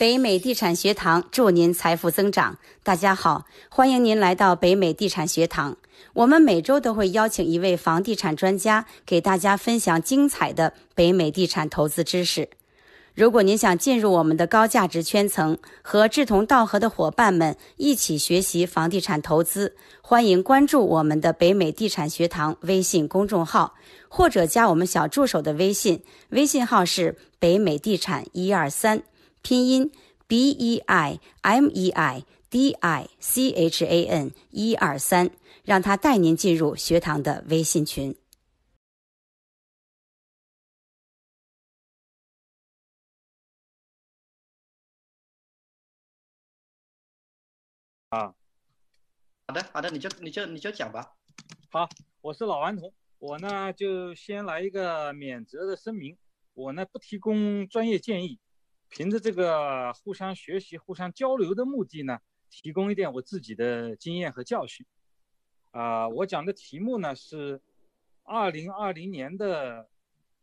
北美地产学堂祝您财富增长。大家好，欢迎您来到北美地产学堂。我们每周都会邀请一位房地产专家，给大家分享精彩的北美地产投资知识。如果您想进入我们的高价值圈层，和志同道合的伙伴们一起学习房地产投资，欢迎关注我们的北美地产学堂微信公众号，或者加我们小助手的微信，微信号是北美地产一二三，拼音 b e i m e i d i c h a n 一二三，让他带您进入学堂的微信群。啊，好的，好的，你就你就你就讲吧。好，我是老顽童，我呢就先来一个免责的声明，我呢不提供专业建议，凭着这个互相学习、互相交流的目的呢，提供一点我自己的经验和教训。啊，我讲的题目呢是二零二零年的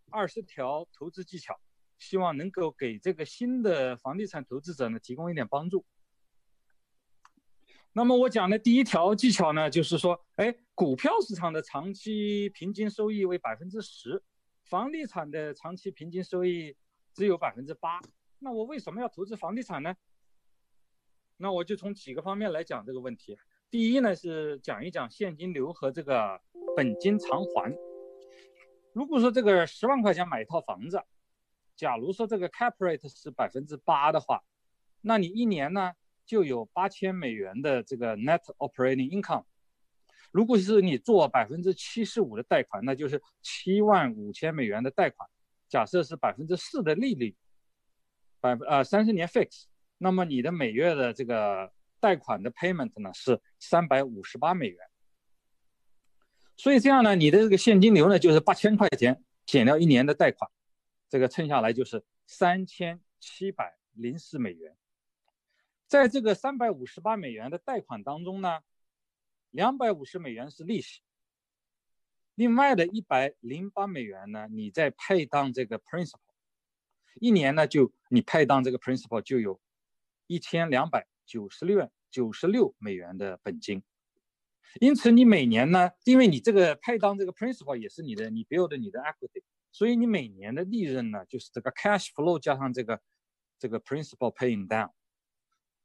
二十条投资技巧，希望能够给这个新的房地产投资者呢提供一点帮助。那么我讲的第一条技巧呢，就是说，哎，股票市场的长期平均收益为百分之十，房地产的长期平均收益只有百分之八。那我为什么要投资房地产呢？那我就从几个方面来讲这个问题。第一呢，是讲一讲现金流和这个本金偿还。如果说这个十万块钱买一套房子，假如说这个 cap rate 是百分之八的话，那你一年呢？就有八千美元的这个 net operating income。如果是你做百分之七十五的贷款，那就是七万五千美元的贷款。假设是百分之四的利率，呃三十年 fix，那么你的每月的这个贷款的 payment 呢是三百五十八美元。所以这样呢，你的这个现金流呢就是八千块钱减掉一年的贷款，这个乘下来就是三千七百零四美元。在这个三百五十八美元的贷款当中呢，两百五十美元是利息，另外的一百零八美元呢，你再配当这个 principal，一年呢就你派当这个 principal 就有一千两百九十六九十六美元的本金，因此你每年呢，因为你这个派当这个 principal 也是你的，你 build 你的 equity，所以你每年的利润呢就是这个 cash flow 加上这个这个 principal paying down。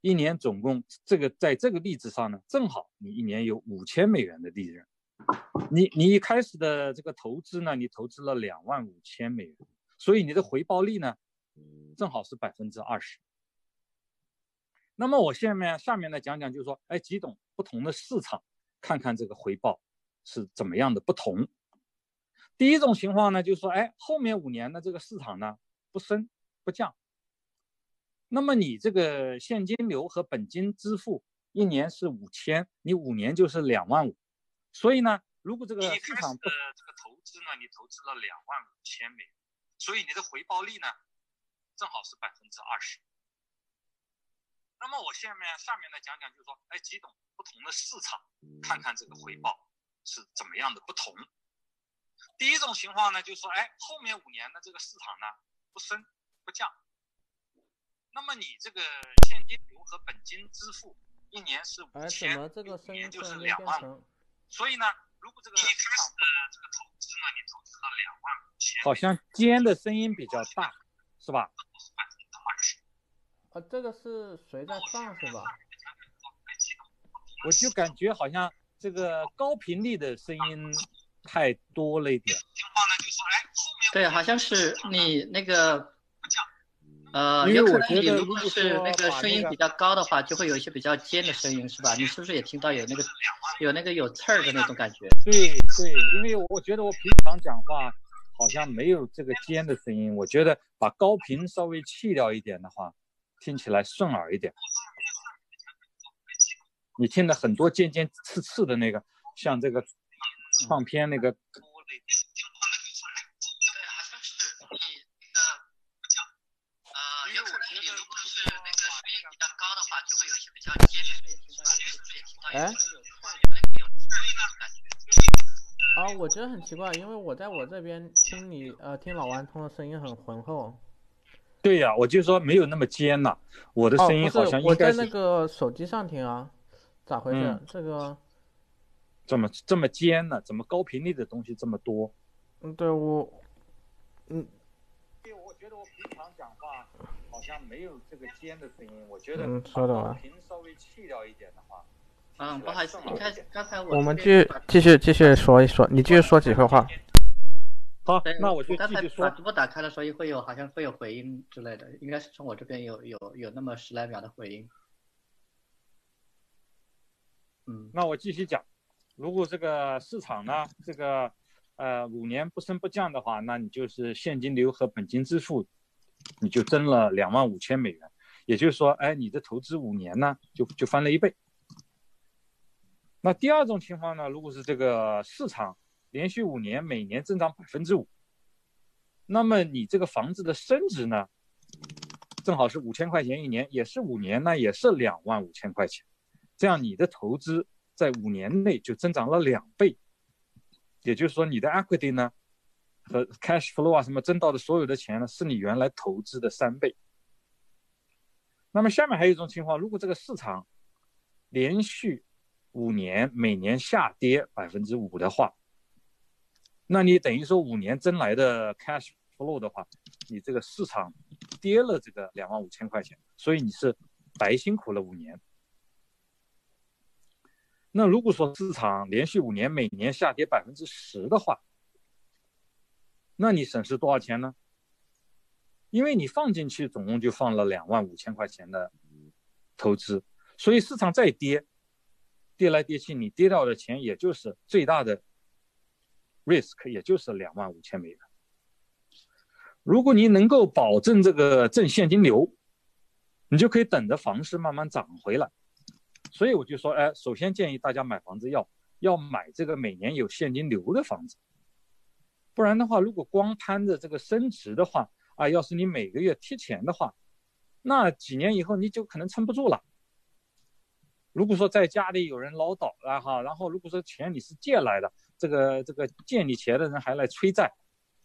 一年总共这个在这个例子上呢，正好你一年有五千美元的利润。你你一开始的这个投资呢，你投资了两万五千美元，所以你的回报率呢，正好是百分之二十。那么我下面下面来讲讲，就是说，哎，几种不同的市场，看看这个回报是怎么样的不同。第一种情况呢，就是说，哎，后面五年的这个市场呢，不升不降。那么你这个现金流和本金支付一年是五千，你五年就是两万五，所以呢，如果这个市场的这个投资呢，你投资了两万五千美元，所以你的回报率呢，正好是百分之二十。那么我下面下面呢讲讲，就是说，哎，几种不同的市场，看看这个回报是怎么样的不同。第一种情况呢，就是说，哎，后面五年的这个市场呢，不升不降。那么你这个现金流和本金支付一年是五千，一年就是两万五。所以呢，如果这个一开始的这个投资呢，你投资了两万五千，好像尖的声音比较大，是吧？啊，这个是谁在放是吧？我就感觉好像这个高频率的声音太多了一点。对，好像是你那个。呃，有可能你如果是那个声音比较高的话，就会有一些比较尖的声音，是吧？你是不是也听到有那个有那个有刺儿的那种感觉？对对，因为我觉得我平常讲话好像没有这个尖的声音，我觉得把高频稍微去掉一点的话，听起来顺耳一点。你听的很多尖尖刺刺的那个，像这个唱片那个。哎，啊，我觉得很奇怪，因为我在我这边听你呃听老顽童的声音很浑厚，对呀，我就说没有那么尖呐。我的声音好像应该是。我在那个手机上听啊，咋回事？这个怎么这么尖呢？怎么高频率的东西这么多？嗯，对我，嗯。因为我觉得我平常讲话好像没有这个尖的声音。我觉得高频稍微去掉一点的话。嗯，不好意思，你看刚才我们继继续继续说一说，你继续说几句话。好，那我就继续说。把直播打开了，所以会有好像会有回音之类的，应该是从我这边有有有那么十来秒的回音。嗯，那我继续讲，如果这个市场呢，这个呃五年不升不降的话，那你就是现金流和本金支付，你就增了两万五千美元，也就是说，哎，你的投资五年呢就就翻了一倍。那第二种情况呢，如果是这个市场。连续五年每年增长百分之五，那么你这个房子的升值呢，正好是五千块钱一年，也是五年，那也是两万五千块钱，这样你的投资在五年内就增长了两倍，也就是说你的 equity 呢和 cash flow 啊什么挣到的所有的钱呢，是你原来投资的三倍。那么下面还有一种情况，如果这个市场连续五年每年下跌百分之五的话，那你等于说五年增来的 cash flow 的话，你这个市场跌了这个两万五千块钱，所以你是白辛苦了五年。那如果说市场连续五年每年下跌百分之十的话，那你损失多少钱呢？因为你放进去总共就放了两万五千块钱的投资，所以市场再跌，跌来跌去，你跌掉的钱也就是最大的。risk 也就是两万五千美元。如果你能够保证这个正现金流，你就可以等着房市慢慢涨回来。所以我就说，哎，首先建议大家买房子要要买这个每年有现金流的房子，不然的话，如果光攀着这个升值的话，啊，要是你每个月贴钱的话，那几年以后你就可能撑不住了。如果说在家里有人唠叨了哈，然后如果说钱你是借来的。这个这个借你钱的人还来催债，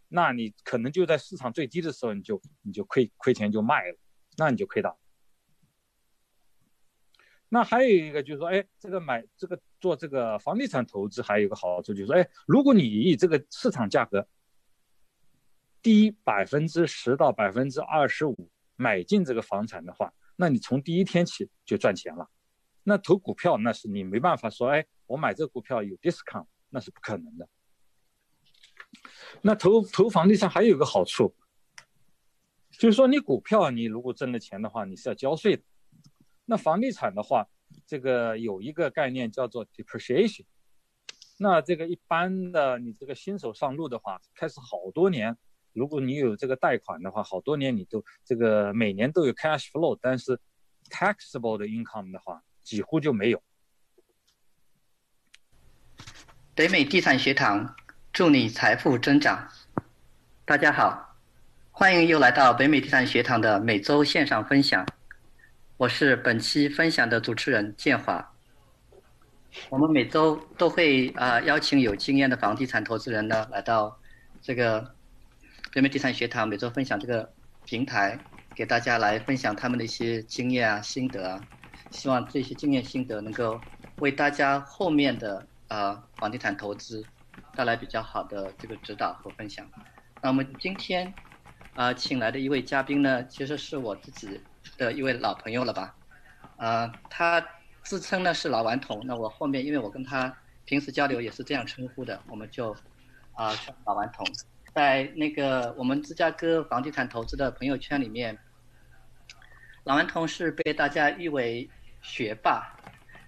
那你可能就在市场最低的时候，你就你就亏亏钱就卖了，那你就亏大。那还有一个就是说，哎，这个买这个做这个房地产投资还有一个好处就是说，哎，如果你以这个市场价格低百分之十到百分之二十五买进这个房产的话，那你从第一天起就赚钱了。那投股票那是你没办法说，哎，我买这股票有 discount。那是不可能的。那投投房地产还有一个好处，就是说你股票你如果挣了钱的话，你是要交税的。那房地产的话，这个有一个概念叫做 depreciation。那这个一般的你这个新手上路的话，开始好多年，如果你有这个贷款的话，好多年你都这个每年都有 cash flow，但是 taxable 的 income 的话几乎就没有。北美地产学堂，祝你财富增长。大家好，欢迎又来到北美地产学堂的每周线上分享。我是本期分享的主持人建华。我们每周都会啊邀请有经验的房地产投资人呢来到这个北美地产学堂每周分享这个平台，给大家来分享他们的一些经验啊心得啊。希望这些经验心得能够为大家后面的。啊，房地产投资带来比较好的这个指导和分享。那我们今天啊，请来的一位嘉宾呢，其实是我自己的一位老朋友了吧？啊，他自称呢是老顽童。那我后面因为我跟他平时交流也是这样称呼的，我们就啊叫老顽童。在那个我们芝加哥房地产投资的朋友圈里面，老顽童是被大家誉为学霸。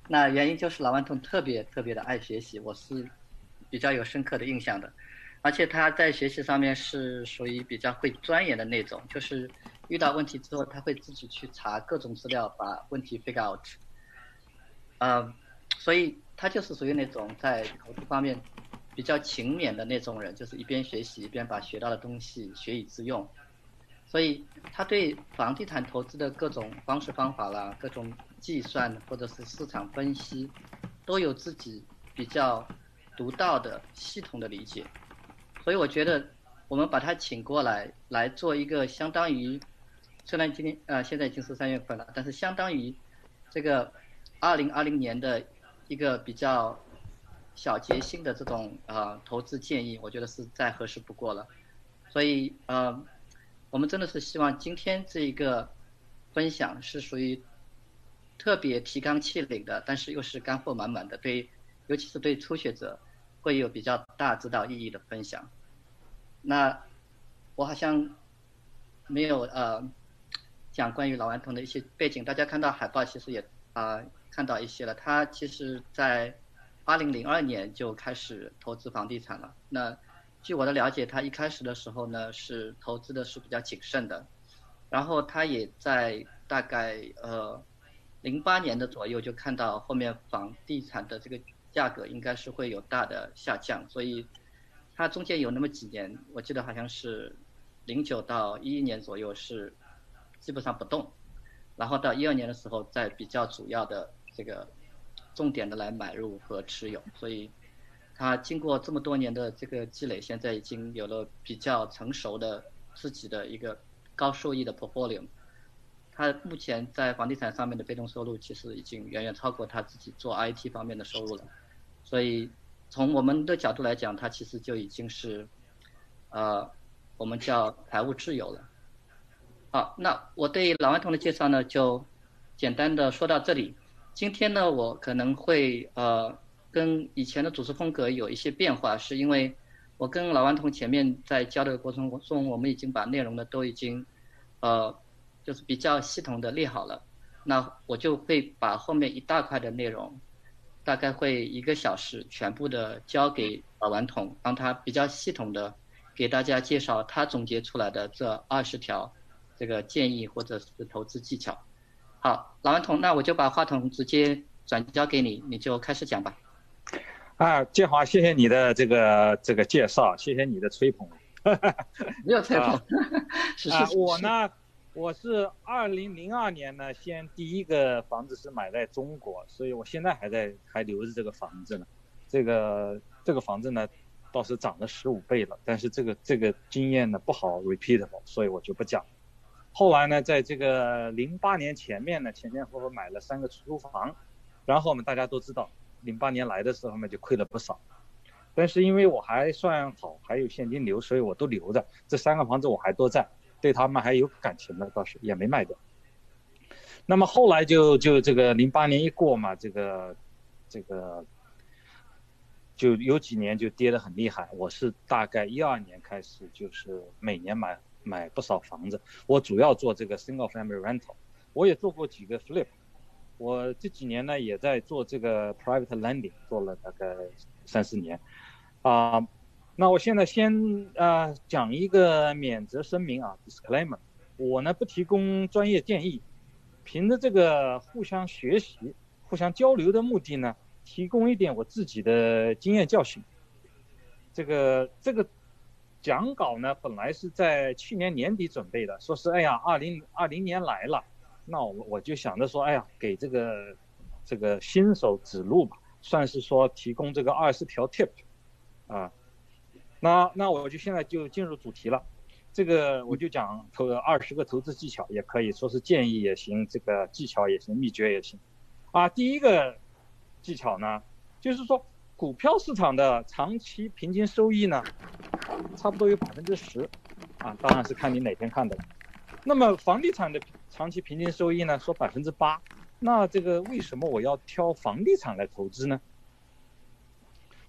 那原因就是老顽童特别特别的爱学习，我是比较有深刻的印象的，而且他在学习上面是属于比较会钻研的那种，就是遇到问题之后他会自己去查各种资料，把问题 figure out。嗯，所以他就是属于那种在投资方面比较勤勉的那种人，就是一边学习一边把学到的东西学以致用，所以他对房地产投资的各种方式方法啦，各种。计算或者是市场分析，都有自己比较独到的系统的理解，所以我觉得我们把他请过来，来做一个相当于虽然今天呃现在已经是三月份了，但是相当于这个二零二零年的一个比较小结性的这种呃投资建议，我觉得是再合适不过了。所以呃，我们真的是希望今天这一个分享是属于特别提纲挈领的，但是又是干货满满的，对，尤其是对初学者会有比较大指导意义的分享。那我好像没有呃讲关于老顽童的一些背景，大家看到海报其实也啊看到一些了。他其实在二零零二年就开始投资房地产了。那据我的了解，他一开始的时候呢是投资的是比较谨慎的，然后他也在大概呃零八年的左右就看到后面房地产的这个价格应该是会有大的下降，所以它中间有那么几年，我记得好像是零九到一一年左右是基本上不动，然后到一二年的时候再比较主要的这个重点的来买入和持有，所以。他经过这么多年的这个积累，现在已经有了比较成熟的自己的一个高收益的 portfolio。他目前在房地产上面的被动收入，其实已经远远超过他自己做 IT 方面的收入了。所以从我们的角度来讲，他其实就已经是，呃，我们叫财务自由了。好，那我对老顽童的介绍呢，就简单的说到这里。今天呢，我可能会呃。跟以前的主持风格有一些变化，是因为我跟老顽童前面在交流的过程中，我们已经把内容呢都已经，呃，就是比较系统的列好了。那我就会把后面一大块的内容，大概会一个小时全部的交给老顽童，让他比较系统的给大家介绍他总结出来的这二十条这个建议或者是投资技巧。好，老顽童，那我就把话筒直接转交给你，你就开始讲吧。啊，建华，谢谢你的这个这个介绍，谢谢你的吹捧。没有吹捧，是是是。我呢，我是二零零二年呢，先第一个房子是买在中国，所以我现在还在还留着这个房子呢。这个这个房子呢，倒是涨了十五倍了，但是这个这个经验呢不好 repeatable，所以我就不讲。后来呢，在这个零八年前面呢，前前后后买了三个出租房，然后我们大家都知道。零八年来的时候呢，就亏了不少，但是因为我还算好，还有现金流，所以我都留着。这三个房子我还都在，对他们还有感情的，倒是也没卖掉。那么后来就就这个零八年一过嘛，这个这个就有几年就跌得很厉害。我是大概一二年开始，就是每年买买不少房子。我主要做这个 single family rental，我也做过几个 flip。我这几年呢也在做这个 private lending，做了大概三四年，啊，那我现在先呃讲一个免责声明啊 disclaimer，我呢不提供专业建议，凭着这个互相学习、互相交流的目的呢，提供一点我自己的经验教训。这个这个讲稿呢本来是在去年年底准备的，说是哎呀二零二零年来了。那我我就想着说，哎呀，给这个这个新手指路吧，算是说提供这个二十条 tip，啊，那那我就现在就进入主题了，这个我就讲投二十个投资技巧，也可以说是建议也行，这个技巧也行，秘诀也行，啊，第一个技巧呢，就是说股票市场的长期平均收益呢，差不多有百分之十，啊，当然是看你哪天看的，那么房地产的。长期平均收益呢？说百分之八，那这个为什么我要挑房地产来投资呢？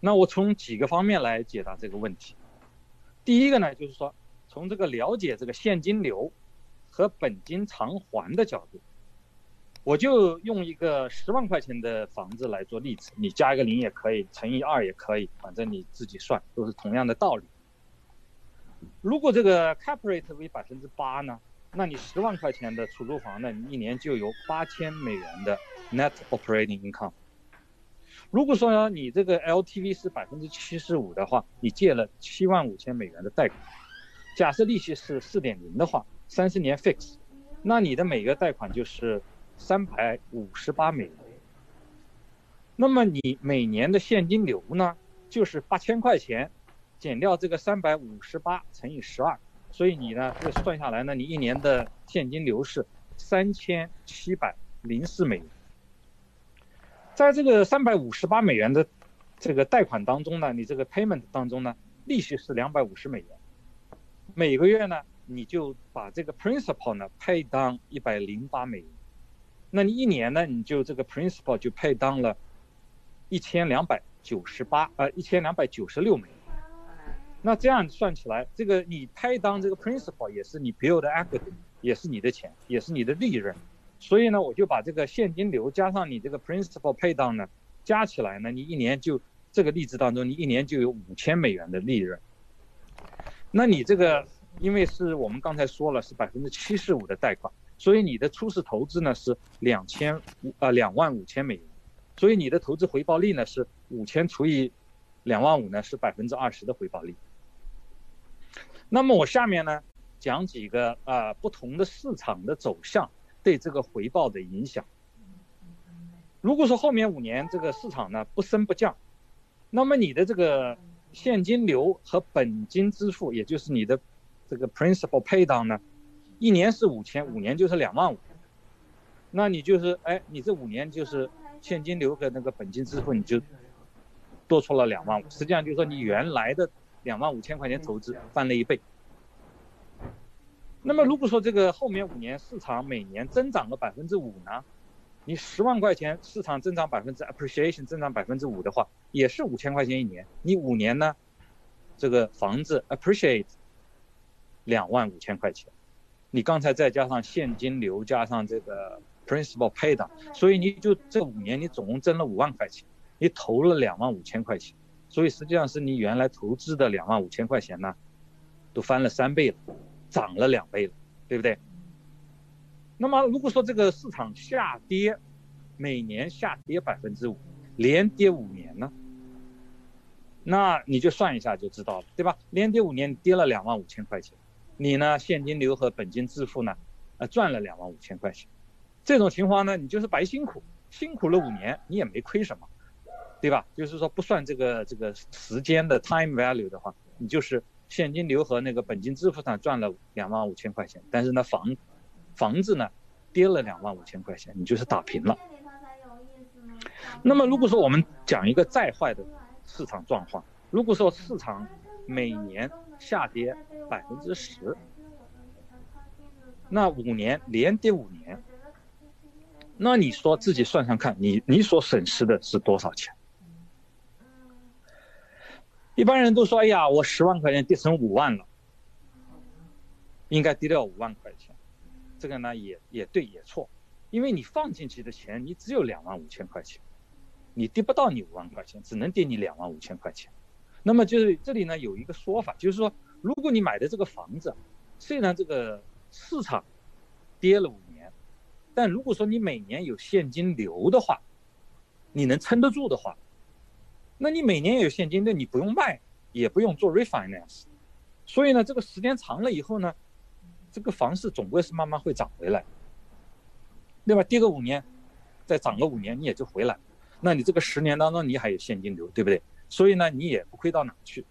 那我从几个方面来解答这个问题。第一个呢，就是说从这个了解这个现金流和本金偿还的角度，我就用一个十万块钱的房子来做例子，你加一个零也可以，乘以二也可以，反正你自己算，都是同样的道理。如果这个 cap rate 为百分之八呢？那你十万块钱的出租房呢？你一年就有八千美元的 net operating income。如果说呢你这个 LTV 是百分之七十五的话，你借了七万五千美元的贷款，假设利息是四点零的话，三十年 fix，那你的每个贷款就是三百五十八美元。那么你每年的现金流呢，就是八千块钱减掉这个三百五十八乘以十二。所以你呢，这算下来呢，你一年的现金流是三千七百零四美元。在这个三百五十八美元的这个贷款当中呢，你这个 payment 当中呢，利息是两百五十美元，每个月呢，你就把这个 principal 呢 pay down 一百零八美元，那你一年呢，你就这个 principal 就 pay down 了一千两百九十八呃一千两百九十六美元。那这样算起来，这个你 pay down 这个 principal 也是你 build equity，也是你的钱，也是你的利润。所以呢，我就把这个现金流加上你这个 principal pay down 呢，加起来呢，你一年就这个例子当中，你一年就有五千美元的利润。那你这个，因为是我们刚才说了是百分之七十五的贷款，所以你的初始投资呢是两千五啊两万五千美元，所以你的投资回报率呢是五千除以两万五呢是百分之二十的回报率。那么我下面呢讲几个啊不同的市场的走向。对这个回报的影响。如果说后面五年这个市场呢不升不降，那么你的这个现金流和本金支付，也就是你的这个 principal pay down 呢，一年是五千，五年就是两万五。那你就是哎，你这五年就是现金流和那个本金支付，你就多出了两万五。实际上就是说你原来的两万五千块钱投资翻了一倍。那么如果说这个后面五年市场每年增长了百分之五呢，你十万块钱市场增长百分之 appreciation 增长百分之五的话，也是五千块钱一年。你五年呢，这个房子 appreciate 两万五千块钱，你刚才再加上现金流加上这个 principal pay 的，所以你就这五年你总共挣了五万块钱，你投了两万五千块钱，所以实际上是你原来投资的两万五千块钱呢，都翻了三倍了。涨了两倍了，对不对？那么如果说这个市场下跌，每年下跌百分之五，连跌五年呢？那你就算一下就知道了，对吧？连跌五年，跌了两万五千块钱，你呢现金流和本金支付呢，呃赚了两万五千块钱。这种情况呢，你就是白辛苦，辛苦了五年，你也没亏什么，对吧？就是说不算这个这个时间的 time value 的话，你就是。现金流和那个本金支付上赚了两万五千块钱，但是呢房房子呢跌了两万五千块钱，你就是打平了。那么如果说我们讲一个再坏的市场状况，如果说市场每年下跌百分之十，那五年连跌五年，那你说自己算算看，你你所损失的是多少钱？一般人都说：“哎呀，我十万块钱跌成五万了，应该跌掉五万块钱。”这个呢，也也对也错，因为你放进去的钱，你只有两万五千块钱，你跌不到你五万块钱，只能跌你两万五千块钱。那么就是这里呢有一个说法，就是说，如果你买的这个房子，虽然这个市场跌了五年，但如果说你每年有现金流的话，你能撑得住的话。那你每年有现金流，你不用卖，也不用做 refinance，所以呢，这个时间长了以后呢，这个房市总归是慢慢会涨回来，对吧？跌个五年，再涨个五年，你也就回来。那你这个十年当中，你还有现金流，对不对？所以呢，你也不亏到哪去。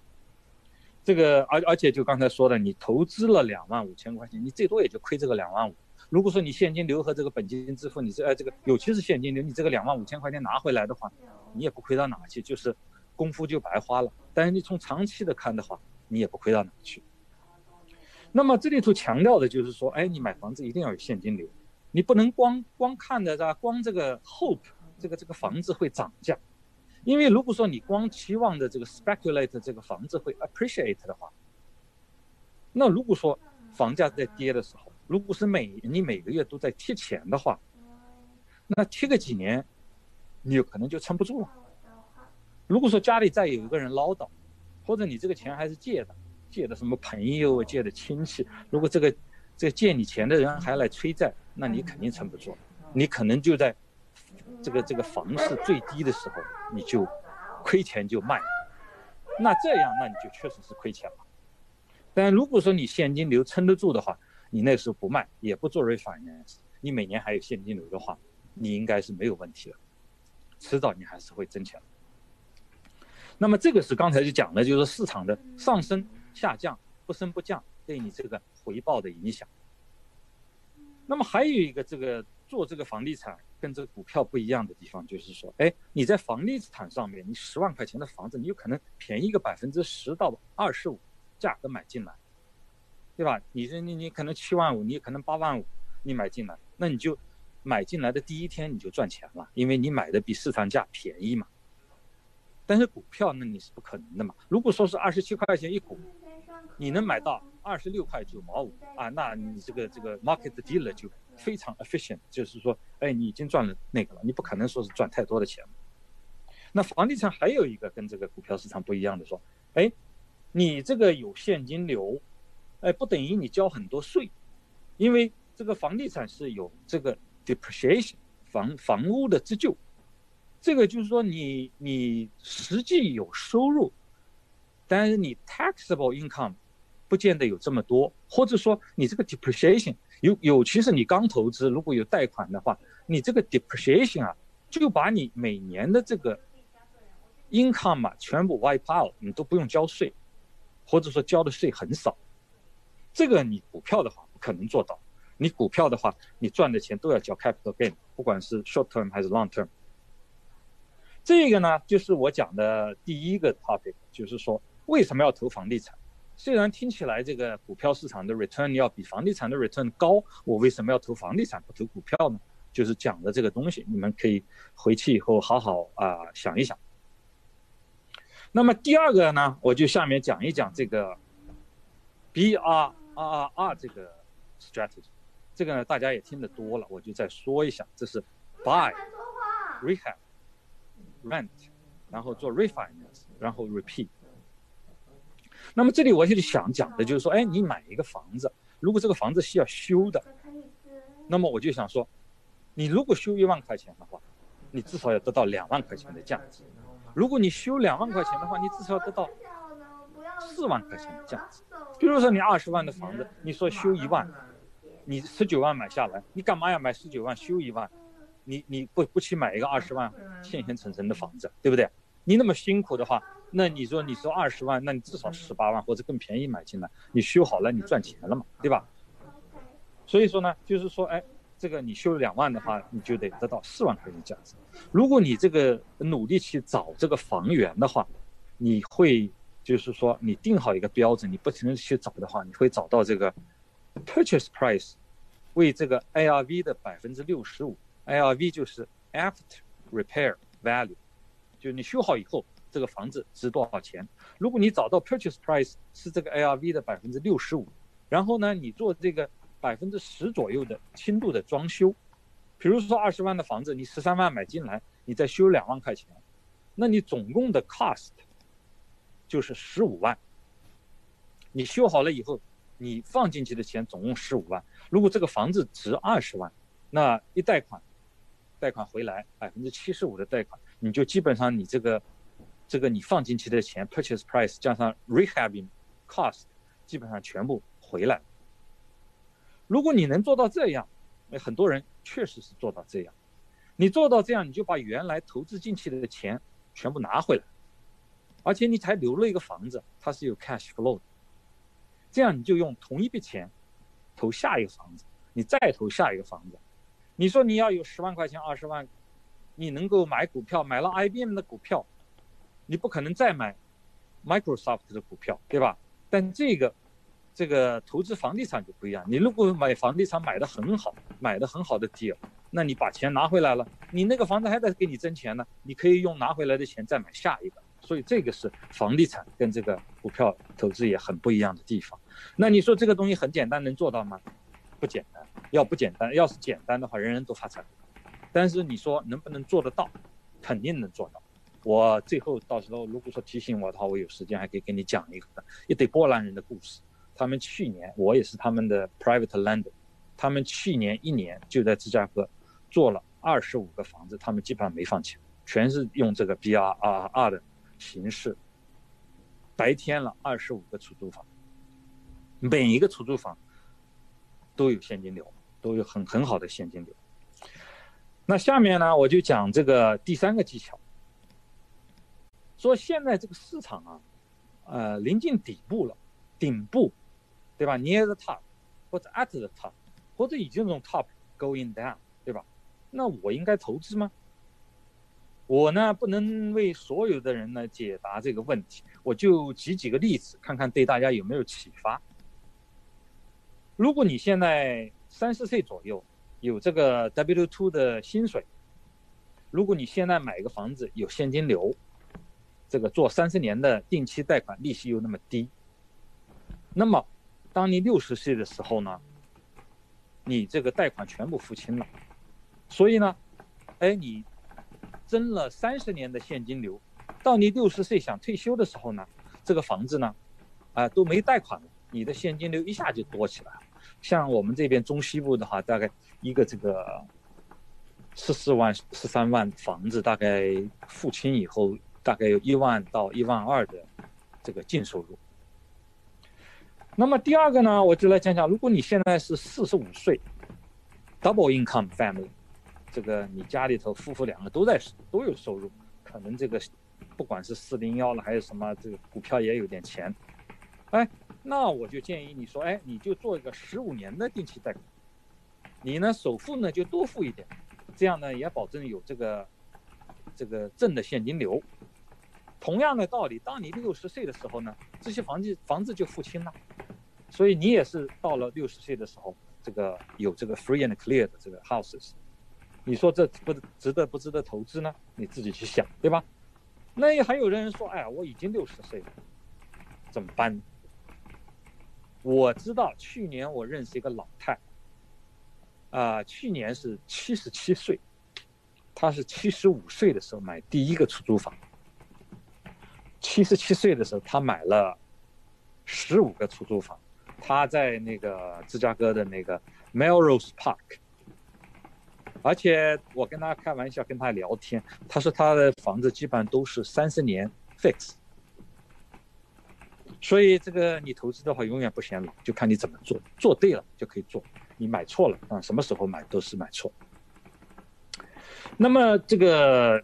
这个而而且就刚才说的，你投资了两万五千块钱，你最多也就亏这个两万五。如果说你现金流和这个本金支付，你这呃这个尤其是现金流，你这个两万五千块钱拿回来的话，你也不亏到哪去，就是功夫就白花了。但是你从长期的看的话，你也不亏到哪去。那么这里头强调的就是说，哎，你买房子一定要有现金流，你不能光光看着是光这个 hope 这个这个房子会涨价，因为如果说你光期望的这个 speculate 这个房子会 appreciate 的话，那如果说房价在跌的时候，如果是每你每个月都在贴钱的话，那贴个几年，你有可能就撑不住了。如果说家里再有一个人唠叨，或者你这个钱还是借的，借的什么朋友，借的亲戚，如果这个这个借你钱的人还来催债，那你肯定撑不住，你可能就在这个这个房市最低的时候，你就亏钱就卖。那这样，那你就确实是亏钱了。但如果说你现金流撑得住的话，你那时候不卖，也不做 refinance，你每年还有现金流的话，你应该是没有问题的，迟早你还是会挣钱。那么这个是刚才就讲的，就是市场的上升、下降、不升不降，对你这个回报的影响。那么还有一个这个做这个房地产跟这个股票不一样的地方，就是说，哎，你在房地产上面，你十万块钱的房子，你有可能便宜个百分之十到二十五价格买进来，对吧？你这你你可能七万五，你可能八万五，你买进来，那你就买进来的第一天你就赚钱了，因为你买的比市场价便宜嘛。但是股票那你是不可能的嘛？如果说是二十七块钱一股，你能买到二十六块九毛五啊，那你这个这个 market dealer 就非常 efficient，就是说，哎，你已经赚了那个了，你不可能说是赚太多的钱。那房地产还有一个跟这个股票市场不一样的说，哎，你这个有现金流，哎，不等于你交很多税，因为这个房地产是有这个 depreciation 房房屋的自救。这个就是说，你你实际有收入，但是你 taxable income 不见得有这么多，或者说你这个 depreciation 有有，其实你刚投资如果有贷款的话，你这个 depreciation 啊，就把你每年的这个 income 嘛全部 wipe out，你都不用交税，或者说交的税很少。这个你股票的话不可能做到，你股票的话，你赚的钱都要交 capital gain，不管是 short term 还是 long term。这个呢，就是我讲的第一个 topic，就是说为什么要投房地产？虽然听起来这个股票市场的 return 要比房地产的 return 高，我为什么要投房地产不投股票呢？就是讲的这个东西，你们可以回去以后好好啊想一想。那么第二个呢，我就下面讲一讲这个 B R R R 这个 strategy，这个呢大家也听得多了，我就再说一下，这是 buy rehab。rent，然后做 refinance，然后 repeat。那么这里我就想讲的就是说，哎，你买一个房子，如果这个房子是要修的，那么我就想说，你如果修一万块钱的话，你至少要得到两万块钱的价值；如果你修两万块钱的话，你至少要得到四万块钱的价值。比如说你二十万的房子，你说修一万，你十九万买下来，你干嘛要买十九万修一万？你你不不去买一个二十万现现成成的房子，对不对？你那么辛苦的话，那你说你说二十万，那你至少十八万或者更便宜买进来，你修好了你赚钱了嘛，对吧？所以说呢，就是说，哎，这个你修两万的话，你就得得到四万块钱价值。如果你这个努力去找这个房源的话，你会就是说你定好一个标准，你不停的去找的话，你会找到这个 purchase price 为这个 ARV 的百分之六十五。ARV 就是 after repair value，就你修好以后，这个房子值多少钱？如果你找到 purchase price 是这个 ARV 的百分之六十五，然后呢，你做这个百分之十左右的轻度的装修，比如说二十万的房子，你十三万买进来，你再修两万块钱，那你总共的 cost 就是十五万。你修好了以后，你放进去的钱总共十五万。如果这个房子值二十万，那一贷款。贷款回来百分之七十五的贷款，你就基本上你这个，这个你放进去的钱 purchase price 加上 rehabbing cost，基本上全部回来。如果你能做到这样，那很多人确实是做到这样。你做到这样，你就把原来投资进去的钱全部拿回来，而且你才留了一个房子，它是有 cash flow 的。这样你就用同一笔钱投下一个房子，你再投下一个房子。你说你要有十万块钱、二十万，你能够买股票，买了 IBM 的股票，你不可能再买 Microsoft 的股票，对吧？但这个，这个投资房地产就不一样。你如果买房地产买的很好，买的很好的 deal，那你把钱拿回来了，你那个房子还在给你挣钱呢，你可以用拿回来的钱再买下一个。所以这个是房地产跟这个股票投资也很不一样的地方。那你说这个东西很简单，能做到吗？不简单，要不简单，要是简单的话，人人都发财。但是你说能不能做得到？肯定能做到。我最后到时候如果说提醒我的话，我有时间还可以跟你讲一个一对波兰人的故事。他们去年，我也是他们的 private lender，他们去年一年就在芝加哥做了二十五个房子，他们基本上没放钱，全是用这个 BRRR 的形式，白天了二十五个出租房，每一个出租房。都有现金流，都有很很好的现金流。那下面呢，我就讲这个第三个技巧。说现在这个市场啊，呃，临近底部了，顶部对吧？near the top，或者 at the top，或者已经从 top going down，对吧？那我应该投资吗？我呢不能为所有的人呢解答这个问题，我就举几个例子，看看对大家有没有启发。如果你现在三十岁左右，有这个 W two 的薪水，如果你现在买一个房子有现金流，这个做三十年的定期贷款，利息又那么低，那么当你六十岁的时候呢，你这个贷款全部付清了，所以呢，哎，你增了三十年的现金流，到你六十岁想退休的时候呢，这个房子呢，啊都没贷款了，你的现金流一下就多起来了。像我们这边中西部的话，大概一个这个十四万、十三万房子，大概付清以后，大概有一万到一万二的这个净收入。那么第二个呢，我就来讲讲，如果你现在是四十五岁，double income family，这个你家里头夫妇两个都在都有收入，可能这个不管是四零幺了，还是什么，这个股票也有点钱，哎。那我就建议你说，哎，你就做一个十五年的定期贷款，你呢首付呢就多付一点，这样呢也保证有这个这个正的现金流。同样的道理，当你六十岁的时候呢，这些房子房子就付清了，所以你也是到了六十岁的时候，这个有这个 free and clear 的这个 houses，你说这不值得不值得投资呢？你自己去想，对吧？那也还有人说，哎呀，我已经六十岁了，怎么办？我知道去年我认识一个老太，啊，去年是七十七岁，她是七十五岁的时候买第一个出租房，七十七岁的时候她买了十五个出租房，她在那个芝加哥的那个 Melrose Park，而且我跟他开玩笑跟他聊天，他说他的房子基本上都是三十年 fix。所以这个你投资的话永远不嫌老，就看你怎么做，做对了就可以做，你买错了啊，什么时候买都是买错。那么这个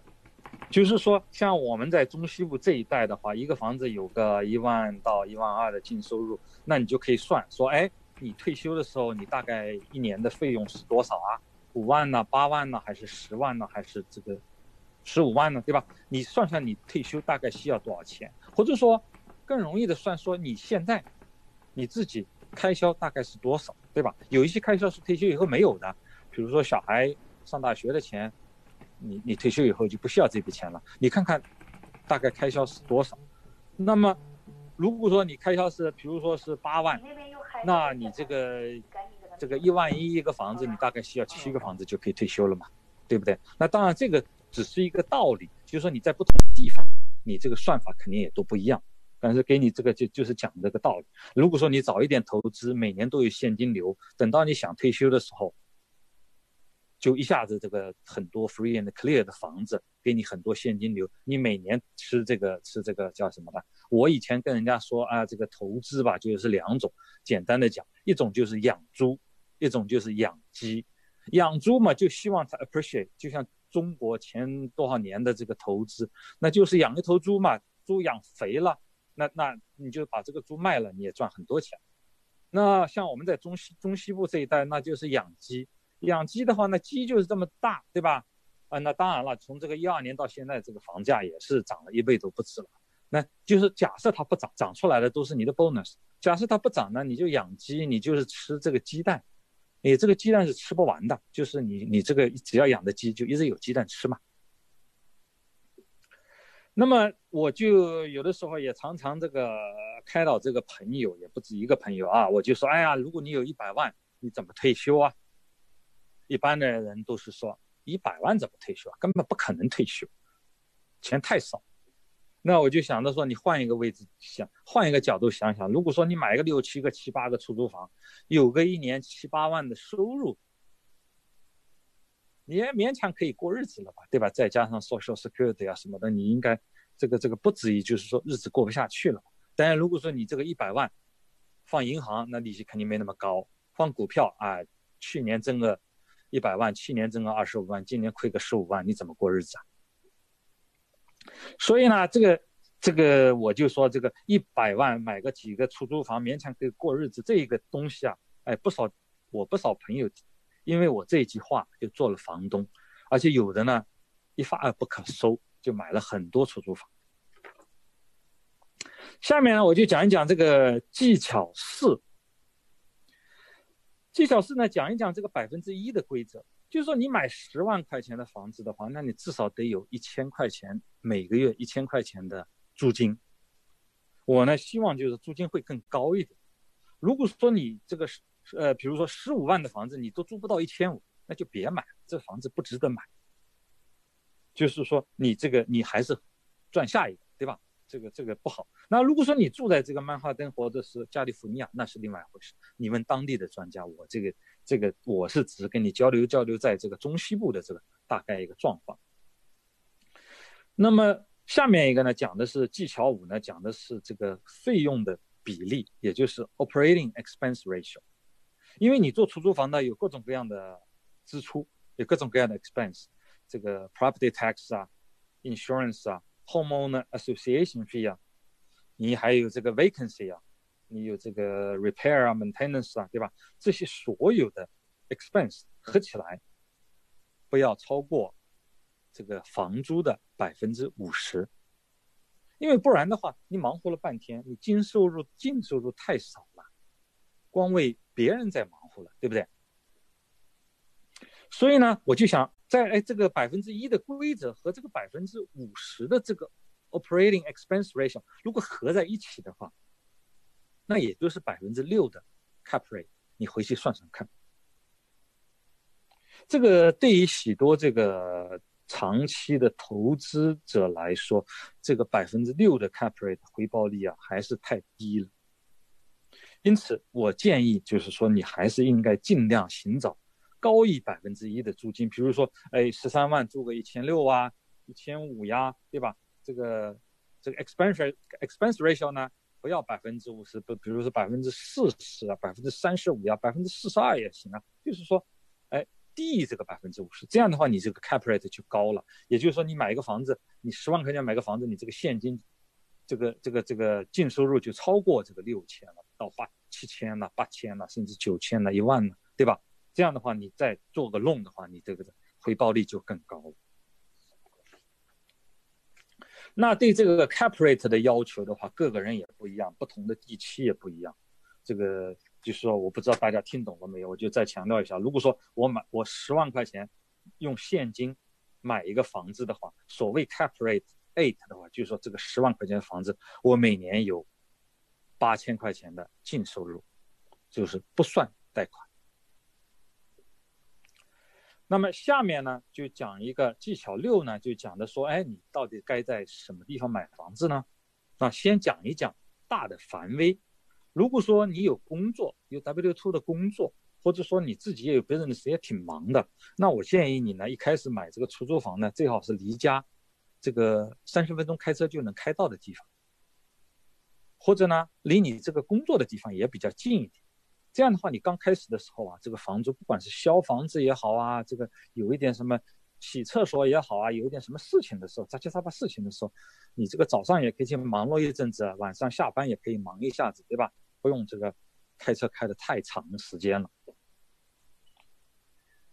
就是说，像我们在中西部这一带的话，一个房子有个一万到一万二的净收入，那你就可以算说，哎，你退休的时候你大概一年的费用是多少啊？五万呢？八万呢？还是十万呢？还是这个十五万呢？对吧？你算算你退休大概需要多少钱，或者说。更容易的算说你现在你自己开销大概是多少，对吧？有一些开销是退休以后没有的，比如说小孩上大学的钱，你你退休以后就不需要这笔钱了。你看看大概开销是多少？那么如果说你开销是，比如说是八万，那你这个这个一万一一个房子，你大概需要七个房子就可以退休了嘛，对不对？那当然这个只是一个道理，就是说你在不同的地方，你这个算法肯定也都不一样。但是给你这个就就是讲这个道理。如果说你早一点投资，每年都有现金流，等到你想退休的时候，就一下子这个很多 free and clear 的房子给你很多现金流，你每年吃这个吃这个叫什么呢？我以前跟人家说啊，这个投资吧就是两种，简单的讲，一种就是养猪，一种就是养鸡。养猪嘛就希望它 appreciate，就像中国前多少年的这个投资，那就是养一头猪嘛，猪养肥了。那那你就把这个猪卖了，你也赚很多钱。那像我们在中西中西部这一带，那就是养鸡。养鸡的话，那鸡就是这么大，对吧？啊，那当然了，从这个一二年到现在，这个房价也是涨了一倍都不止了。那就是假设它不涨，涨出来的都是你的 bonus。假设它不涨呢，你就养鸡，你就是吃这个鸡蛋。你这个鸡蛋是吃不完的，就是你你这个只要养的鸡就一直有鸡蛋吃嘛。那么我就有的时候也常常这个开导这个朋友，也不止一个朋友啊，我就说，哎呀，如果你有一百万，你怎么退休啊？一般的人都是说，一百万怎么退休啊？根本不可能退休，钱太少。那我就想着说，你换一个位置想，换一个角度想想，如果说你买个六七个、七八个出租房，有个一年七八万的收入。你也勉强可以过日子了吧，对吧？再加上 social security 啊什么的，你应该这个这个不至于就是说日子过不下去了。当然，如果说你这个一百万放银行，那利息肯定没那么高；放股票啊，去年挣个一百万，去年挣个二十五万，今年亏个十五万，你怎么过日子啊？所以呢，这个这个我就说这个一百万买个几个出租房勉强可以过日子，这一个东西啊，哎，不少我不少朋友，因为我这一句话就做了房东，而且有的呢一发而不可收，就买了很多出租房。下面呢我就讲一讲这个技巧四，技巧四呢讲一讲这个百分之一的规则。就是说，你买十万块钱的房子的话，那你至少得有一千块钱每个月一千块钱的租金。我呢，希望就是租金会更高一点。如果说你这个是呃，比如说十五万的房子，你都租不到一千五，那就别买，这房子不值得买。就是说，你这个你还是赚下一个，对吧？这个这个不好。那如果说你住在这个曼哈顿或者是加利福尼亚，那是另外一回事。你问当地的专家，我这个。这个我是只跟你交流交流，在这个中西部的这个大概一个状况。那么下面一个呢，讲的是技巧五呢，讲的是这个费用的比例，也就是 operating expense ratio。因为你做出租房呢，有各种各样的支出，有各种各样的 expense，这个 property tax 啊，insurance 啊，homeowner association fee 啊，你还有这个 vacancy 啊。你有这个 repair 啊，maintenance 啊，对吧？这些所有的 expense 合起来，不要超过这个房租的百分之五十，因为不然的话，你忙活了半天，你净收入净收入太少了，光为别人在忙活了，对不对？所以呢，我就想在哎这个百分之一的规则和这个百分之五十的这个 operating expense ratio 如果合在一起的话。那也就是百分之六的 cap rate，你回去算算看。这个对于许多这个长期的投资者来说，这个百分之六的 cap rate 回报率啊，还是太低了。因此，我建议就是说，你还是应该尽量寻找高于百分之一的租金，比如说，哎，十三万租个一千六啊，一千五呀，对吧？这个这个 expense expense ratio 呢？不要百分之五十，不，比如说百分之四十啊，百分之三十五呀，百分之四十二也行啊。就是说，哎，低于这个百分之五十，这样的话，你这个 cap rate 就高了。也就是说，你买一个房子，你十万块钱买个房子，你这个现金，这个这个这个净收入就超过这个六千了，到八七千了，八千了，甚至九千了，一万了，对吧？这样的话，你再做个弄的话，你这个回报率就更高了。那对这个 cap rate 的要求的话，各个人也不一样，不同的地区也不一样。这个就是说，我不知道大家听懂了没有？我就再强调一下，如果说我买我十万块钱用现金买一个房子的话，所谓 cap rate eight 的话，就是说这个十万块钱的房子，我每年有八千块钱的净收入，就是不算贷款。那么下面呢，就讲一个技巧六呢，就讲的说，哎，你到底该在什么地方买房子呢？那先讲一讲大的范围。如果说你有工作，有 W two 的工作，或者说你自己也有 business 也挺忙的，那我建议你呢，一开始买这个出租房呢，最好是离家这个三十分钟开车就能开到的地方，或者呢，离你这个工作的地方也比较近一点。这样的话，你刚开始的时候啊，这个房租不管是消房子也好啊，这个有一点什么洗厕所也好啊，有一点什么事情的时候，杂七杂八事情的时候，你这个早上也可以去忙碌一阵子，晚上下班也可以忙一下子，对吧？不用这个开车开的太长时间了。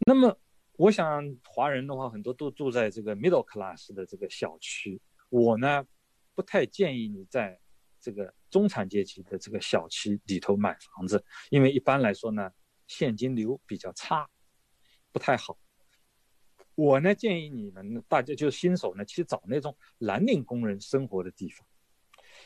那么，我想华人的话，很多都住在这个 middle class 的这个小区，我呢不太建议你在。这个中产阶级的这个小区里头买房子，因为一般来说呢，现金流比较差，不太好。我呢建议你们大家就是新手呢去找那种蓝领工人生活的地方，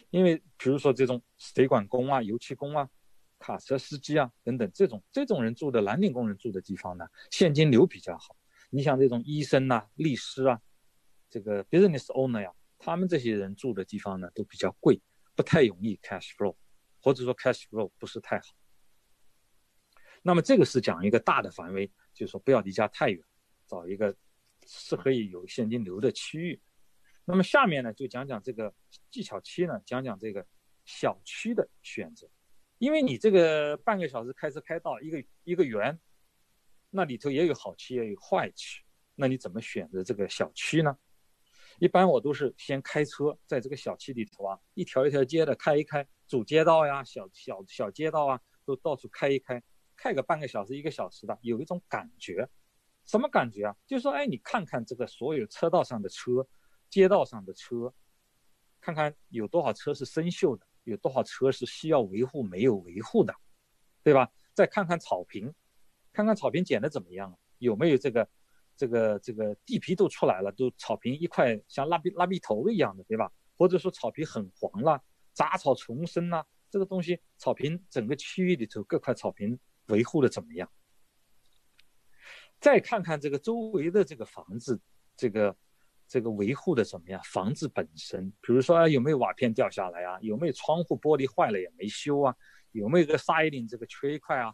因为比如说这种水管工啊、油漆工啊、卡车司机啊等等这种这种人住的蓝领工人住的地方呢，现金流比较好。你像这种医生呐、律师啊、这个 business owner 呀，他们这些人住的地方呢都比较贵。不太容易 cash flow，或者说 cash flow 不是太好。那么这个是讲一个大的范围，就是说不要离家太远，找一个适合于有现金流的区域。那么下面呢就讲讲这个技巧七呢，讲讲这个小区的选择。因为你这个半个小时开车开到一个一个园，那里头也有好区也有坏区，那你怎么选择这个小区呢？一般我都是先开车在这个小区里头啊，一条一条街的开一开，主街道呀、小小小街道啊，都到处开一开，开个半个小时、一个小时的，有一种感觉，什么感觉啊？就是说，哎，你看看这个所有车道上的车，街道上的车，看看有多少车是生锈的，有多少车是需要维护没有维护的，对吧？再看看草坪，看看草坪剪的怎么样，有没有这个。这个这个地皮都出来了，都草坪一块像蜡笔蜡笔头一样的，对吧？或者说草皮很黄了，杂草丛生啊，这个东西草坪整个区域里头各块草坪维护的怎么样？再看看这个周围的这个房子，这个这个维护的怎么样？房子本身，比如说有没有瓦片掉下来啊？有没有窗户玻璃坏了也没修啊？有没有个 siding 这个缺一块啊？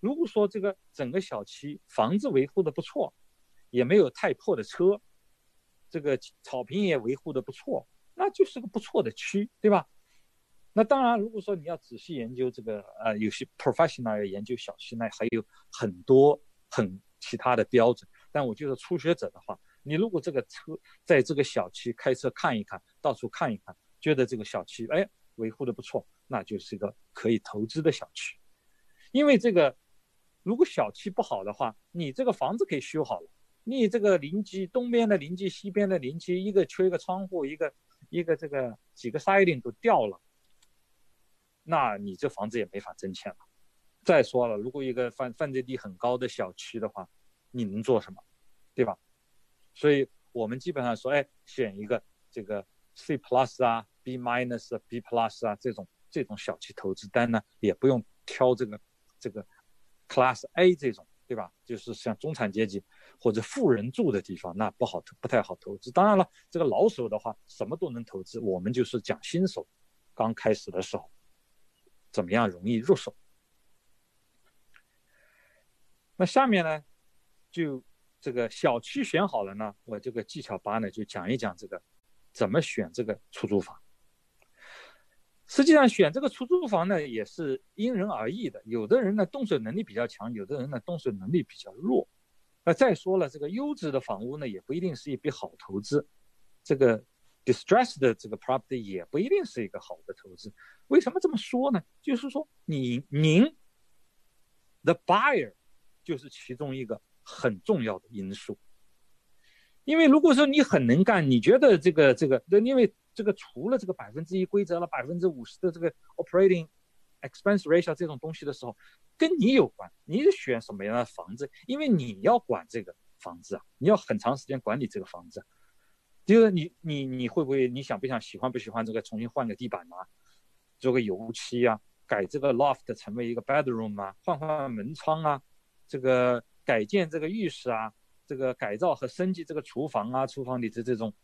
如果说这个整个小区房子维护的不错，也没有太破的车，这个草坪也维护的不错，那就是个不错的区，对吧？那当然，如果说你要仔细研究这个，呃，有些 professional 要研究小区，那还有很多很其他的标准。但我觉得初学者的话，你如果这个车在这个小区开车看一看，到处看一看，觉得这个小区哎维护的不错，那就是一个可以投资的小区，因为这个。如果小区不好的话，你这个房子可以修好了，你这个邻居东边的邻居、西边的邻居，一个缺一个窗户，一个一个这个几个 siding 都掉了，那你这房子也没法挣钱了。再说了，如果一个犯犯罪率很高的小区的话，你能做什么，对吧？所以我们基本上说，哎，选一个这个 C plus 啊、B minus、B plus 啊这种这种小区投资单呢，也不用挑这个这个。Class A 这种，对吧？就是像中产阶级或者富人住的地方，那不好，不太好投资。当然了，这个老手的话，什么都能投资。我们就是讲新手，刚开始的时候，怎么样容易入手？那下面呢，就这个小区选好了呢，我这个技巧八呢，就讲一讲这个怎么选这个出租房。实际上选这个出租房呢，也是因人而异的。有的人呢动手能力比较强，有的人呢动手能力比较弱。那再说了，这个优质的房屋呢，也不一定是一笔好投资。这个 distressed 的这个 property 也不一定是一个好的投资。为什么这么说呢？就是说，你您 the buyer 就是其中一个很重要的因素。因为如果说你很能干，你觉得这个这个，因为这个除了这个百分之一规则了百分之五十的这个 operating expense ratio 这种东西的时候，跟你有关。你选什么样的房子？因为你要管这个房子啊，你要很长时间管理这个房子。就是你你你会不会你想不想喜欢不喜欢这个重新换个地板啊，做个油漆啊，改这个 loft 成为一个 bedroom 啊，换换门窗啊，这个改建这个浴室啊，这个改造和升级这个厨房啊，厨房里的这种。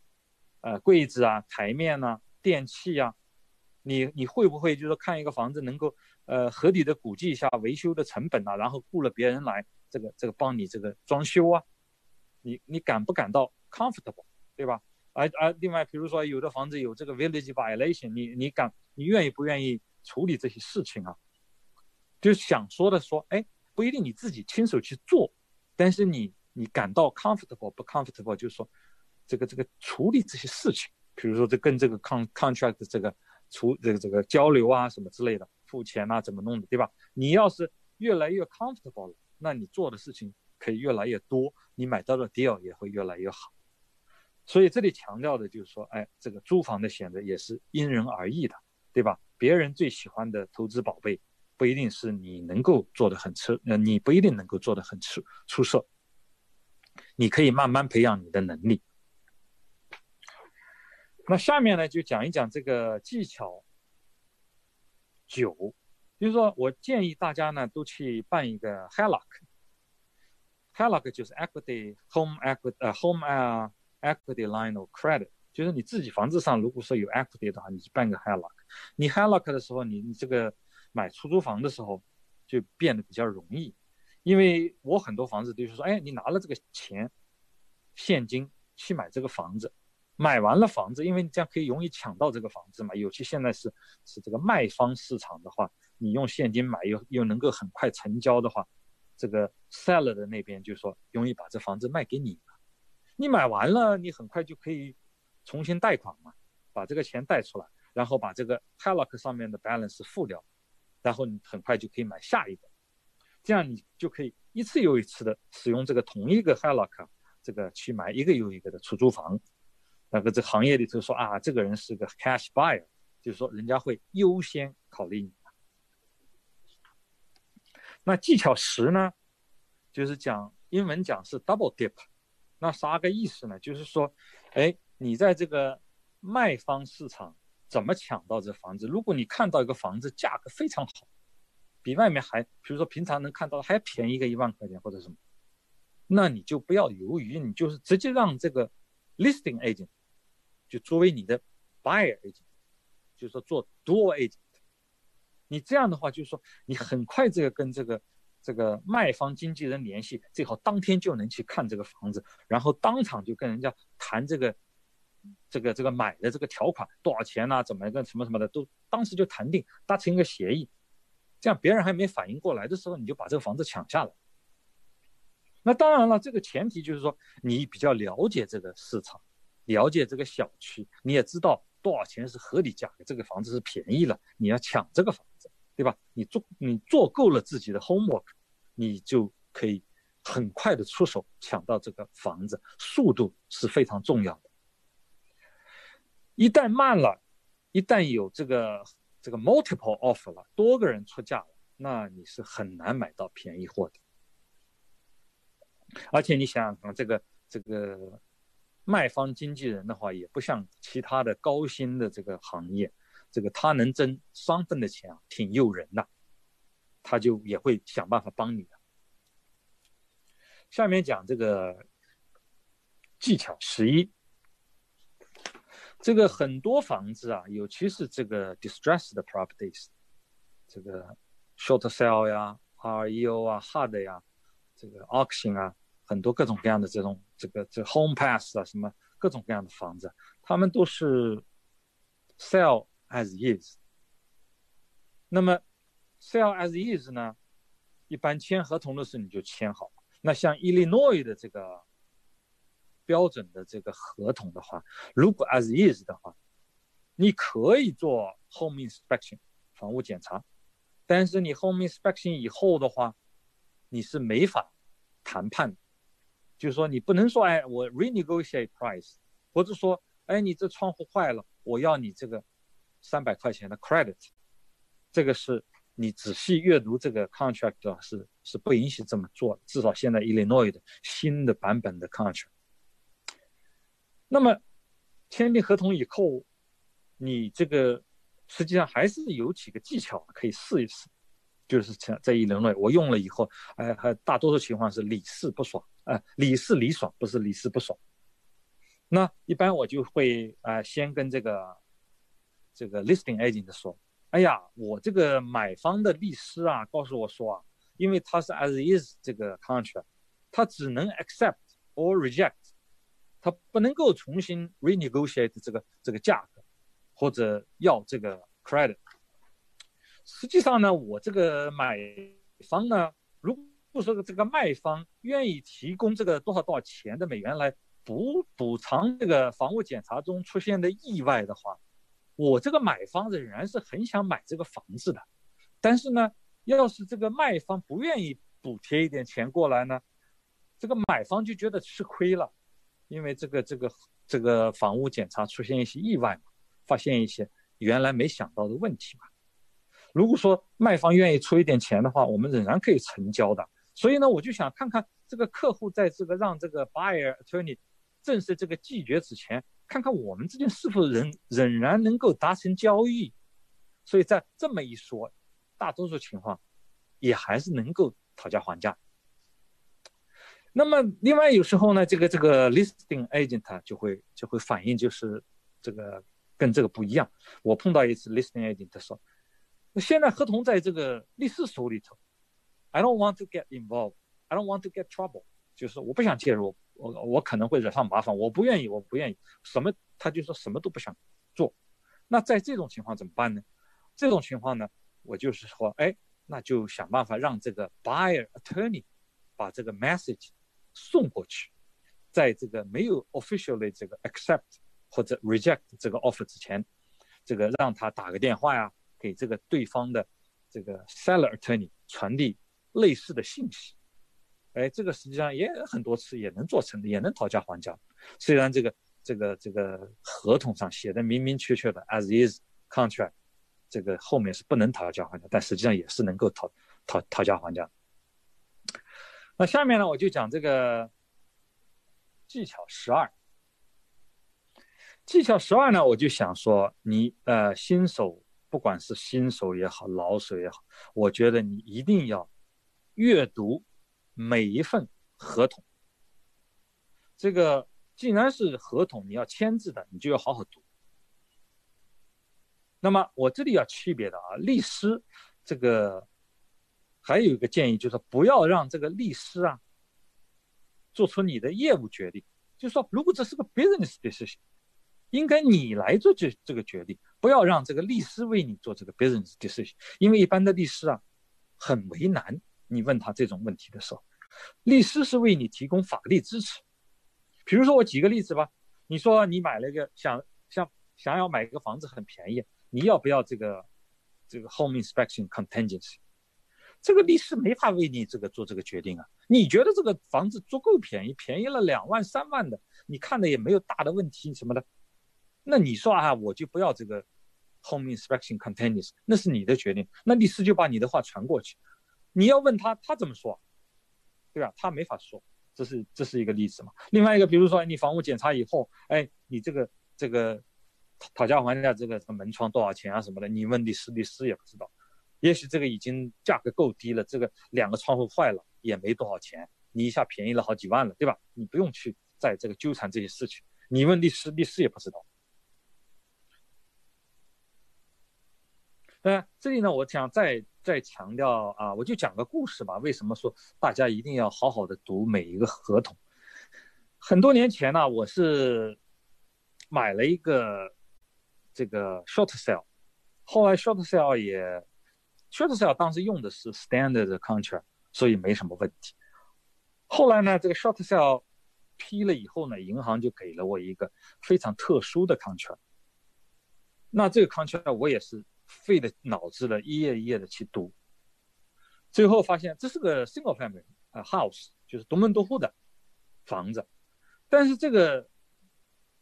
呃，柜子啊，台面啊，电器啊，你你会不会就是说看一个房子能够呃合理的估计一下维修的成本啊，然后雇了别人来这个这个帮你这个装修啊，你你感不感到 comfortable，对吧？而而另外，比如说有的房子有这个 village violation，你你敢你愿意不愿意处理这些事情啊？就想说的说，哎，不一定你自己亲手去做，但是你你感到 comfortable 不 comfortable，就是说。这个这个处理这些事情，比如说这跟这个 con contract 这个处这个这个交流啊什么之类的，付钱啊怎么弄的，对吧？你要是越来越 comfortable 了，那你做的事情可以越来越多，你买到的 deal 也会越来越好。所以这里强调的就是说，哎，这个租房的选择也是因人而异的，对吧？别人最喜欢的投资宝贝，不一定是你能够做的很出，呃，你不一定能够做的很出出色。你可以慢慢培养你的能力。那下面呢，就讲一讲这个技巧九，就是说我建议大家呢都去办一个 HELOC，HELOC 就是 Equity Home Equity 呃 Home 啊 Equity Line of Credit，就是你自己房子上如果说有 Equity 的话，你去办个 HELOC。你 HELOC 的时候，你你这个买出租房的时候就变得比较容易，因为我很多房子都是说，哎，你拿了这个钱现金去买这个房子。买完了房子，因为你这样可以容易抢到这个房子嘛。尤其现在是是这个卖方市场的话，你用现金买又又能够很快成交的话，这个 seller 的那边就说容易把这房子卖给你。你买完了，你很快就可以重新贷款嘛，把这个钱贷出来，然后把这个 HELOC 上面的 balance 付掉，然后你很快就可以买下一个，这样你就可以一次又一次的使用这个同一个 HELOC，这个去买一个又一个的出租房。那个这行业里头说啊，这个人是个 cash buyer，就是说人家会优先考虑你。那技巧十呢，就是讲英文讲是 double dip，那啥个意思呢？就是说，哎，你在这个卖方市场怎么抢到这房子？如果你看到一个房子价格非常好，比外面还，比如说平常能看到的还便宜个一万块钱或者什么，那你就不要犹豫，你就是直接让这个 listing agent。就作为你的 buyer agent，就是说做 door agent，你这样的话，就是说你很快这个跟这个这个卖方经纪人联系，最好当天就能去看这个房子，然后当场就跟人家谈这个这个这个买的这个条款多少钱呐，怎么一个什么什么的，都当时就谈定，达成一个协议，这样别人还没反应过来的时候，你就把这个房子抢下来。那当然了，这个前提就是说你比较了解这个市场。了解这个小区，你也知道多少钱是合理价格，这个房子是便宜了，你要抢这个房子，对吧？你做你做够了自己的 homework，你就可以很快的出手抢到这个房子，速度是非常重要的。一旦慢了，一旦有这个这个 multiple offer 了，多个人出价了，那你是很难买到便宜货的。而且你想想看，这个这个。卖方经纪人的话，也不像其他的高薪的这个行业，这个他能挣双份的钱啊，挺诱人的，他就也会想办法帮你的。下面讲这个技巧十一，这个很多房子啊，尤其是这个 distressed properties，这个 short sale 呀、REO 啊、hard 呀、这个 auction 啊。很多各种各样的这种这个这 home pass 啊，什么各种各样的房子，他们都是 sell as is。那么 sell as is 呢，一般签合同的时候你就签好。那像 Illinois 的这个标准的这个合同的话，如果 as is 的话，你可以做 home inspection 房屋检查，但是你 home inspection 以后的话，你是没法谈判。就是说，你不能说，哎，我 renegotiate price，或者说，哎，你这窗户坏了，我要你这个三百块钱的 credit，这个是你仔细阅读这个 contract 是是不允许这么做的。至少现在 Illinois 的新的版本的 contract。那么签订合同以后，你这个实际上还是有几个技巧可以试一试。就是在在一轮内我用了以后，哎，还大多数情况是理事不爽。呃，理是理爽，不是理是不爽。那一般我就会啊，先跟这个这个 listing agent 说，哎呀，我这个买方的律师啊，告诉我说啊，因为他是 as is 这个 contract，他只能 accept or reject，他不能够重新 renegotiate 这个这个价格，或者要这个 credit。实际上呢，我这个买方呢，不说这个卖方愿意提供这个多少多少钱的美元来补补偿这个房屋检查中出现的意外的话，我这个买方仍然是很想买这个房子的。但是呢，要是这个卖方不愿意补贴一点钱过来呢，这个买方就觉得吃亏了，因为这个这个这个房屋检查出现一些意外嘛，发现一些原来没想到的问题嘛。如果说卖方愿意出一点钱的话，我们仍然可以成交的。所以呢，我就想看看这个客户在这个让这个 buyer attorney 正式这个拒绝之前，看看我们之间是否仍仍然能够达成交易。所以在这么一说，大多数情况也还是能够讨价还价。那么另外有时候呢，这个这个 listing agent 就会就会反映就是这个跟这个不一样。我碰到一次 listing agent 说，现在合同在这个律师手里头。I don't want to get involved. I don't want to get trouble. 就是我不想介入，我我可能会惹上麻烦，我不愿意，我不愿意。什么？他就说什么都不想做。那在这种情况怎么办呢？这种情况呢，我就是说，哎，那就想办法让这个 buyer attorney 把这个 message 送过去， 在这个没有 officially 这个 accept 或者 reject 这个 offer 之前，这个让他打个电话呀，给这个对方的这个 seller attorney 传递 类似的信息。哎，这个实际上也很多次也能做成，也能讨价还价。虽然这个这个这个合同上写的明明确确的 as is contract，这个后面是不能讨价还价，但实际上也是能够讨讨讨价还价。那下面呢，我就讲这个技巧十二。技巧十二呢，我就想说，你呃，新手不管是新手也好，老手也好，我觉得你一定要阅读每一份合同。这个既然是合同，你要签字的，你就要好好读。那么我这里要区别的啊，律师这个。还有一个建议就是不要让这个律师啊做出你的业务决定。就是说，如果这是个 business decision，应该你来做这这个决定，不要让这个律师为你做这个 business decision。因为一般的律师啊很为难，你问他这种问题的时候，律师是为你提供法律支持。比如说我举个例子吧，你说你买了一个想想想要买一个房子很便宜，你要不要这个这个 home inspection contingency？这个律师没法为你这个做这个决定啊！你觉得这个房子足够便宜，便宜了两万三万的，你看的也没有大的问题什么的，那你说啊，我就不要这个 home inspection contingency，那是你的决定。那律师就把你的话传过去，你要问他，他怎么说？对吧？他没法说，这是这是一个例子嘛。另外一个，比如说你房屋检查以后，哎，你这个这个讨价还价，这个门窗多少钱啊什么的，你问律师，律师也不知道。也许这个已经价格够低了，这个两个窗户坏了也没多少钱，你一下便宜了好几万了，对吧？你不用去在这个纠缠这些事情，你问律师，律师也不知道。那这里呢，我想再再强调啊，我就讲个故事吧。为什么说大家一定要好好的读每一个合同？很多年前呢，我是买了一个这个 short sale，后来 short sale 也。short sale 当时用的是 standard contract，所以没什么问题。后来呢，这个 short sale 批了以后呢，银行就给了我一个非常特殊的 contract。那这个 contract 我也是费的脑子了，一页一页的去读。最后发现这是个 single family 啊 house，就是独门独户的房子。但是这个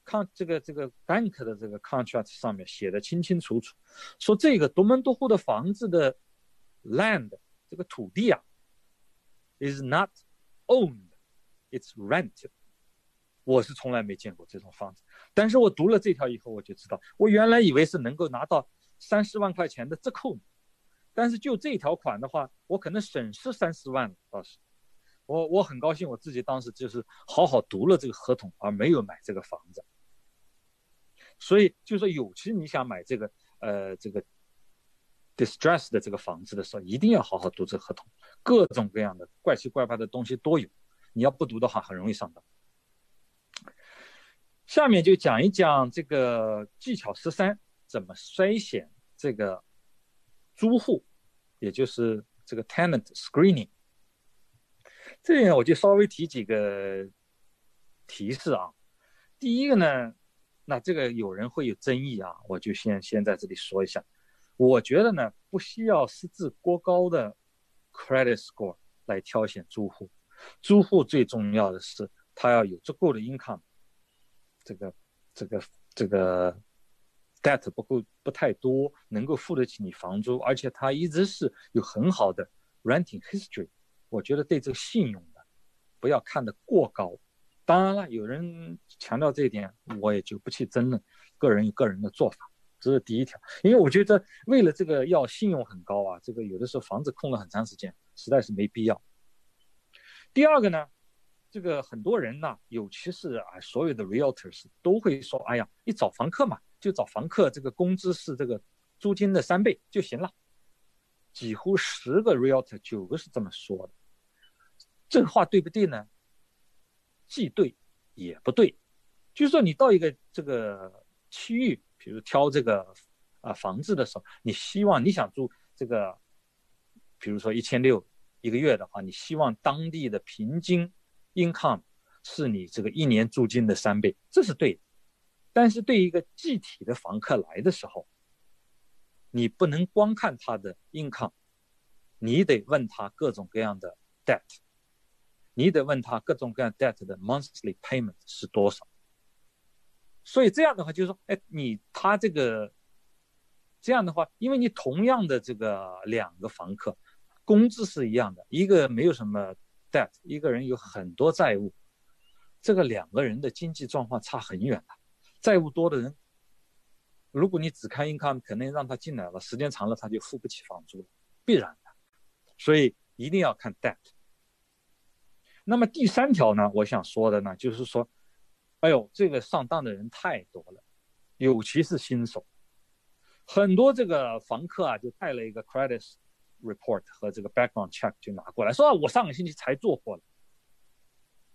con 这个这个 bank 的这个 contract 上面写的清清楚楚，说这个独门独户的房子的 land 这个土地啊，is not owned，it's rent。我是从来没见过这种房子，但是我读了这条以后，我就知道，我原来以为是能够拿到三十万块钱的折扣，但是就这条款的话，我可能损失三十万倒是。我我很高兴，我自己当时就是好好读了这个合同，而没有买这个房子。所以就说，尤其你想买这个呃这个 distress 的这个房子的时候，一定要好好读这个合同，各种各样的怪奇怪怪的东西都有，你要不读的话，很容易上当。下面就讲一讲这个技巧十三，怎么筛选这个租户，也就是这个 tenant screening。这里我就稍微提几个提示啊，第一个呢。那这个有人会有争议啊，我就先先在这里说一下。我觉得呢，不需要私自过高的 credit score 来挑选租户。租户最重要的是他要有足够的 income，这个这个这个 debt 不够不太多，能够付得起你房租，而且他一直是有很好的 renting history。我觉得对这个信用的不要看得过高。当然了，有人强调这一点，我也就不去争论。个人有个人的做法，这是第一条。因为我觉得，为了这个要信用很高啊，这个有的时候房子空了很长时间，实在是没必要。第二个呢，这个很多人呢，尤其是啊，所有的 realtors 都会说：“哎呀，你找房客嘛，就找房客，这个工资是这个租金的三倍就行了。”几乎十个 realtor 九个是这么说的，这个话对不对呢？既对也不对，就是说你到一个这个区域，比如挑这个啊房子的时候，你希望你想住这个，比如说一千六一个月的话，你希望当地的平均 income 是你这个一年租金的三倍，这是对的。但是对一个具体的房客来的时候，你不能光看他的 income，你得问他各种各样的 debt，你得问他各种各样 debt 的 monthly payment 是多少。所以这样的话，就是说，哎，你他这个这样的话，因为你同样的这个两个房客，工资是一样的，一个没有什么 debt，一个人有很多债务，这个两个人的经济状况差很远的。债务多的人，如果你只看 income，可能让他进来了，时间长了他就付不起房租了，必然的。所以一定要看 debt。那么第三条呢，我想说的呢，就是说，哎呦，这个上当的人太多了，尤其是新手，很多这个房客啊，就带了一个 credit report 和这个 background check 就拿过来，说啊我上个星期才做过了，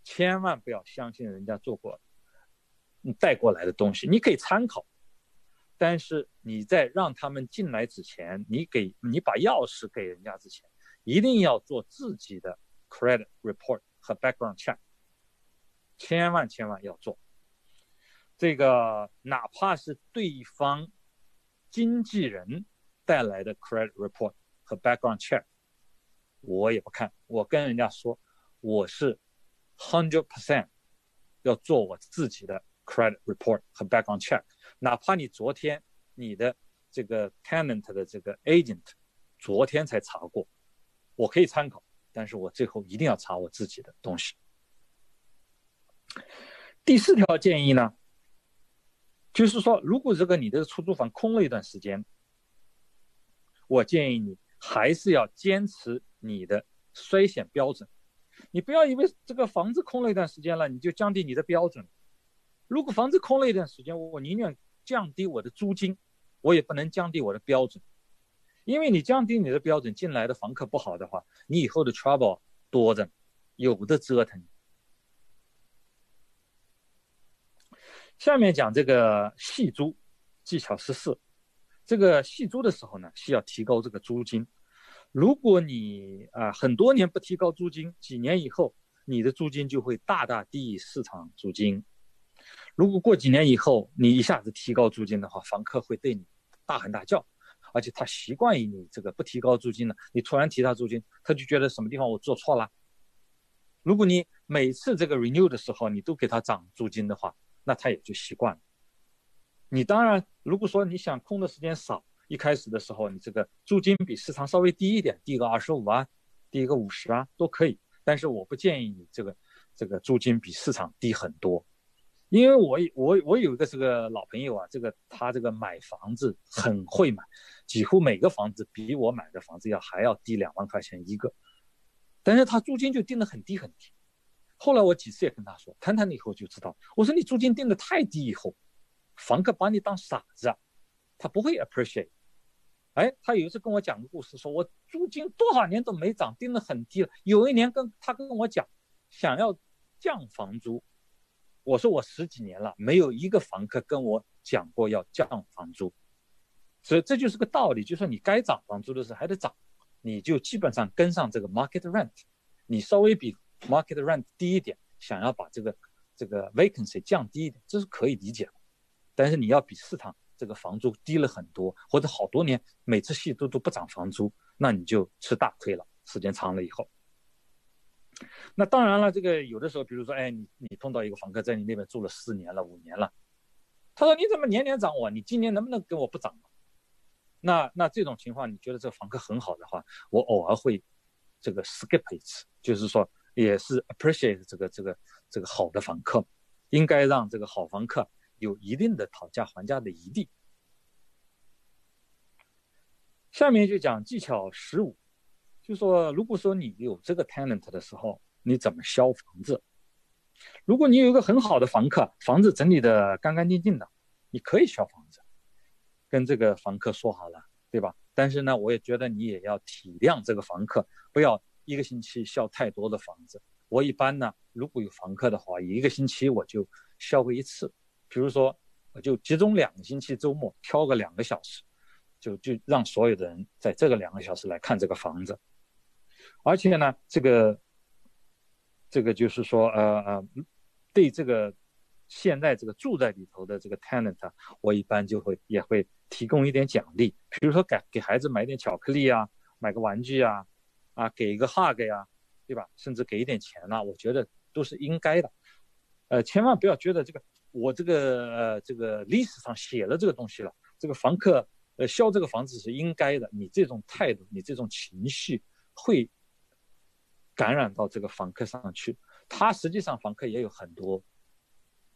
千万不要相信人家做过。带过来的东西你可以参考，但是你在让他们进来之前，你给你把钥匙给人家之前，一定要做自己的 credit report 和 background check，千万千万要做。这个哪怕是对方经纪人带来的 credit report 和 background check，我也不看。我跟人家说，我是 hundred percent 要做我自己的。Credit report 和 background check，哪怕你昨天你的这个 tenant 的这个 agent 昨天才查过，我可以参考，但是我最后一定要查我自己的东西。第四条建议呢，就是说，如果这个你的出租房空了一段时间，我建议你还是要坚持你的筛选标准，你不要以为这个房子空了一段时间了，你就降低你的标准。如果房子空了一段时间，我宁愿降低我的租金，我也不能降低我的标准，因为你降低你的标准，进来的房客不好的话，你以后的 trouble 多着，有的折腾。下面讲这个细租技巧十四，这个细租的时候呢，需要提高这个租金。如果你啊很多年不提高租金，几年以后你的租金就会大大低于市场租金。如果过几年以后你一下子提高租金的话，房客会对你大喊大叫，而且他习惯于你这个不提高租金了，你突然提他租金，他就觉得什么地方我做错了。如果你每次这个 renew 的时候你都给他涨租金的话，那他也就习惯了。你当然如果说你想空的时间少，一开始的时候你这个租金比市场稍微低一点，低个二十五啊，低个五十啊都可以，但是我不建议你这个这个租金比市场低很多。因为我我我有一个这个老朋友啊，这个他这个买房子很会买，几乎每个房子比我买的房子要还要低两万块钱一个，但是他租金就定的很低很低。后来我几次也跟他说，谈谈了以后就知道，我说你租金定的太低以后，房客把你当傻子，他不会 appreciate。哎，他有一次跟我讲个故事，说我租金多少年都没涨，定的很低了，有一年跟他跟我讲，想要降房租。我说我十几年了，没有一个房客跟我讲过要降房租，所以这就是个道理，就说你该涨房租的时候还得涨，你就基本上跟上这个 market rent，你稍微比 market rent 低一点，想要把这个这个 vacancy 降低一点，这是可以理解的，但是你要比市场这个房租低了很多，或者好多年每次细租都不涨房租，那你就吃大亏了，时间长了以后。那当然了，这个有的时候，比如说，哎，你你碰到一个房客在你那边住了四年了、五年了，他说你怎么年年涨我？你今年能不能给我不涨？那那这种情况，你觉得这房客很好的话，我偶尔会这个 skip 一次，就是说也是 appreciate 这个这个这个好的房客，应该让这个好房客有一定的讨价还价的余地。下面就讲技巧十五。就说，如果说你有这个 talent 的时候，你怎么销房子？如果你有一个很好的房客，房子整理的干干净净的，你可以销房子，跟这个房客说好了，对吧？但是呢，我也觉得你也要体谅这个房客，不要一个星期销太多的房子。我一般呢，如果有房客的话，一个星期我就销个一次，比如说，我就集中两个星期周末挑个两个小时，就就让所有的人在这个两个小时来看这个房子。而且呢，这个，这个就是说，呃呃，对这个现在这个住在里头的这个 tenant，我一般就会也会提供一点奖励，比如说给给孩子买点巧克力啊，买个玩具啊，啊，给一个 hug 呀，对吧？甚至给一点钱呐，我觉得都是应该的。呃，千万不要觉得这个我这个呃这个历史上写了这个东西了，这个房客呃销这个房子是应该的，你这种态度，你这种情绪会感染到这个房客上去。他实际上房客也有很多，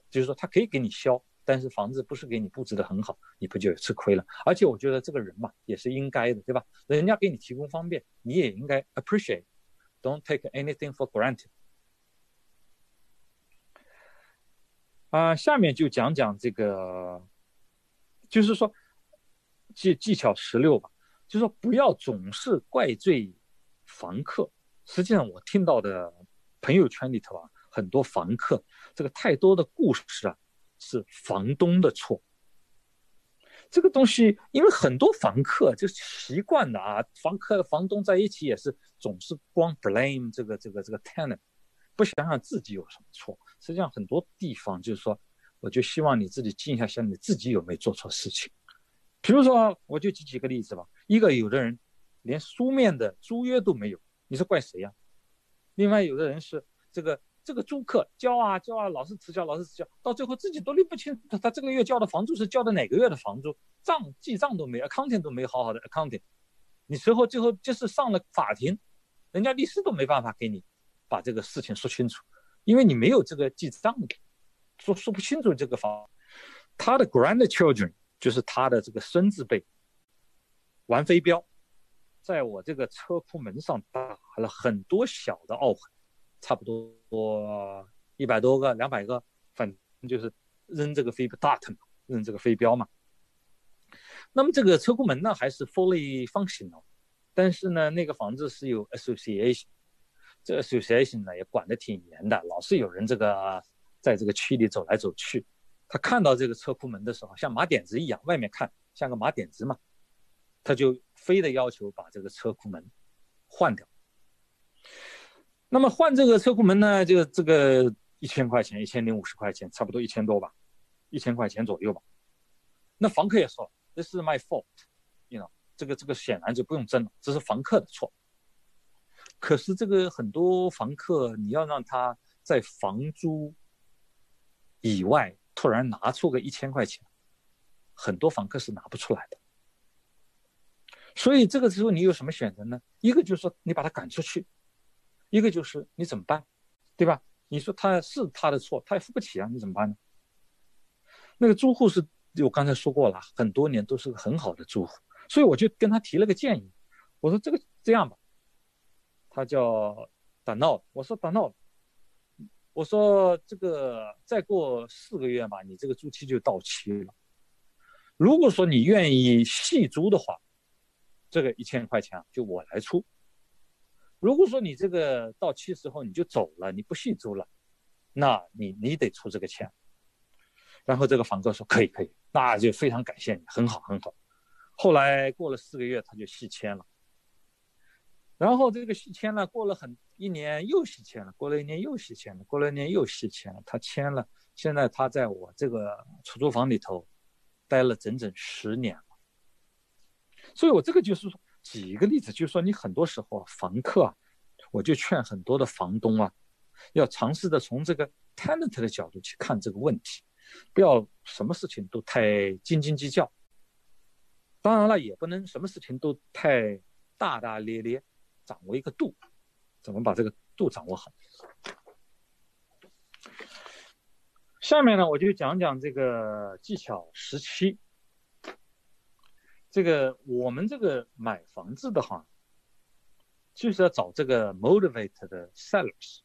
就是说他可以给你销，但是房子不是给你布置的很好，你不就吃亏了？而且我觉得这个人嘛也是应该的，对吧？人家给你提供方便，你也应该 appreciate，don't take anything for granted。啊，下面就讲讲这个，就是说技技巧十六吧，就是说不要总是怪罪房客。实际上，我听到的朋友圈里头啊，很多房客这个太多的故事啊，是房东的错。这个东西，因为很多房客就习惯的啊，房客房东在一起也是总是光 blame 这个这个这个 tenant。不想想自己有什么错，实际上很多地方就是说，我就希望你自己静下心，你自己有没有做错事情。比如说，我就举几个例子吧。一个，有的人连书面的租约都没有，你是怪谁呀？另外，有的人是这个这个租客交啊交啊，老是迟交，老是迟交，到最后自己都拎不清他他这个月交的房租是交的哪个月的房租，账记账都没，accounting 都没好好的 accounting，你最后最后就是上了法庭，人家律师都没办法给你。把这个事情说清楚，因为你没有这个记账的，说说不清楚这个房，他的 grandchildren 就是他的这个孙子辈玩飞镖，在我这个车库门上打了很多小的凹痕，差不多一百多个、两百个，反正就是扔这个飞 dart 嘛，扔这个飞镖嘛。那么这个车库门呢还是 fully functional，但是呢那个房子是有 association。这 association 呢也管得挺严的，老是有人这个在这个区里走来走去。他看到这个车库门的时候，像马点子一样，外面看像个马点子嘛，他就非得要求把这个车库门换掉。那么换这个车库门呢，就这个一千块钱，一千零五十块钱，差不多一千多吧，一千块钱左右吧。那房客也说，This is my fault，you know，这个这个显然就不用争了，这是房客的错。可是这个很多房客，你要让他在房租以外突然拿出个一千块钱，很多房客是拿不出来的。所以这个时候你有什么选择呢？一个就是说你把他赶出去，一个就是你怎么办，对吧？你说他是他的错，他也付不起啊，你怎么办呢？那个租户是我刚才说过了，很多年都是个很好的租户，所以我就跟他提了个建议，我说这个这样吧。他叫打闹，我说打闹，我说这个再过四个月吧，你这个租期就到期了。如果说你愿意续租的话，这个一千块钱就我来出。如果说你这个到期时候你就走了，你不续租了，那你你得出这个钱。然后这个房客说可以可以，那就非常感谢你，很好很好。后来过了四个月，他就续签了。然后这个续签了，过了很一年又续签了，过了一年又续签了，过了一年又续签了。他签了，现在他在我这个出租房里头待了整整十年。所以我这个就是说，举一个例子，就是说你很多时候啊房客啊，我就劝很多的房东啊，要尝试的从这个 tenant 的角度去看这个问题，不要什么事情都太斤斤计较。当然了，也不能什么事情都太大大咧咧。掌握一个度，怎么把这个度掌握好？下面呢，我就讲讲这个技巧十七。这个我们这个买房子的话，就是要找这个 motivate 的 sellers，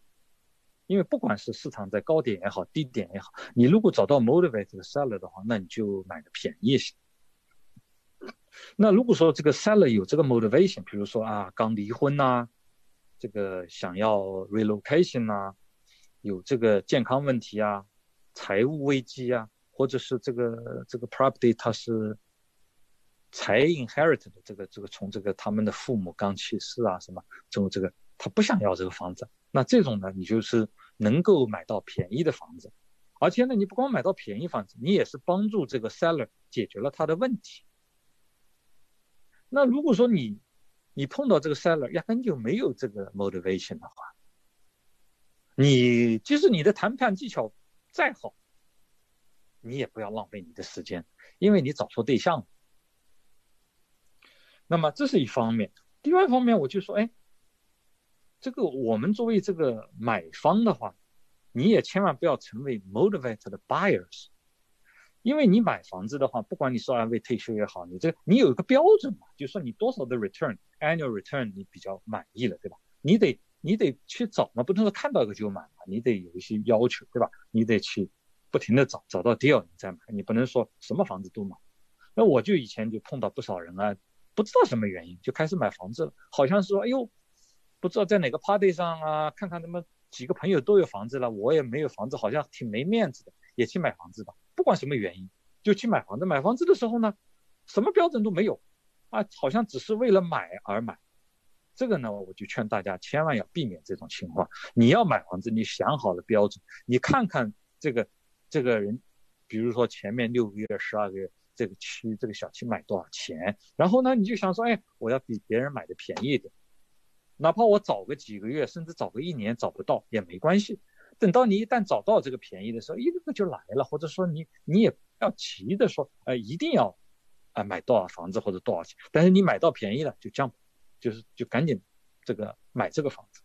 因为不管是市场在高点也好，低点也好，你如果找到 motivate 的 seller 的话，那你就买的便宜些。那如果说这个 seller 有这个 motivation，比如说啊，刚离婚呐，这个想要 relocation 呐，有这个健康问题啊，财务危机啊，或者是这个这个 property 它是财 inherit 的，这个这个从这个他们的父母刚去世啊，什么从这个他不想要这个房子，那这种呢，你就是能够买到便宜的房子，而且呢，你不光买到便宜房子，你也是帮助这个 seller 解决了他的问题。那如果说你你碰到这个 seller 压根就没有这个 motivation 的话，你即使你的谈判技巧再好，你也不要浪费你的时间，因为你找错对象了。那么这是一方面，第二方面我就说，哎，这个我们作为这个买方的话，你也千万不要成为 motivated buyers，因为你买房子的话，不管你是安慰退休也好，你这你有一个标准嘛，就说你多少的 return annual return 你比较满意了，对吧？你得你得去找嘛，不能说看到一个就买嘛，你得有一些要求，对吧？你得去不停的找，找到 deal 你再买，你不能说什么房子都买。那我就以前就碰到不少人啊。不知道什么原因就开始买房子了，好像是说，哎呦，不知道在哪个 party 上啊，看看他们几个朋友都有房子了，我也没有房子，好像挺没面子的，也去买房子吧。不管什么原因，就去买房子。买房子的时候呢，什么标准都没有，啊，好像只是为了买而买。这个呢，我就劝大家千万要避免这种情况。你要买房子，你想好了标准，你看看这个这个人，比如说前面六个月、十二个月。这个区这个小区买多少钱？然后呢，你就想说，哎，我要比别人买的便宜一点，哪怕我早个几个月，甚至早个一年找不到也没关系。等到你一旦找到这个便宜的时候，一个个就来了。或者说你你也不要急的说，哎，一定要啊买多少房子或者多少钱。但是你买到便宜了就降，就是就赶紧这个买这个房子。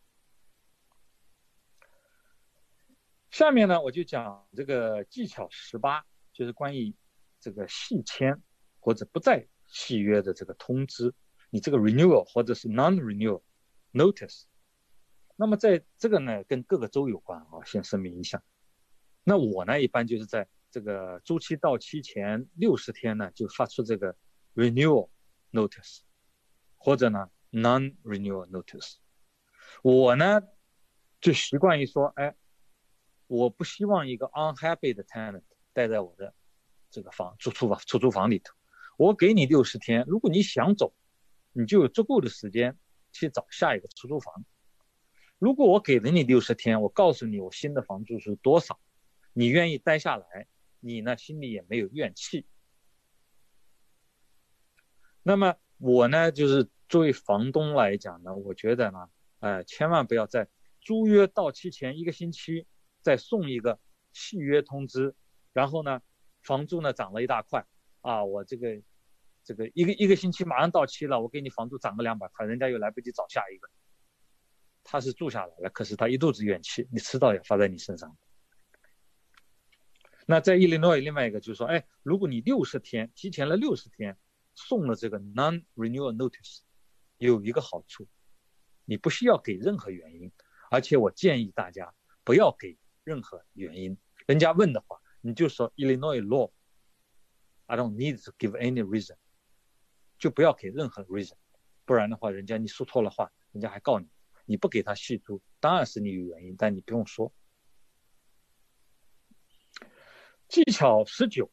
下面呢，我就讲这个技巧十八，就是关于。这个续签或者不再续约的这个通知，你这个 renewal 或者是 non-renewal notice，那么在这个呢跟各个州有关啊，先声明一下。那我呢一般就是在这个周期到期前六十天呢就发出这个 renewal notice，或者呢 non-renewal notice。我呢就习惯于说，哎，我不希望一个 unhappy 的 tenant 待在我的。这个房租出租房出租房里头，我给你六十天，如果你想走，你就有足够的时间去找下一个出租房。如果我给了你六十天，我告诉你我新的房租是多少，你愿意待下来，你呢心里也没有怨气。那么我呢，就是作为房东来讲呢，我觉得呢，呃，千万不要在租约到期前一个星期再送一个续约通知，然后呢。房租呢涨了一大块啊！我这个这个一个一个星期马上到期了，我给你房租涨个两百块，人家又来不及找下一个。他是住下来了，可是他一肚子怨气，你迟早要发在你身上。那在伊利诺伊另外一个就是说，哎，如果你六十天提前了六十天送了这个 non-renewal notice，有一个好处，你不需要给任何原因，而且我建议大家不要给任何原因，人家问的话。你就说 Illinois law，I don't need to give any reason，就不要给任何 reason，不然的话，人家你说错了话，人家还告你。你不给他续租，当然是你有原因，但你不用说。技巧十九，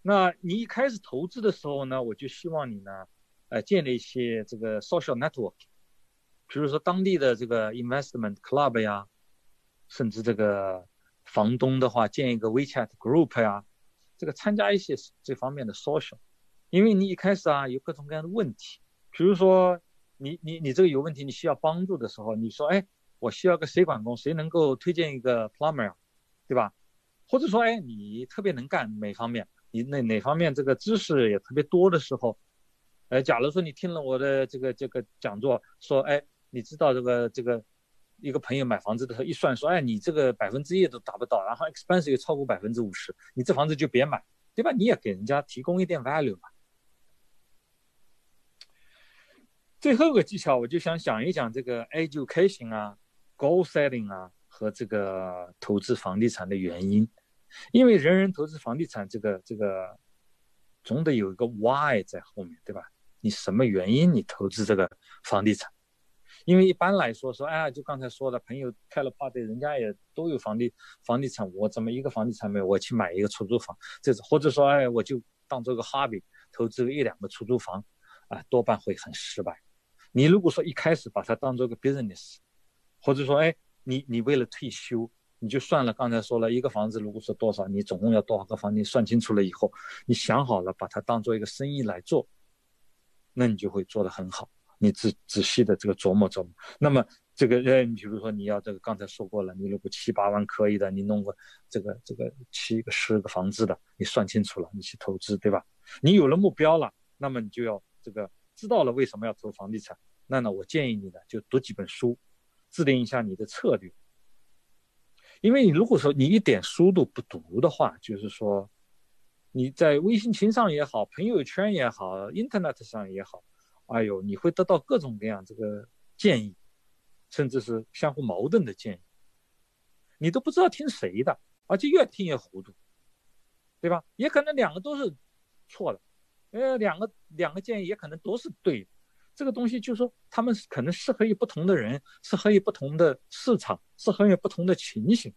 那你一开始投资的时候呢，我就希望你呢，呃，建立一些这个 social network，比如说当地的这个 investment club 呀，甚至这个。房东的话建一个 WeChat group 呀，这个参加一些这方面的 social，因为你一开始啊有各种各样的问题，比如说你你你这个有问题，你需要帮助的时候，你说哎我需要个水管工，谁能够推荐一个 plumber，对吧？或者说哎你特别能干哪方面，你哪哪方面这个知识也特别多的时候，呃假如说你听了我的这个这个讲座，说哎你知道这个这个。一个朋友买房子的时候一算说，哎，你这个百分之一都达不到，然后 expense 又超过百分之五十，你这房子就别买，对吧？你也给人家提供一点 value 嘛。最后一个技巧，我就想讲一讲这个 education 啊，goal setting 啊和这个投资房地产的原因，因为人人投资房地产，这个这个总得有一个 why 在后面对吧？你什么原因你投资这个房地产？因为一般来说说，哎，就刚才说的，朋友开了 party，人家也都有房地房地产，我怎么一个房地产没有？我去买一个出租房，这或者说，哎，我就当做个 hobby 投资个一两个出租房，啊，多半会很失败。你如果说一开始把它当做个 business，或者说哎，你你为了退休，你就算了。刚才说了一个房子，如果说多少，你总共要多少个房，你算清楚了以后，你想好了把它当做一个生意来做，那你就会做得很好。你仔仔细的这个琢磨琢磨，那么这个呃，比如说你要这个刚才说过了，你如果七八万可以的，你弄个这个这个七个十个房子的，你算清楚了，你去投资，对吧？你有了目标了，那么你就要这个知道了为什么要投房地产，那呢，我建议你呢就读几本书，制定一下你的策略。因为你如果说你一点书都不读的话，就是说你在微信群上也好，朋友圈也好，Internet 上也好。哎呦，你会得到各种各样这个建议，甚至是相互矛盾的建议，你都不知道听谁的，而且越听越糊涂，对吧？也可能两个都是错的，呃，两个两个建议也可能都是对的。这个东西就是说，他们可能适合于不同的人，适合于不同的市场，适合于不同的情形，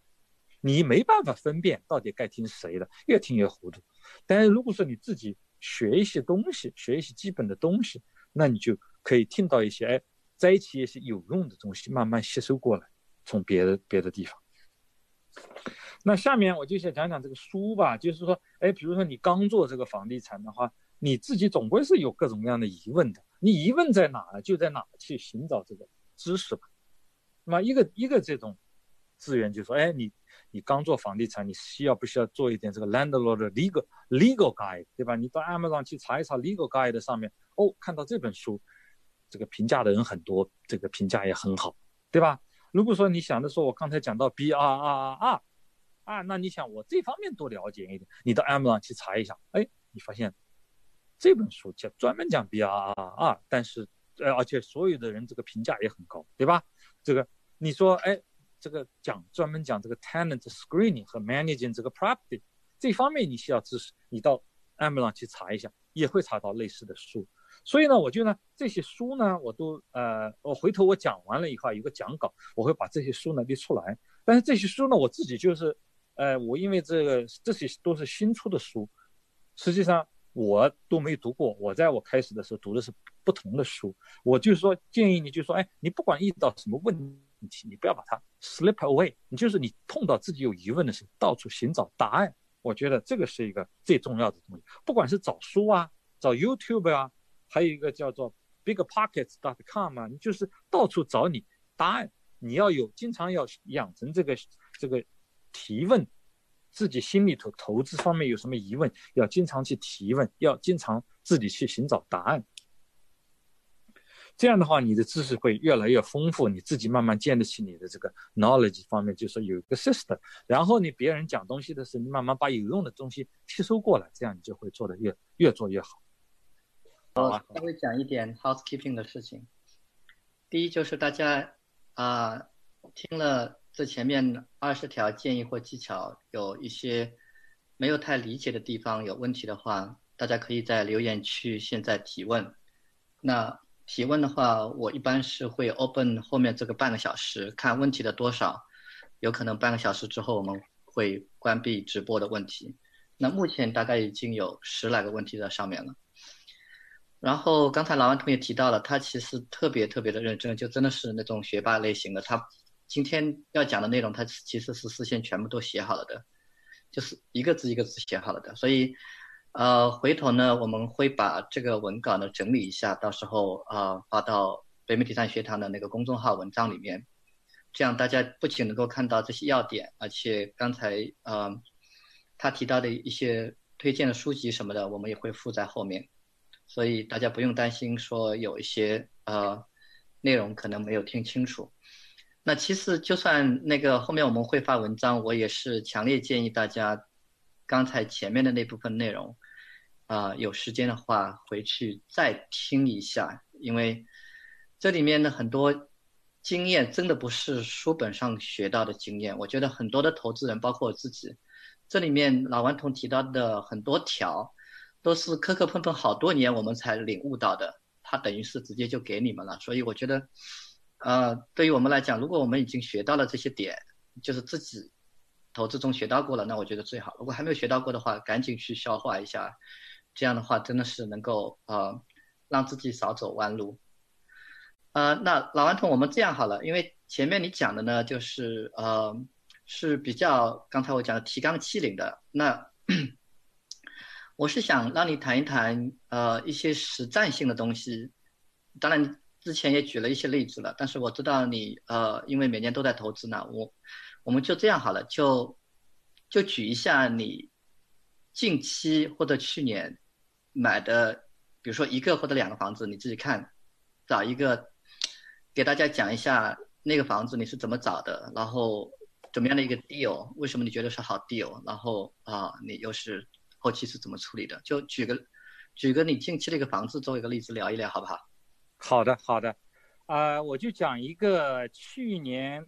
你没办法分辨到底该听谁的，越听越糊涂。但是如果说你自己学一些东西，学一些基本的东西。那你就可以听到一些哎，摘起一些有用的东西，慢慢吸收过来，从别的别的地方。那下面我就想讲讲这个书吧，就是说，哎，比如说你刚做这个房地产的话，你自己总归是有各种各样的疑问的。你疑问在哪，就在哪去寻找这个知识吧。那么一个一个这种资源，就说，哎，你你刚做房地产，你需要不需要做一点这个 landlord 的 legal legal guide，对吧？你到 Amazon 去查一查 legal guide 上面。哦，看到这本书，这个评价的人很多，这个评价也很好，对吧？如果说你想的说，我刚才讲到 B R R R 啊，那你想我这方面多了解一点，你到 Amazon 去查一下，哎，你发现这本书讲专门讲 B R R R，但是呃，而且所有的人这个评价也很高，对吧？这个你说，哎，这个讲专门讲这个 tenant screening 和 managing 这个 property 这方面你需要知识，你到 Amazon 去查一下，也会查到类似的书。所以呢，我就呢这些书呢，我都呃，我回头我讲完了以后有个讲稿，我会把这些书呢列出来。但是这些书呢，我自己就是，呃，我因为这个这些都是新出的书，实际上我都没读过。我在我开始的时候读的是不同的书，我就是说建议你，就说，哎，你不管遇到什么问题题，你不要把它 slip away，你就是你碰到自己有疑问的时候，到处寻找答案。我觉得这个是一个最重要的东西，不管是找书啊，找 YouTube 啊。还有一个叫做 BigPockets.com 啊，你就是到处找你答案，你要有经常要养成这个这个提问，自己心里头投资方面有什么疑问，要经常去提问，要经常自己去寻找答案。这样的话，你的知识会越来越丰富，你自己慢慢建立起你的这个 knowledge 方面，就是有一个 system。然后你别人讲东西的时候，你慢慢把有用的东西吸收过来，这样你就会做的越越做越好。我稍微讲一点 housekeeping 的事情。第一就是大家啊听了这前面二十条建议或技巧，有一些没有太理解的地方，有问题的话，大家可以在留言区现在提问。那提问的话，我一般是会 open 后面这个半个小时，看问题的多少，有可能半个小时之后我们会关闭直播的问题。那目前大概已经有十来个问题在上面了。然后刚才老王同学提到了，他其实特别特别的认真，就真的是那种学霸类型的。他今天要讲的内容，他其实是事先全部都写好了的，就是一个字一个字写好了的。所以，呃，回头呢，我们会把这个文稿呢整理一下，到时候啊发到北美地产学堂的那个公众号文章里面，这样大家不仅能够看到这些要点，而且刚才呃他提到的一些推荐的书籍什么的，我们也会附在后面。所以大家不用担心说有一些呃内容可能没有听清楚。那其次就算那个后面我们会发文章，我也是强烈建议大家刚才前面的那部分内容啊，有时间的话回去再听一下，因为这里面的很多经验真的不是书本上学到的经验。我觉得很多的投资人，包括我自己，这里面老顽童提到的很多条。都是磕磕碰碰好多年，我们才领悟到的。他等于是直接就给你们了，所以我觉得，呃，对于我们来讲，如果我们已经学到了这些点，就是自己投资中学到过了，那我觉得最好。如果还没有学到过的话，赶紧去消化一下，这样的话真的是能够呃让自己少走弯路。呃，那老顽童，我们这样好了，因为前面你讲的呢，就是呃是比较刚才我讲的提纲挈领的，那 我是想让你谈一谈呃一些实战性的东西。当然之前也举了一些例子了，但是我知道你呃因为每年都在投资呢，我我们就这样好了，就就举一下你近期或者去年买的，比如说一个或者两个房子，你自己看，找一个。给大家讲一下那个房子你是怎么找的，然后怎么样的一个 deal，为什么你觉得是好 deal，然后啊你又是后期是怎么处理的？就举个举个你近期的一个房子作为一个例子聊一聊，好不好？好的，好的，啊，我就讲一个去年。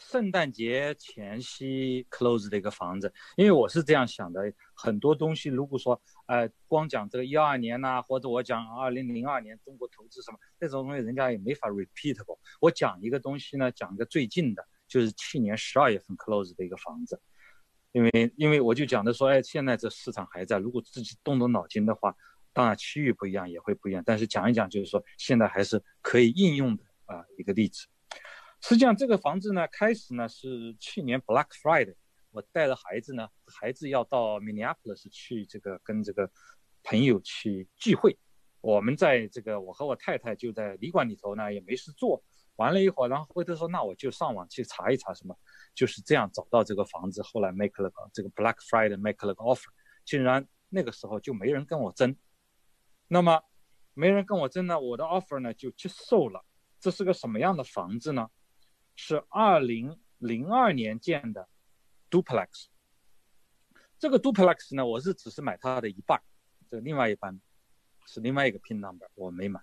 圣诞节前夕 close 的一个房子，因为我是这样想的，很多东西如果说，呃，光讲这个一二年呐，或者我讲二零零二年中国投资什么这种东西，人家也没法 repeatable。我讲一个东西呢，讲一个最近的，就是去年十二月份 close 的一个房子，因为因为我就讲的说，哎，现在这市场还在，如果自己动动脑筋的话，当然区域不一样也会不一样，但是讲一讲就是说，现在还是可以应用的啊一个例子。实际上，这个房子呢，开始呢是去年 Black Friday，我带着孩子呢，孩子要到 Minneapolis 去这个跟这个朋友去聚会。我们在这个，我和我太太就在旅馆里头呢，也没事做。玩了一会儿，然后回头说，那我就上网去查一查什么，就是这样找到这个房子。后来 make 了个这个 Black Friday make 了个 offer，竟然那个时候就没人跟我争。那么没人跟我争呢，我的 offer 呢就接受了。这是个什么样的房子呢？是二零零二年建的 duplex，这个 duplex 呢，我是只是买它的一半，这另外一半是另外一个 pin number，我没买。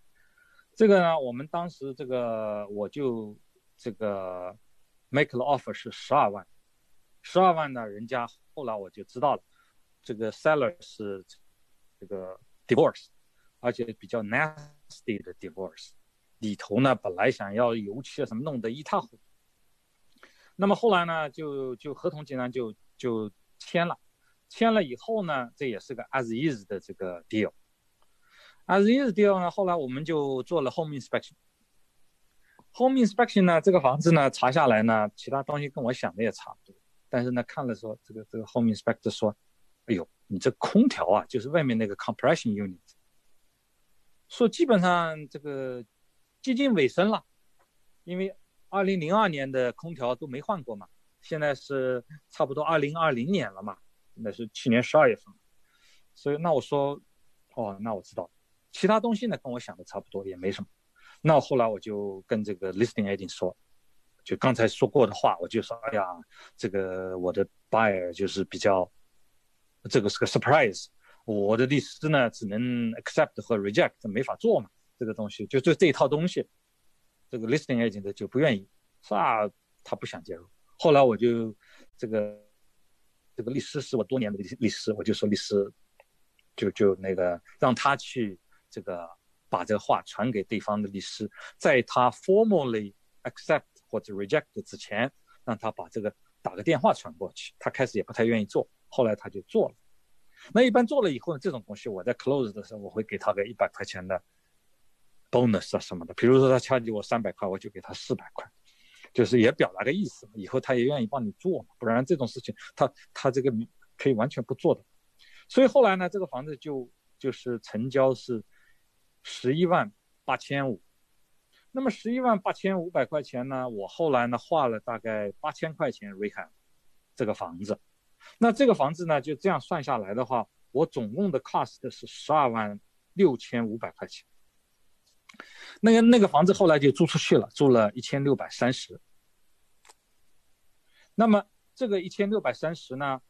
这个呢，我们当时这个我就这个 make the offer 是十二万，十二万呢，人家后来我就知道了，这个 seller 是这个 divorce，而且比较 nasty 的 divorce，里头呢本来想要油漆啊什么弄得一塌糊涂。那么后来呢，就就合同竟然就就签了，签了以后呢，这也是个 as is 的这个 deal。as is deal 呢，后来我们就做了 home inspection。home inspection 呢，这个房子呢查下来呢，其他东西跟我想的也差不多，但是呢看了说这个这个 home inspector 说，哎呦，你这空调啊，就是外面那个 compression unit，说基本上这个接近尾声了，因为。二零零二年的空调都没换过嘛，现在是差不多二零二零年了嘛，那是去年十二月份，所以那我说，哦，那我知道，其他东西呢跟我想的差不多，也没什么。那后来我就跟这个 listing agent 说，就刚才说过的话，我就说，哎呀，这个我的 buyer 就是比较，这个是个 surprise，我的律师呢只能 accept 和 reject，没法做嘛，这个东西就就这一套东西。这个 listing agent 就不愿意，是吧？他不想介入。后来我就这个这个律师是我多年的律律师，我就说律师就就那个让他去这个把这个话传给对方的律师，在他 formally accept 或者 reject 之前，让他把这个打个电话传过去。他开始也不太愿意做，后来他就做了。那一般做了以后呢，这种东西我在 close 的时候，我会给他个一百块钱的。Bonus 啊什么的，比如说他敲击我三百块，我就给他四百块，就是也表达个意思，以后他也愿意帮你做嘛，不然这种事情他他这个可以完全不做的。所以后来呢，这个房子就就是成交是十一万八千五，那么十一万八千五百块钱呢，我后来呢花了大概八千块钱 rehab 这个房子，那这个房子呢就这样算下来的话，我总共的 cost 是十二万六千五百块钱。那个那个房子后来就租出去了，租了一千六百三十。那么这个一千六百三十呢，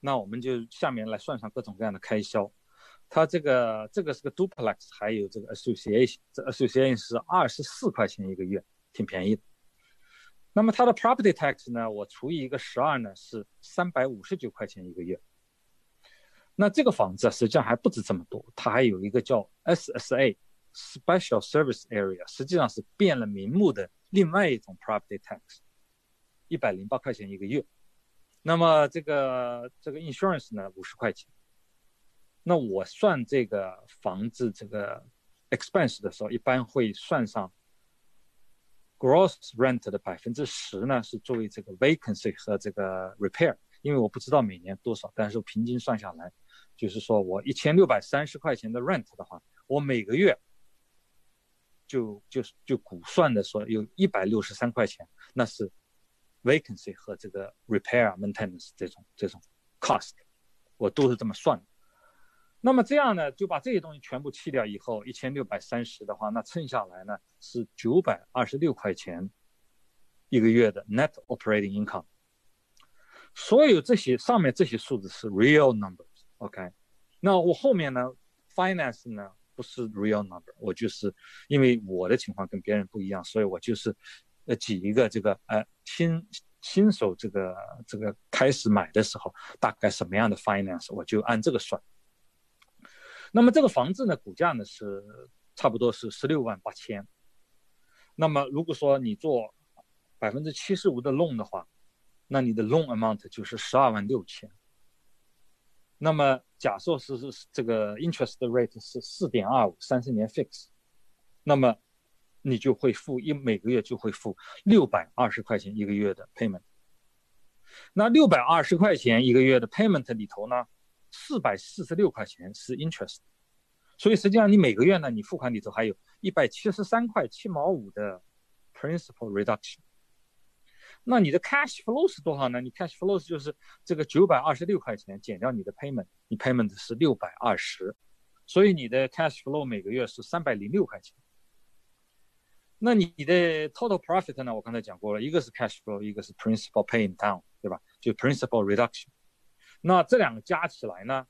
那我们就下面来算上各种各样的开销。它这个这个是个 duplex，还有这个 association，这 association 是二十四块钱一个月，挺便宜的。那么它的 property tax 呢，我除以一个十二呢，是三百五十九块钱一个月。那这个房子实际上还不止这么多，它还有一个叫 SSA。Special Service Area 实际上是变了名目的另外一种 Property Tax，一百零八块钱一个月。那么这个这个 Insurance 呢，五十块钱。那我算这个房子这个 Expense 的时候，一般会算上 gross rent 的百分之十呢是作为这个 vacancy 和这个 repair，因为我不知道每年多少，但是平均算下来，就是说我一千六百三十块钱的 rent 的话，我每个月就就是就估算的说有一百六十三块钱，那是 vacancy 和这个 repair maintenance 这种这种 cost，我都是这么算的。那么这样呢，就把这些东西全部去掉以后，一千六百三十的话，那剩下来呢是九百二十六块钱一个月的 net operating income。所有这些上面这些数字是 real numbers，OK？那我后面呢，finance 呢不是 real number，我就是因为我的情况跟别人不一样，所以我就是呃挤一个这个呃新新手这个这个开始买的时候大概什么样的 finance，我就按这个算。那么这个房子呢，股价呢是差不多是十六万八千。那么如果说你做百分之七十五的 loan 的话，那你的 loan amount 就是十二万六千。那么假设是是这个 interest rate 是四点二五，三十年 fix，那么你就会付一每个月就会付六百二十块钱一个月的 payment。那六百二十块钱一个月的 payment 里头呢？四百四十六块钱是 interest，所以实际上你每个月呢，你付款里头还有一百七十三块七毛五的 principal reduction。那你的 cash flow 是多少呢？你 cash flow 就是这个九百二十六块钱减掉你的 payment，你 payment 是六百二十，所以你的 cash flow 每个月是三百零六块钱。那你的 total profit 呢？我刚才讲过了，一个是 cash flow，一个是 principal paying down，对吧？就 principal reduction。那这两个加起来呢，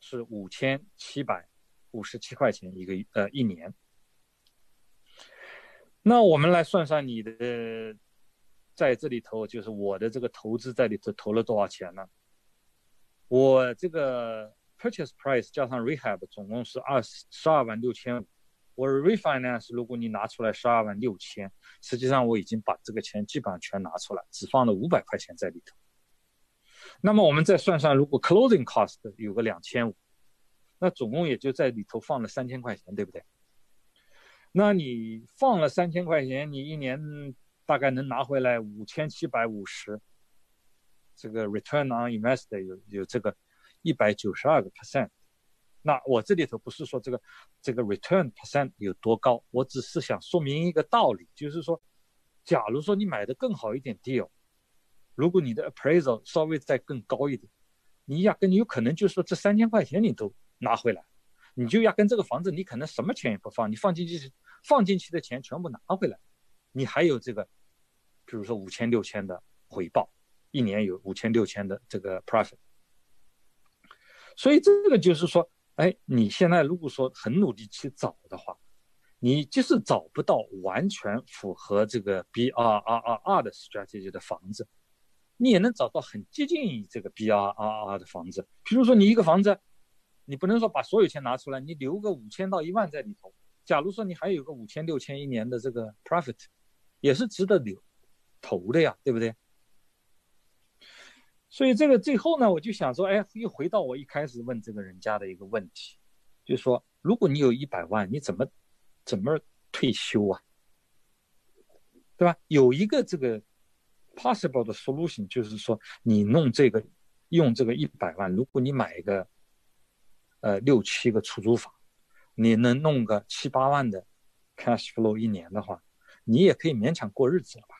是五千七百五十七块钱一个呃一年。那我们来算算你的在这里头，就是我的这个投资在里头投了多少钱呢？我这个 purchase price 加上 rehab 总共是二十十二万六千五。我 refinance 如果你拿出来十二万六千，实际上我已经把这个钱基本上全拿出来，只放了五百块钱在里头。那么我们再算算，如果 closing cost 有个两千五，那总共也就在里头放了三千块钱，对不对？那你放了三千块钱，你一年大概能拿回来五千七百五十，这个 return on invest 有有这个一百九十二个 percent。那我这里头不是说这个这个 return percent 有多高，我只是想说明一个道理，就是说，假如说你买的更好一点 deal。如果你的 appraisal 稍微再更高一点，你压根你有可能就是说这三千块钱你都拿回来，你就压根这个房子你可能什么钱也不放，你放进去放进去的钱全部拿回来，你还有这个，比如说五千六千的回报，一年有五千六千的这个 profit。所以这个就是说，哎，你现在如果说很努力去找的话，你即使找不到完全符合这个 B R R R R 的 strategy 的房子。你也能找到很接近于这个 B R R R 的房子，比如说你一个房子，你不能说把所有钱拿出来，你留个五千到一万在里头。假如说你还有个五千六千一年的这个 profit，也是值得留投的呀，对不对？所以这个最后呢，我就想说，哎，又回到我一开始问这个人家的一个问题，就是说，如果你有一百万，你怎么怎么退休啊？对吧？有一个这个。Possible 的 solution 就是说，你弄这个，用这个一百万，如果你买一个，呃，六七个出租房，你能弄个七八万的 cash flow 一年的话，你也可以勉强过日子了吧？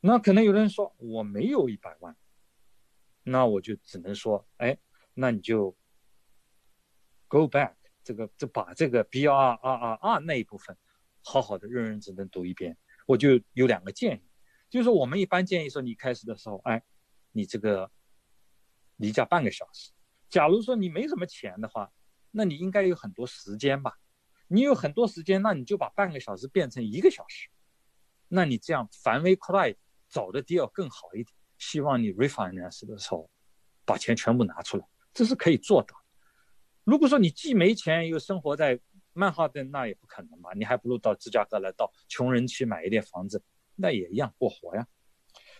那可能有人说我没有一百万，那我就只能说，哎，那你就 go back 这个，就把这个 B R R R R 那一部分，好好的认认真真读一遍。我就有两个建议，就是我们一般建议说，你开始的时候，哎，你这个离家半个小时。假如说你没什么钱的话，那你应该有很多时间吧？你有很多时间，那你就把半个小时变成一个小时。那你这样繁微扩大，找的 deal 更好一点。希望你 refinance 的时候，把钱全部拿出来，这是可以做到。如果说你既没钱又生活在曼哈顿那也不可能嘛，你还不如到芝加哥来，到穷人区买一点房子，那也一样过活呀。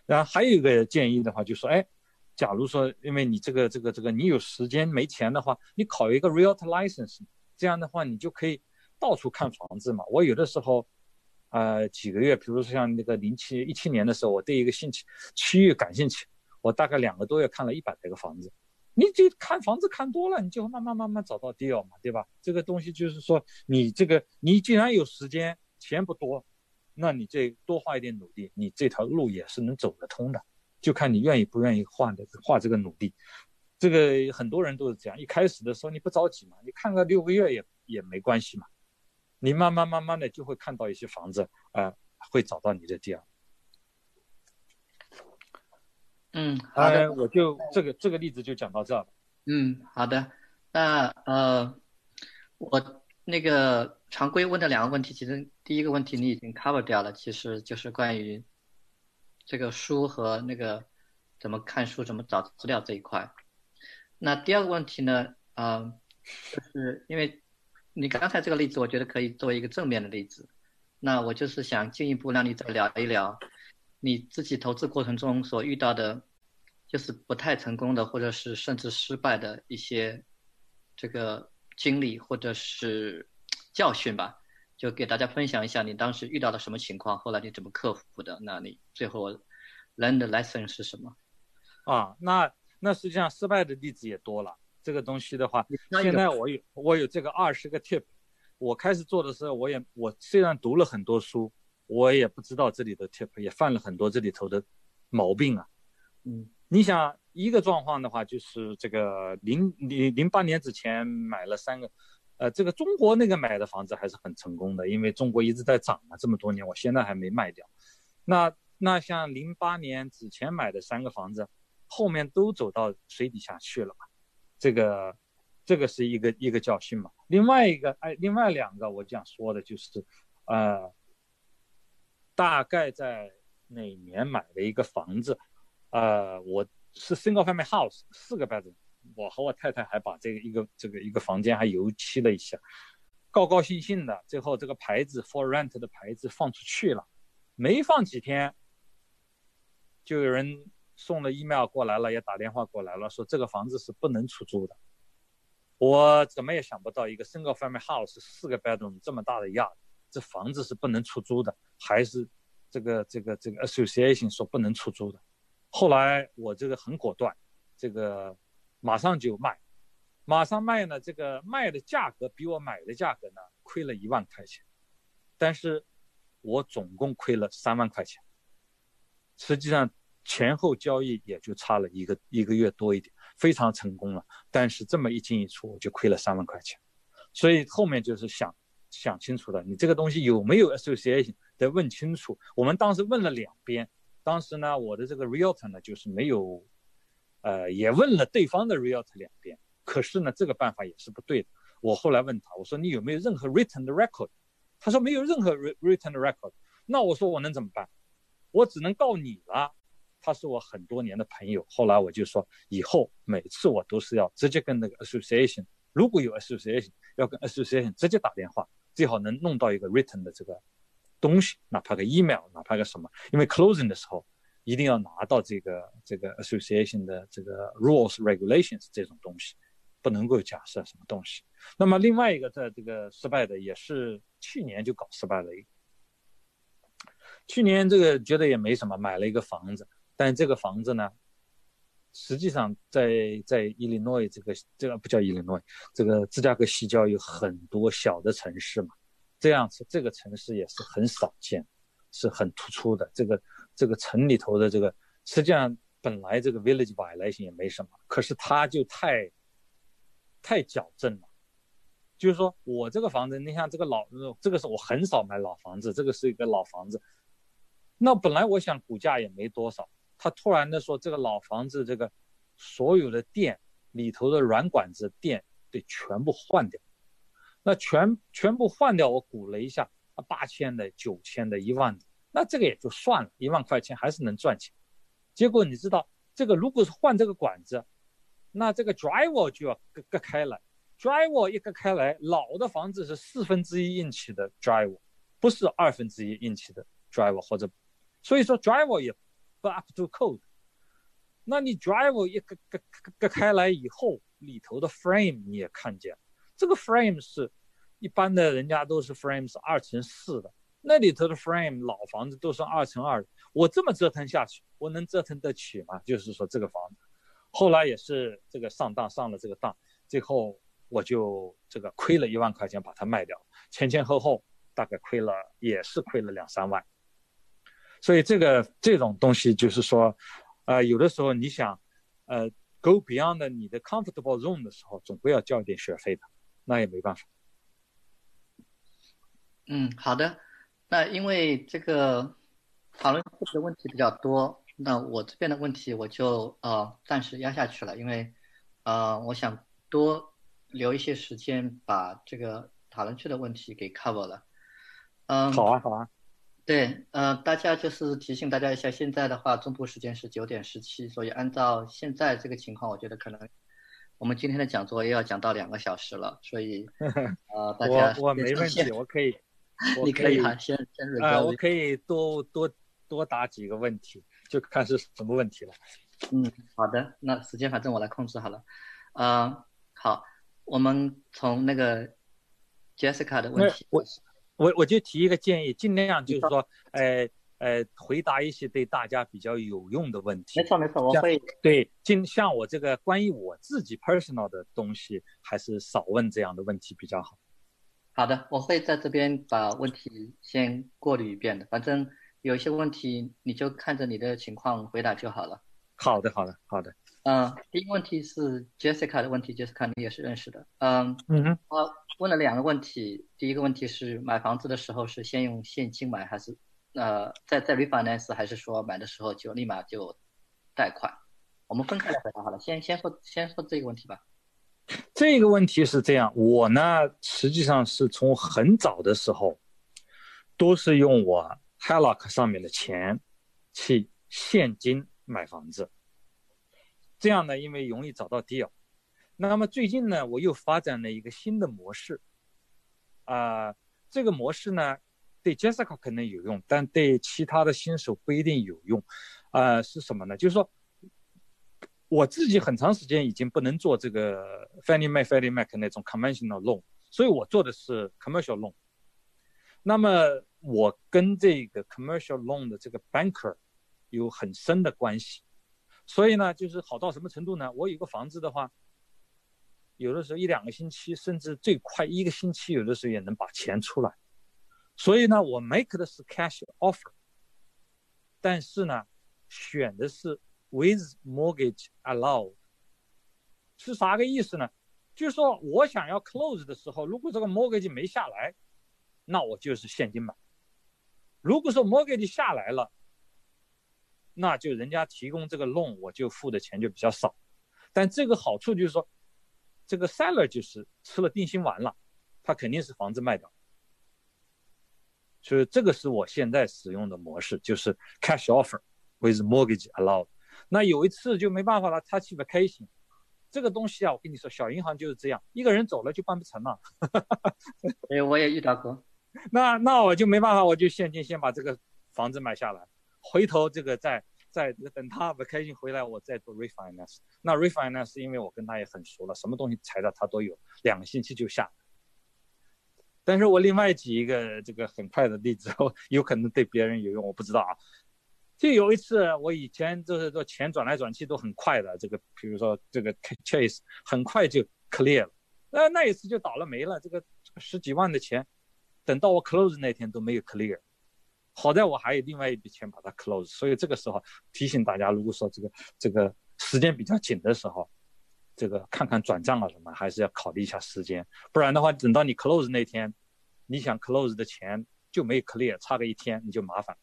然后还有一个建议的话，就说，哎，假如说因为你这个这个这个你有时间没钱的话，你考一个 realtor license，这样的话你就可以到处看房子嘛。我有的时候，呃，几个月，比如说像那个零七一七年的时候，我对一个兴趣区域感兴趣，我大概两个多月看了一百来个房子。你就看房子看多了，你就慢慢慢慢找到 deal 嘛，对吧？这个东西就是说，你这个你既然有时间，钱不多，那你这多花一点努力，你这条路也是能走得通的，就看你愿意不愿意画的画这个努力。这个很多人都是这样，一开始的时候你不着急嘛，你看个六个月也也没关系嘛，你慢慢慢慢的就会看到一些房子，呃，会找到你的 deal。嗯，好的，我就这个这个例子就讲到这儿。嗯，好的。那呃，我那个常规问的两个问题，其实第一个问题你已经 cover 掉了，其实就是关于这个书和那个怎么看书、怎么找资料这一块。那第二个问题呢，啊，就是因为你刚才这个例子，我觉得可以作为一个正面的例子。那我就是想进一步让你再聊一聊。你自己投资过程中所遇到的，就是不太成功的，或者是甚至失败的一些这个经历或者是教训吧，就给大家分享一下你当时遇到了什么情况，后来你怎么克服的？那你最后 learn 的 lesson 是什么？啊，那那实际上失败的例子也多了。这个东西的话，现在我有我有这个二十个 tip，我开始做的时候，我也我虽然读了很多书。我也不知道这里的 tip，也犯了很多这里头的毛病啊。嗯，你想一个状况的话，就是这个零零零八年之前买了三个，呃，这个中国那个买的房子还是很成功的，因为中国一直在涨嘛，这么多年，我现在还没卖掉。那那像零八年之前买的三个房子，后面都走到水底下去了嘛，这个这个是一个一个教训嘛。另外一个，哎，另外两个我想说的就是，呃。大概在哪年买的一个房子？呃，我是 single family house，四个 bedroom。我和我太太还把这个一个这个一个房间还油漆了一下，高高兴兴的。最后这个牌子 for rent 的牌子放出去了，没放几天，就有人送了 email 过来了，也打电话过来了，说这个房子是不能出租的。我怎么也想不到，一个 single family house 四个 bedroom 这么大的 yard。这房子是不能出租的，还是这个这个这个 association 说不能出租的？后来我这个很果断，这个马上就卖，马上卖呢。这个卖的价格比我买的价格呢亏了一万块钱，但是我总共亏了三万块钱。实际上前后交易也就差了一个一个月多一点，非常成功了。但是这么一进一出，我就亏了三万块钱。所以后面就是想。想清楚了，你这个东西有没有 association 得问清楚。我们当时问了两边，当时呢，我的这个 realtor 呢就是没有，呃，也问了对方的 realtor 两遍，可是呢，这个办法也是不对的。我后来问他，我说你有没有任何 written record？他说没有任何 written record。那我说我能怎么办？我只能告你了。他是我很多年的朋友。后来我就说，以后每次我都是要直接跟那个 association，如果有 association，要跟 association 直接打电话。最好能弄到一个 written 的这个东西，哪怕个 email，哪怕个什么，因为 closing 的时候一定要拿到这个这个 association 的这个 rules regulations 这种东西，不能够假设什么东西。那么另外一个在这个失败的也是去年就搞失败了一，去年这个觉得也没什么，买了一个房子，但这个房子呢。实际上，在在伊利诺伊这个这个不叫伊利诺伊，这个芝加哥西郊有很多小的城市嘛，这样子这个城市也是很少见，是很突出的。这个这个城里头的这个，实际上本来这个 village violation 也没什么，可是它就太太矫正了。就是说我这个房子，你像这个老，这个是我很少买老房子，这个是一个老房子，那本来我想股价也没多少。他突然的说：“这个老房子，这个所有的电里头的软管子电得全部换掉。那全全部换掉，我估了一下，啊，八千的、九千的、一万的，那这个也就算了，一万块钱还是能赚钱。结果你知道，这个如果是换这个管子，那这个 drywall 就要割割开来，drywall 一割开来，老的房子是四分之一英尺的 drywall，不是二分之一英尺的 drywall，或者，所以说 drywall 也。”不 up to code，那你 driver 一割割割开来以后，里头的 frame 你也看见，这个 frame 是一般的人家都是 frame 是二乘四的，那里头的 frame 老房子都是二乘二，我这么折腾下去，我能折腾得起吗？就是说这个房子，后来也是这个上当上了这个当，最后我就这个亏了一万块钱把它卖掉，前前后后大概亏了也是亏了两三万，所以这个这种东西就是说，呃，有的时候你想，呃，go beyond 你的 comfortable zone 的时候，总归要交一点学费的，那也没办法。嗯，好的。那因为这个讨论的问题比较多，那我这边的问题我就呃暂时压下去了，因为呃我想多留一些时间把这个讨论区的问题给 cover 了。嗯，好啊，好啊。对，呃，大家就是提醒大家一下，现在的话中部时间是九点十七，所以按照现在这个情况，我觉得可能我们今天的讲座又要讲到两个小时了，所以 呃大家我我没问题，我可以。你可以哈，先先啊，我可以多多多答几个问题，就看是什么问题了。嗯，好的，那时间反正我来控制好了。呃，好，我们从那个 Jessica 的问题，我我我就提一个建议，尽量就是说，呃呃，回答一些对大家比较有用的问题。没错没错，我会对，尽像我这个关于我自己 personal 的东西，还是少问这样的问题比较好。好的，我会在这边把问题先过滤一遍的。反正有一些问题，你就看着你的情况回答就好了。好的，好的，好的。嗯，第一个问题是 Jessica 的问题，Jessica 你也是认识的。嗯嗯哼。我问了两个问题，第一个问题是买房子的时候是先用现金买，还是呃在在 refinance，还是说买的时候就立马就贷款？我们分开来回答好了。先先说先说这个问题吧。这个问题是这样，我呢实际上是从很早的时候，都是用我 Hellock 上面的钱去现金买房子，这样呢，因为容易找到 deal。那么最近呢，我又发展了一个新的模式，啊，这个模式呢对 Jessica 可能有用，但对其他的新手不一定有用，啊，是什么呢？就是说。我自己很长时间已经不能做这个 Fannie Mae、Fannie Mac 那种 conventional loan，所以我做的是 commercial loan。那么我跟这个 commercial loan 的这个 banker 有很深的关系，所以呢，就是好到什么程度呢？我有个房子的话，有的时候一两个星期，甚至最快一个星期，有的时候也能把钱出来。所以呢，我 make 的是 cash offer，但是呢，选的是。With mortgage allowed 是啥个意思呢？就是说我想要 close 的时候，如果这个 mortgage 没下来，那我就是现金买。如果说 mortgage 下来了，那就人家提供这个 loan，我就付的钱就比较少。但这个好处就是说，这个 seller 就是吃了定心丸了，他肯定是房子卖掉。所以这个是我现在使用的模式，就是 cash offer with mortgage allowed。那有一次就没办法了，他去不开心。这个东西啊，我跟你说，小银行就是这样，一个人走了就办不成了。哎，我也遇到过。那那我就没办法，我就现金先把这个房子买下来，回头这个再再等他不开心回来，我再做 refinance。那 refinance 因为我跟他也很熟了，什么东西材料他都有，两个星期就下。但是我另外举一个这个很快的例子，有可能对别人有用，我不知道啊。就有一次，我以前就是说钱转来转去都很快的，这个比如说这个 chase 很快就 clear 了，那那一次就倒了霉了，这个十几万的钱，等到我 close 那天都没有 clear，好在我还有另外一笔钱把它 close，所以这个时候提醒大家，如果说这个这个时间比较紧的时候，这个看看转账了什么，还是要考虑一下时间，不然的话等到你 close 那天，你想 close 的钱就没有 clear，差个一天你就麻烦。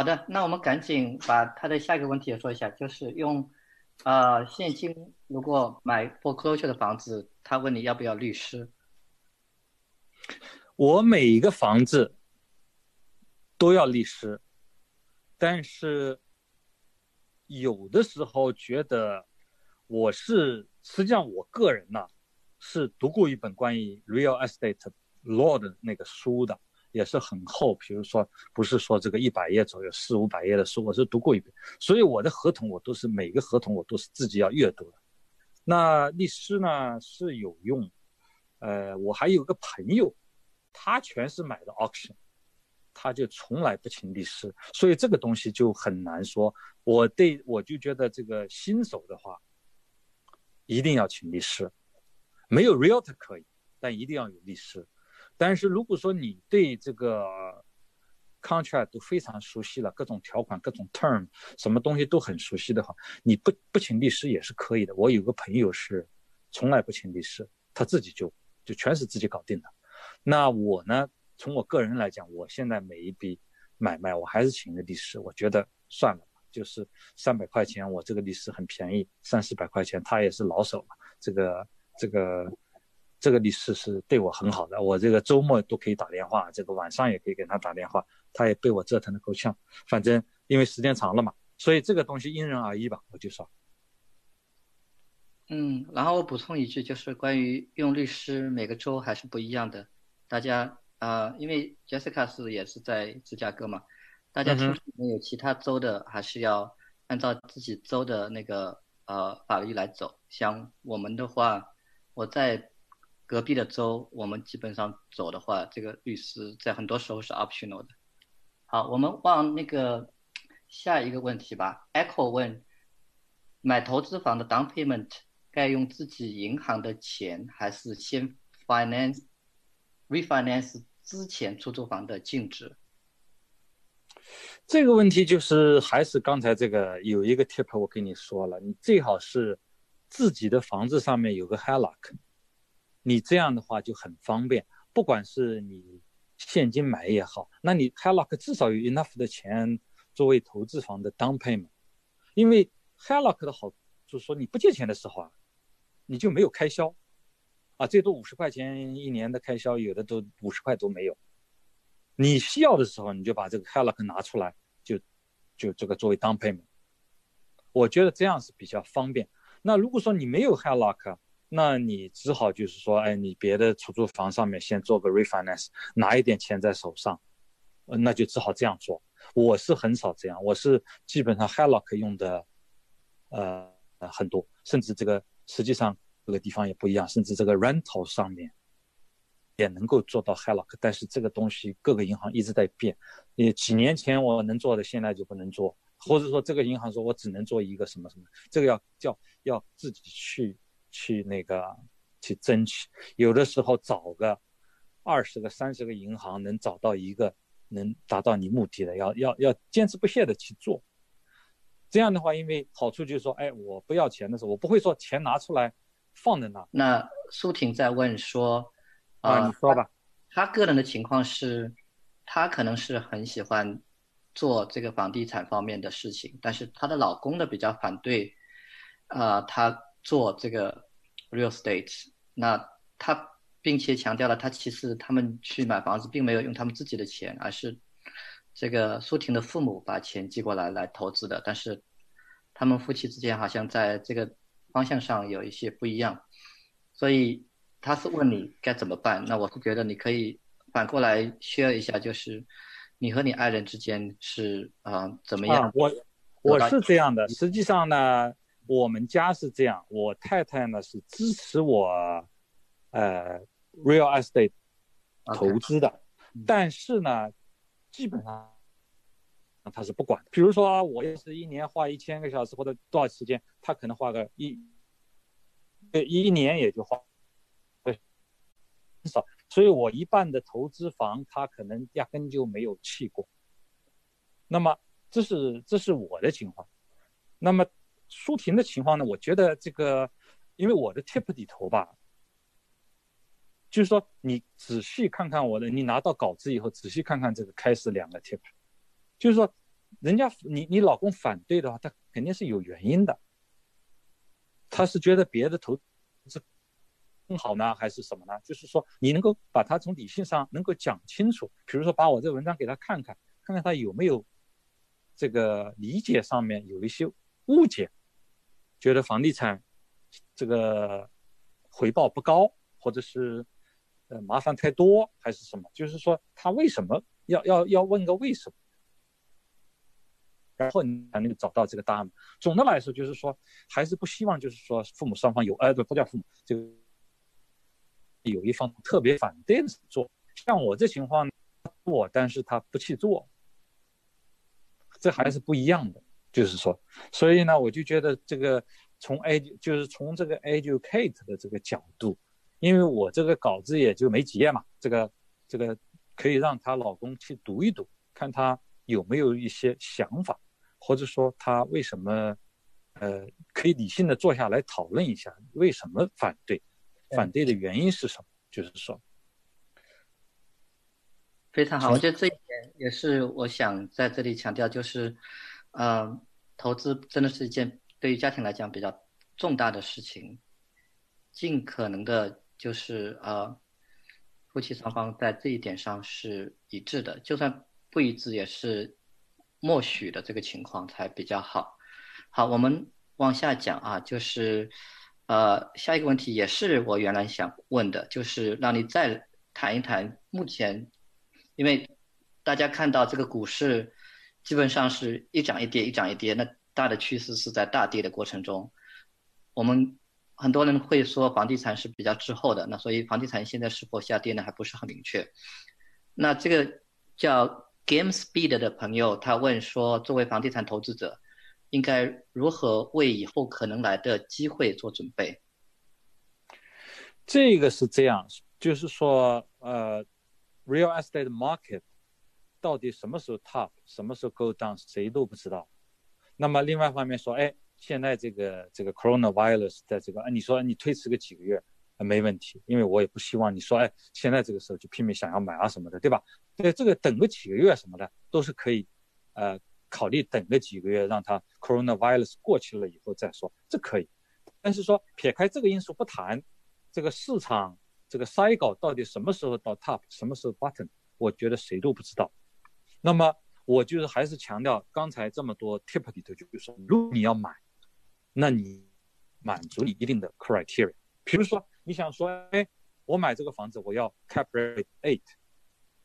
好的，那我们赶紧把他的下一个问题也说一下，就是用，呃，现金如果买 foreclosure 的房子，他问你要不要律师？我每一个房子都要律师，但是有的时候觉得我是实际上我个人呢是读过一本关于 real estate law 的那个书的。也是很厚，比如说不是说这个一百页左右、四五百页的书，我是读过一遍，所以我的合同我都是每个合同我都是自己要阅读的。那律师呢是有用，呃，我还有个朋友，他全是买的 auction，他就从来不请律师，所以这个东西就很难说。我对我就觉得这个新手的话，一定要请律师，没有 realtor 可以，但一定要有律师。但是如果说你对这个 contract 都非常熟悉了，各种条款、各种 term，什么东西都很熟悉的话，你不不请律师也是可以的。我有个朋友是从来不请律师，他自己就就全是自己搞定的。那我呢，从我个人来讲，我现在每一笔买卖我还是请个律师。我觉得算了，就是三百块钱，我这个律师很便宜，三四百块钱，他也是老手嘛，这个这个。这个律师是对我很好的，我这个周末都可以打电话，这个晚上也可以给他打电话，他也被我折腾的够呛。反正因为时间长了嘛，所以这个东西因人而异吧，我就说。嗯，然后我补充一句，就是关于用律师，每个州还是不一样的。大家啊，因为 Jessica 是也是在芝加哥嘛，大家听说没有其他州的，还是要按照自己州的那个呃法律来走。像我们的话，我在。隔壁的州，我们基本上走的话，这个律师在很多时候是 optional 的。好，我们往那个下一个问题吧。Echo 问：买投资房的 down payment 该用自己银行的钱，还是先 finance refinance 之前出租房的净值？这个问题就是还是刚才这个有一个 tip 我跟你说了，你最好是自己的房子上面有个 HELOC。你这样的话就很方便，不管是你现金买也好，那你 HELOC 至少有 enough 的钱作为投资房的 down payment。因为 HELOC 的好就是说你不借钱的时候啊，你就没有开销，啊，最多五十块钱一年的开销，有的都五十块都没有。你需要的时候，你就把这个 HELOC 拿出来，就就这个作为 down payment。我觉得这样是比较方便。那如果说你没有 HELOC，那你只好就是说，哎，你别的出租房上面先做个 refinance，拿一点钱在手上，那就只好这样做。我是很少这样，我是基本上 HELOC 用的，呃，很多，甚至这个实际上各个地方也不一样，甚至这个 rental 上面也能够做到 HELOC，但是这个东西各个银行一直在变，你几年前我能做的，现在就不能做，或者说这个银行说我只能做一个什么什么，这个要叫要自己去。去那个去争取，有的时候找个二十个、三十个银行，能找到一个能达到你目的的，要要要坚持不懈的去做。这样的话，因为好处就是说，哎，我不要钱的时候，我不会说钱拿出来放在那。那苏婷在问说，啊，你说吧。他个人的情况是，他可能是很喜欢做这个房地产方面的事情，但是她的老公呢比较反对，啊，他。做这个 real estate，那他并且强调了，他其实他们去买房子并没有用他们自己的钱，而是这个苏婷的父母把钱寄过来来投资的。但是他们夫妻之间好像在这个方向上有一些不一样，所以他是问你该怎么办。那我是觉得你可以反过来 share 一下，就是你和你爱人之间是啊怎么样？我我是这样的，实际上呢。我们家是这样，我太太呢是支持我，呃，real estate 投资的，但是呢，基本上，他是不管。比如说，我要是一年花一千个小时或者多少时间，他可能花个一，对，一年也就花，对，很少。所以我一半的投资房，他可能压根就没有去过。那么，这是这是我的情况。那么。舒婷的情况呢？我觉得这个，因为我的 tip 里头吧，就是说你仔细看看我的，你拿到稿子以后仔细看看这个开始两个 tip，就是说，人家你你老公反对的话，他肯定是有原因的，他是觉得别的投资更好呢，还是什么呢？就是说你能够把他从理性上能够讲清楚，比如说把我这文章给他看看，看看他有没有这个理解上面有一些误解。觉得房地产这个回报不高，或者是呃麻烦太多，还是什么？就是说他为什么要要要问个为什么，然后你才能找到这个答案。总的来说，就是说还是不希望就是说父母双方有，哎不不叫父母，就有一方特别反对做，像我这情况做，但是他不去做，这还是不一样的。就是说，所以呢，我就觉得这个从 A 就是从这个 educate 的这个角度，因为我这个稿子也就没几页嘛，这个这个可以让她老公去读一读，看她有没有一些想法，或者说他为什么，呃，可以理性的坐下来讨论一下为什么反对，反对的原因是什么？就是说，非常好，我觉得这一点也是我想在这里强调，就是。呃，投资真的是一件对于家庭来讲比较重大的事情，尽可能的就是呃，夫妻双方在这一点上是一致的，就算不一致也是默许的这个情况才比较好。好，我们往下讲啊，就是呃，下一个问题也是我原来想问的，就是让你再谈一谈目前，因为大家看到这个股市。基本上是一涨一跌，一涨一跌。那大的趋势是在大跌的过程中。我们很多人会说房地产是比较滞后的，那所以房地产现在是否下跌呢？还不是很明确。那这个叫 Game Speed 的朋友，他问说，作为房地产投资者，应该如何为以后可能来的机会做准备？这个是这样，就是说，呃，Real Estate Market。到底什么时候 top，什么时候 go down，谁都不知道。那么另外一方面说，哎，现在这个这个 coronavirus 在这个，你说你推迟个几个月，没问题，因为我也不希望你说，哎，现在这个时候就拼命想要买啊什么的，对吧？对，这个等个几个月什么的都是可以，呃，考虑等个几个月，让它 coronavirus 过去了以后再说，这可以。但是说撇开这个因素不谈，这个市场这个 cycle 到底什么时候到 top，什么时候 bottom，我觉得谁都不知道。那么我就是还是强调刚才这么多 tip 里头，就是说，如果你要买，那你满足你一定的 criteria。比如说，你想说，哎，我买这个房子，我要 cap rate eight，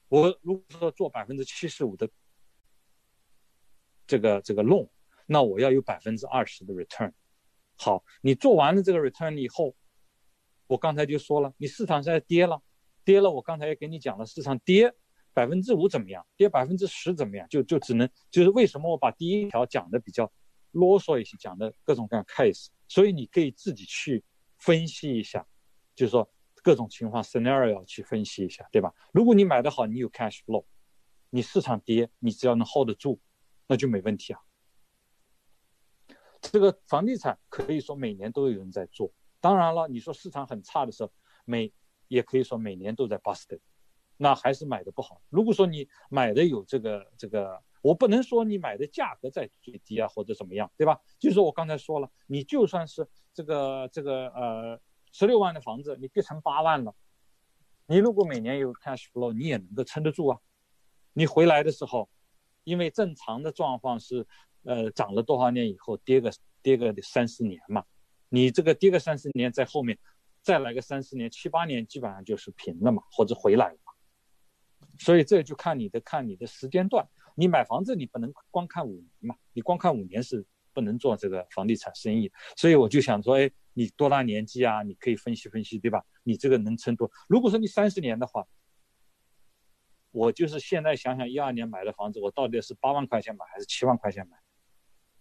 我如果说做百分之七十五的这个这个 loan，那我要有百分之二十的 return。好，你做完了这个 return 以后，我刚才就说了，你市场现在跌了，跌了，我刚才也跟你讲了，市场跌。百分之五怎么样？跌百分之十怎么样？就就只能就是为什么我把第一条讲的比较啰嗦一些，讲的各种各样 case，所以你可以自己去分析一下，就是说各种情况 scenario 去分析一下，对吧？如果你买的好，你有 cash flow，你市场跌，你只要能 hold 得住，那就没问题啊。这个房地产可以说每年都有人在做，当然了，你说市场很差的时候，每也可以说每年都在 bust。那还是买的不好。如果说你买的有这个这个，我不能说你买的价格在最低啊，或者怎么样，对吧？就是我刚才说了，你就算是这个这个呃十六万的房子，你跌成八万了，你如果每年有 cash flow，你也能够撑得住啊。你回来的时候，因为正常的状况是，呃，涨了多少年以后跌个跌个三四年嘛，你这个跌个三四年在后面再来个三四年七八年，基本上就是平了嘛，或者回来了。所以这就看你的看你的时间段，你买房子你不能光看五年嘛，你光看五年是不能做这个房地产生意。所以我就想说，哎，你多大年纪啊？你可以分析分析，对吧？你这个能撑多？如果说你三十年的话，我就是现在想想，一二年买的房子，我到底是八万块钱买还是七万块钱买，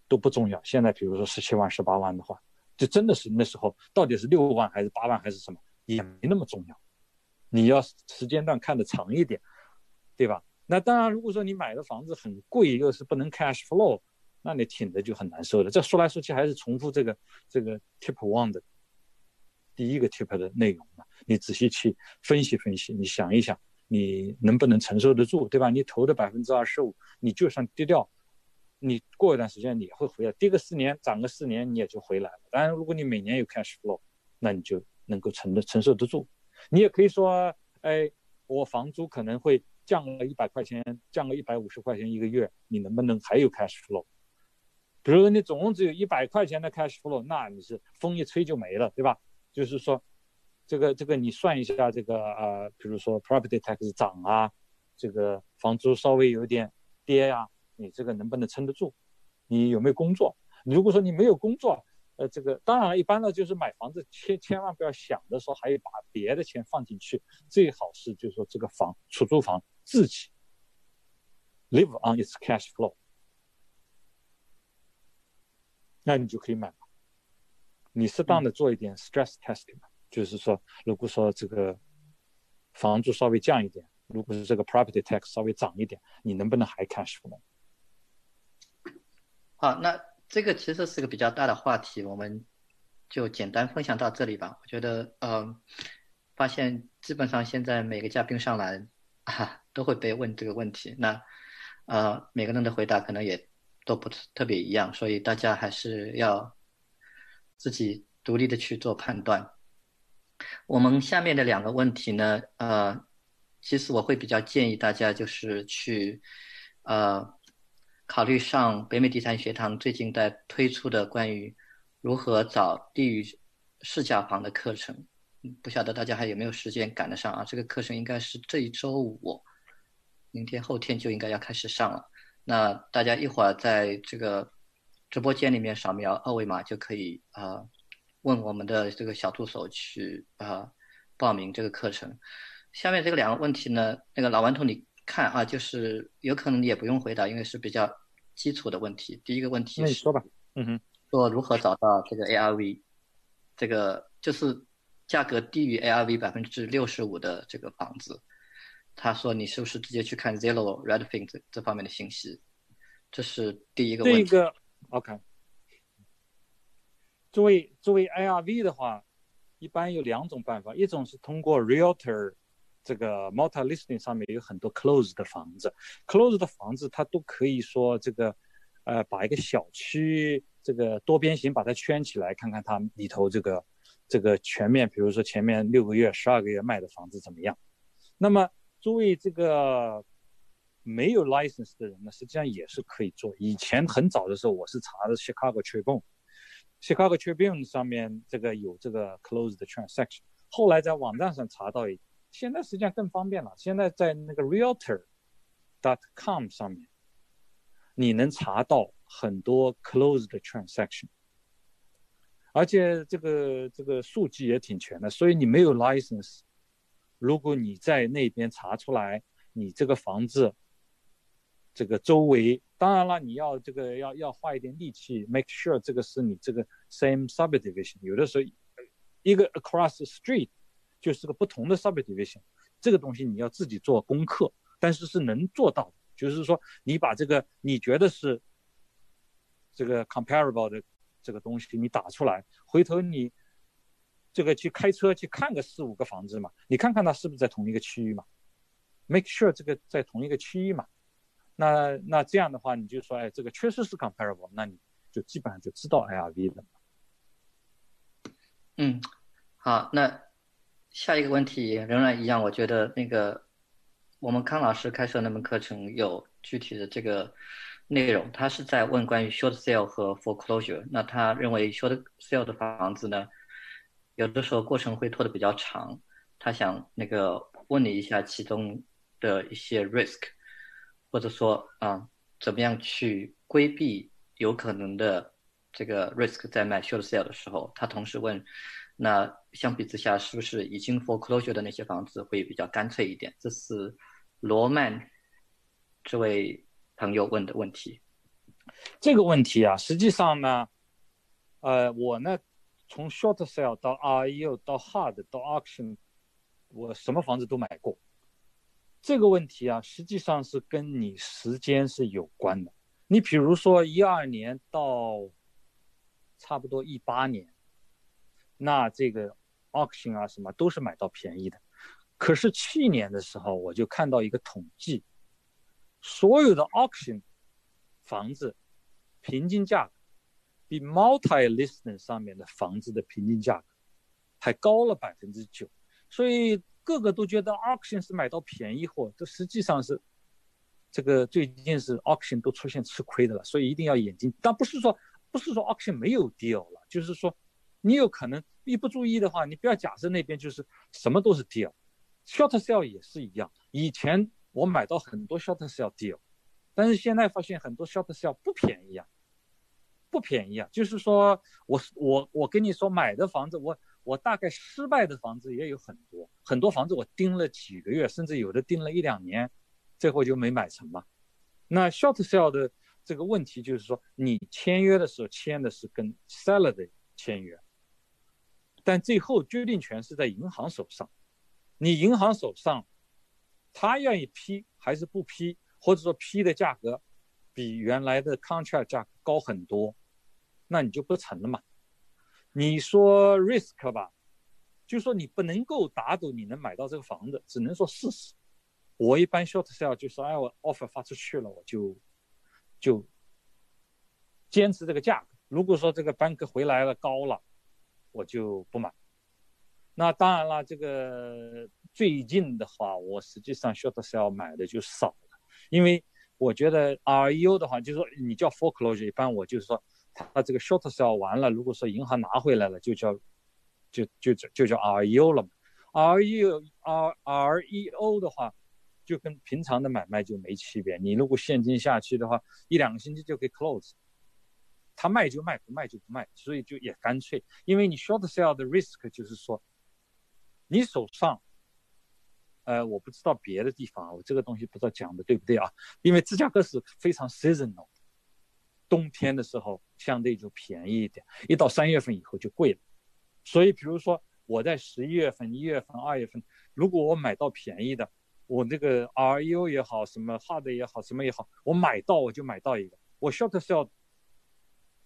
都不重要。现在比如说十七万、十八万的话，就真的是那时候到底是六万还是八万还是什么，也没那么重要。你要时间段看的长一点。对吧？那当然，如果说你买的房子很贵，又是不能 cash flow，那你挺的就很难受的。这说来说去还是重复这个这个 tip one 的第一个 tip 的内容嘛。你仔细去分析分析，你想一想，你能不能承受得住，对吧？你投的百分之二十五，你就算跌掉，你过一段时间你也会回来，跌个四年，涨个四年，你也就回来了。当然，如果你每年有 cash flow，那你就能够承的承受得住。你也可以说，哎，我房租可能会。降了一百块钱，降个一百五十块钱一个月，你能不能还有 cash flow？比如说你总共只有一百块钱的 cash flow，那你是风一吹就没了，对吧？就是说，这个这个你算一下这个呃，比如说 property tax 涨啊，这个房租稍微有点跌呀，你这个能不能撑得住？你有没有工作？如果说你没有工作，呃，这个当然一般的就是买房子千千万不要想着说还有把别的钱放进去，最好是就是说这个房出租房自己 live on its cash flow，那你就可以买了。你适当的做一点 stress testing，就是说，如果说这个房租稍微降一点，如果是这个 property tax 稍微涨一点，你能不能还 cash flow？好，那。这个其实是个比较大的话题，我们就简单分享到这里吧。我觉得，呃，发现基本上现在每个嘉宾上来啊，都会被问这个问题。那，呃，每个人的回答可能也都不特别一样，所以大家还是要自己独立的去做判断。我们下面的两个问题呢，呃，其实我会比较建议大家就是去，呃。考虑上北美地产学堂最近在推出的关于如何找低于市价房的课程，不晓得大家还有没有时间赶得上啊？这个课程应该是这一周五，明天后天就应该要开始上了。那大家一会儿在这个直播间里面扫描二维码就可以啊，问我们的这个小助手去啊报名这个课程。下面这个两个问题呢，那个老顽童你。看啊，就是有可能你也不用回答，因为是比较基础的问题。第一个问题，那你说吧，嗯哼，说如何找到这个 ARV，这个就是价格低于 ARV 百分之六十五的这个房子。他说你是不是直接去看 Zillow、Redfin 这这方面的信息？这是第一个问题。这个 OK。作为作为 IRV 的话，一般有两种办法，一种是通过 Realtor。这个 multi listing 上面有很多 close 的房子，close 的房子它都可以说这个，呃，把一个小区这个多边形把它圈起来，看看它里头这个这个全面，比如说前面六个月、十二个月卖的房子怎么样。那么作为这个没有 license 的人呢，实际上也是可以做。以前很早的时候，我是查的 Chicago Tribune，Chicago Tribune 上面这个有这个 closed transaction，后来在网站上查到。现在实际上更方便了。现在在那个 Realtor. dot com 上面，你能查到很多 closed transaction，而且这个这个数据也挺全的。所以你没有 license，如果你在那边查出来，你这个房子这个周围，当然了，你要这个要要花一点力气，make sure 这个是你这个 same subdivision。有的时候一个 across the street。就是个不同的 subdivision，这个东西你要自己做功课，但是是能做到的。就是说，你把这个你觉得是这个 comparable 的这个东西你打出来，回头你这个去开车去看个四五个房子嘛，你看看它是不是在同一个区域嘛？Make sure 这个在同一个区域嘛？那那这样的话，你就说，哎，这个确实是 comparable，那你就基本上就知道 IRV 的。嗯，好，那。下一个问题仍然一样，我觉得那个我们康老师开设那门课程有具体的这个内容，他是在问关于 short sale 和 foreclosure。那他认为 short sale 的房子呢，有的时候过程会拖得比较长，他想那个问你一下其中的一些 risk，或者说啊，怎么样去规避有可能的这个 risk，在卖 short sale 的时候，他同时问。那相比之下，是不是已经 foreclosure 的那些房子会比较干脆一点？这是罗曼这位朋友问的问题。这个问题啊，实际上呢，呃，我呢，从 short sale 到 REO 到 hard 到 auction，我什么房子都买过。这个问题啊，实际上是跟你时间是有关的。你比如说一二年到差不多一八年。那这个 auction 啊，什么都是买到便宜的。可是去年的时候，我就看到一个统计，所有的 auction 房子平均价比 multi listing 上面的房子的平均价格还高了百分之九。所以个个都觉得 auction 是买到便宜货，这实际上是这个最近是 auction 都出现吃亏的了。所以一定要眼睛，但不是说不是说 auction 没有 deal 了，就是说。你有可能一不注意的话，你不要假设那边就是什么都是 deal，short sale 也是一样。以前我买到很多 short sale deal，但是现在发现很多 short sale 不便宜啊，不便宜啊。就是说我我我跟你说买的房子，我我大概失败的房子也有很多，很多房子我盯了几个月，甚至有的盯了一两年，最后就没买成嘛。那 short sale 的这个问题就是说，你签约的时候签的是跟 seller 的签约，但最后决定权是在银行手上，你银行手上，他愿意批还是不批，或者说批的价格比原来的 contract 价高很多，那你就不成了嘛。你说 risk 吧，就说你不能够打赌你能买到这个房子，只能说试试。我一般 short sale 就说，哎，我 offer 发出去了，我就就坚持这个价格。如果说这个 bank 回来了高了，我就不买。那当然了，这个最近的话，我实际上 short sale 买的就少了，因为我觉得 REO 的话，就是说你叫 foreclosure，一般我就是说，它这个 short sell 完了，如果说银行拿回来了，就叫就就就叫 REO 了嘛。REO R REO 的话。就跟平常的买卖就没区别。你如果现金下去的话，一两个星期就可以 close。他卖就卖，不卖就不卖，所以就也干脆。因为你 short sell 的 risk 就是说，你手上，呃，我不知道别的地方，我这个东西不知道讲的对不对啊？因为芝加哥是非常 seasonal，冬天的时候相对就便宜一点，一到三月份以后就贵了。所以比如说我在十一月份、一月份、二月份，如果我买到便宜的。我那个 RU 也好，什么 Hard 也好，什么也好，我买到我就买到一个。我 Short Sell，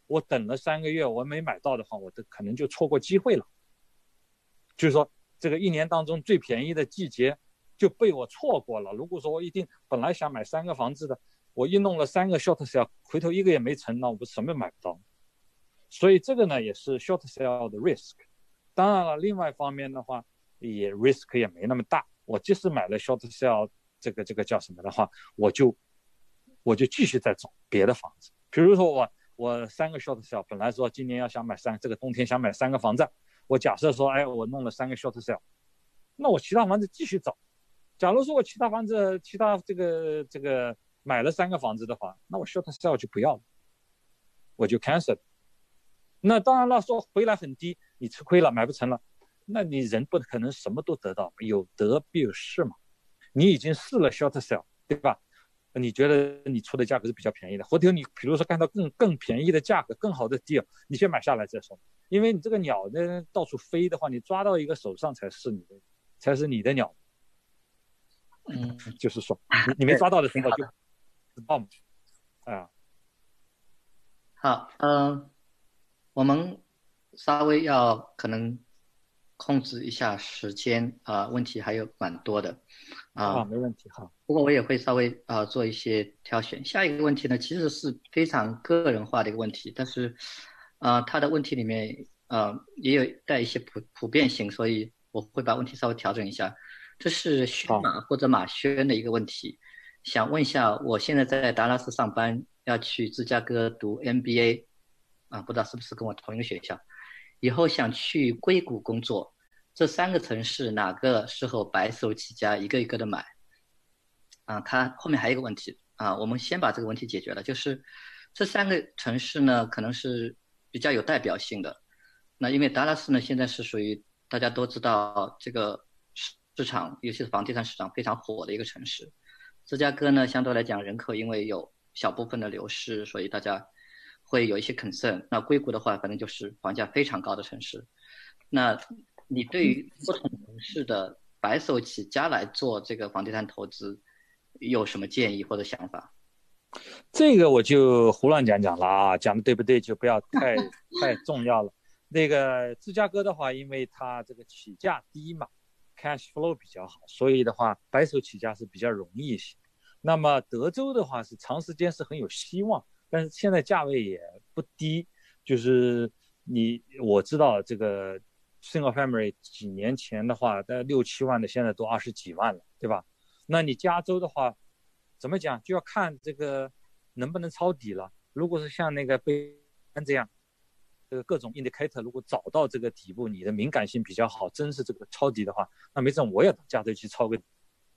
我等了三个月，我没买到的话，我都可能就错过机会了。就是说，这个一年当中最便宜的季节就被我错过了。如果说我一定本来想买三个房子的，我一弄了三个 Short Sell，回头一个也没成，那我不什么也买不到。所以这个呢，也是 Short Sell 的 risk。当然了，另外一方面的话，也 risk 也没那么大。我即使买了 short sale，这个这个叫什么的话，我就我就继续再找别的房子。比如说我我三个 short sale，本来说今年要想买三，这个冬天想买三个房子，我假设说，哎，我弄了三个 short sale，那我其他房子继续找。假如说我其他房子其他这个这个买了三个房子的话，那我 short sell 就不要了，我就 cancel。那当然了，说回来很低，你吃亏了，买不成了。那你人不可能什么都得到，有得必有失嘛。你已经试了 short sell，对吧？你觉得你出的价格是比较便宜的，回头你比如说看到更更便宜的价格、更好的 deal，你先买下来再说。因为你这个鸟呢到处飞的话，你抓到一个手上才是你的，才是你的鸟。嗯，就是说你你没抓到的时候就知道嘛。啊，好，嗯，我们稍微要可能。控制一下时间啊，问题还有蛮多的，啊，没问题哈。不过我也会稍微啊做一些挑选。下一个问题呢，其实是非常个人化的一个问题，但是，啊，他的问题里面啊也有带一些普普遍性，所以我会把问题稍微调整一下。这是轩马或者马轩的一个问题，想问一下，我现在在达拉斯上班，要去芝加哥读 MBA，啊，不知道是不是跟我同一个学校。以后想去硅谷工作，这三个城市哪个适合白手起家一个一个的买？啊，他后面还有一个问题啊，我们先把这个问题解决了，就是这三个城市呢，可能是比较有代表性的。那因为达拉斯呢，现在是属于大家都知道这个市场，尤其是房地产市场非常火的一个城市。芝加哥呢，相对来讲人口因为有小部分的流失，所以大家。会有一些 concern。那硅谷的话，反正就是房价非常高的城市。那你对于不同城市的白手起家来做这个房地产投资，有什么建议或者想法？这个我就胡乱讲讲了啊，讲的对不对就不要 太太重要了。那个芝加哥的话，因为它这个起价低嘛，cash flow 比较好，所以的话白手起家是比较容易一些。那么德州的话是长时间是很有希望。但是现在价位也不低，就是你我知道这个 single family 几年前的话，大概六七万的，现在都二十几万了，对吧？那你加州的话，怎么讲就要看这个能不能抄底了。如果是像那个贝安这样，这个各种 indicator 如果找到这个底部，你的敏感性比较好，真是这个抄底的话，那没准我也到加州去抄个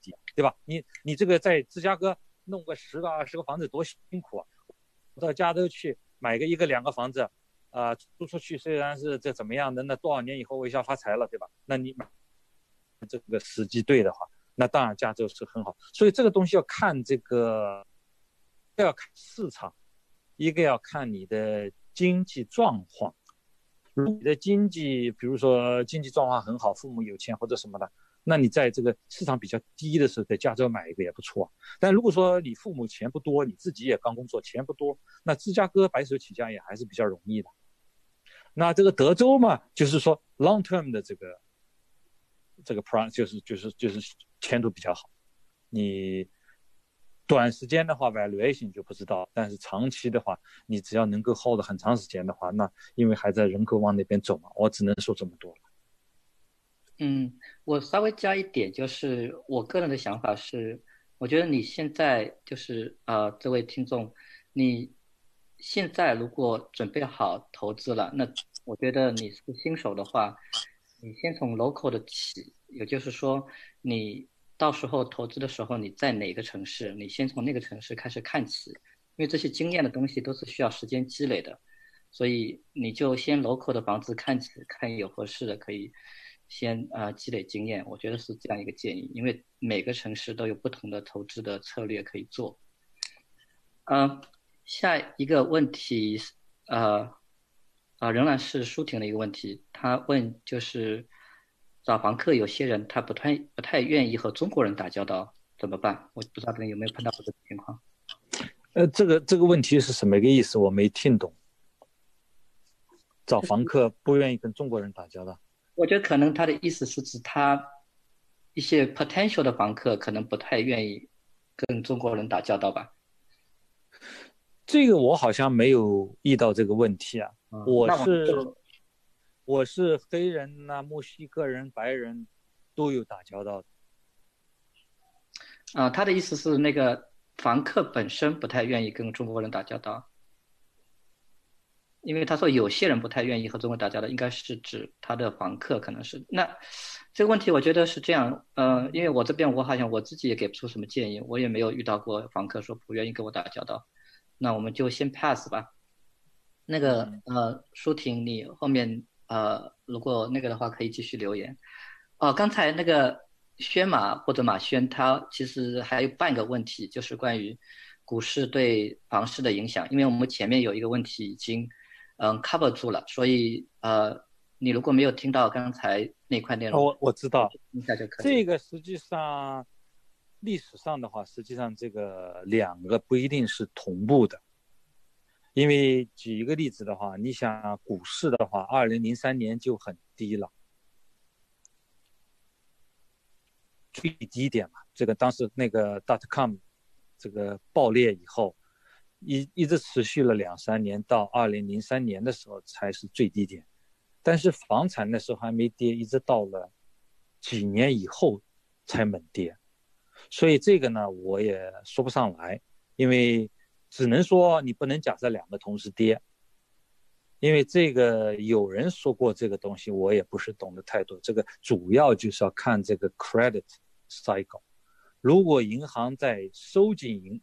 底，对吧？你你这个在芝加哥弄个十个二十个房子多辛苦啊！我到加州去买个一个两个房子，啊，租出去虽然是这怎么样的，那多少年以后我一下发财了，对吧？那你买这个时机对的话，那当然加州是很好。所以这个东西要看这个，要看市场，一个要看你的经济状况。你的经济，比如说经济状况很好，父母有钱或者什么的。那你在这个市场比较低的时候，在加州买一个也不错。但如果说你父母钱不多，你自己也刚工作，钱不多，那芝加哥白手起家也还是比较容易的。那这个德州嘛，就是说 long term 的这个这个 plan 就是就是就是前途比较好。你短时间的话 valuation 就不知道，但是长期的话，你只要能够 hold 很长时间的话，那因为还在人口往那边走嘛，我只能说这么多。嗯，我稍微加一点，就是我个人的想法是，我觉得你现在就是呃，这位听众，你现在如果准备好投资了，那我觉得你是新手的话，你先从 local 的起，也就是说，你到时候投资的时候你在哪个城市，你先从那个城市开始看起，因为这些经验的东西都是需要时间积累的，所以你就先 local 的房子看起，看有合适的可以。先啊积累经验，我觉得是这样一个建议，因为每个城市都有不同的投资的策略可以做。嗯，下一个问题，呃，啊仍然是舒婷的一个问题，他问就是找房客，有些人他不太不太愿意和中国人打交道，怎么办？我不知道这边有没有碰到过这种情况。呃，这个这个问题是什么个意思？我没听懂。找房客不愿意跟中国人打交道。我觉得可能他的意思是指他一些 potential 的房客可能不太愿意跟中国人打交道吧。这个我好像没有遇到这个问题啊。我是我是黑人呐，墨西哥人、白人都有打交道的。啊，他的意思是那个房客本身不太愿意跟中国人打交道。因为他说有些人不太愿意和中国打交道，应该是指他的房客可能是那这个问题，我觉得是这样，呃，因为我这边我好像我自己也给不出什么建议，我也没有遇到过房客说不愿意跟我打交道，那我们就先 pass 吧。那个呃，舒婷，你后面呃，如果那个的话可以继续留言。哦，刚才那个轩马或者马轩，他其实还有半个问题，就是关于股市对房市的影响，因为我们前面有一个问题已经。嗯，cover 住了，所以呃，你如果没有听到刚才那块内容，我我知道，听一下就可以。这个实际上历史上的话，实际上这个两个不一定是同步的，因为举一个例子的话，你想股市的话，二零零三年就很低了，最低点嘛，这个当时那个 dot com 这个爆裂以后。一一直持续了两三年，到二零零三年的时候才是最低点，但是房产那时候还没跌，一直到了几年以后才猛跌，所以这个呢我也说不上来，因为只能说你不能假设两个同时跌，因为这个有人说过这个东西，我也不是懂得太多，这个主要就是要看这个 credit cycle，如果银行在收紧银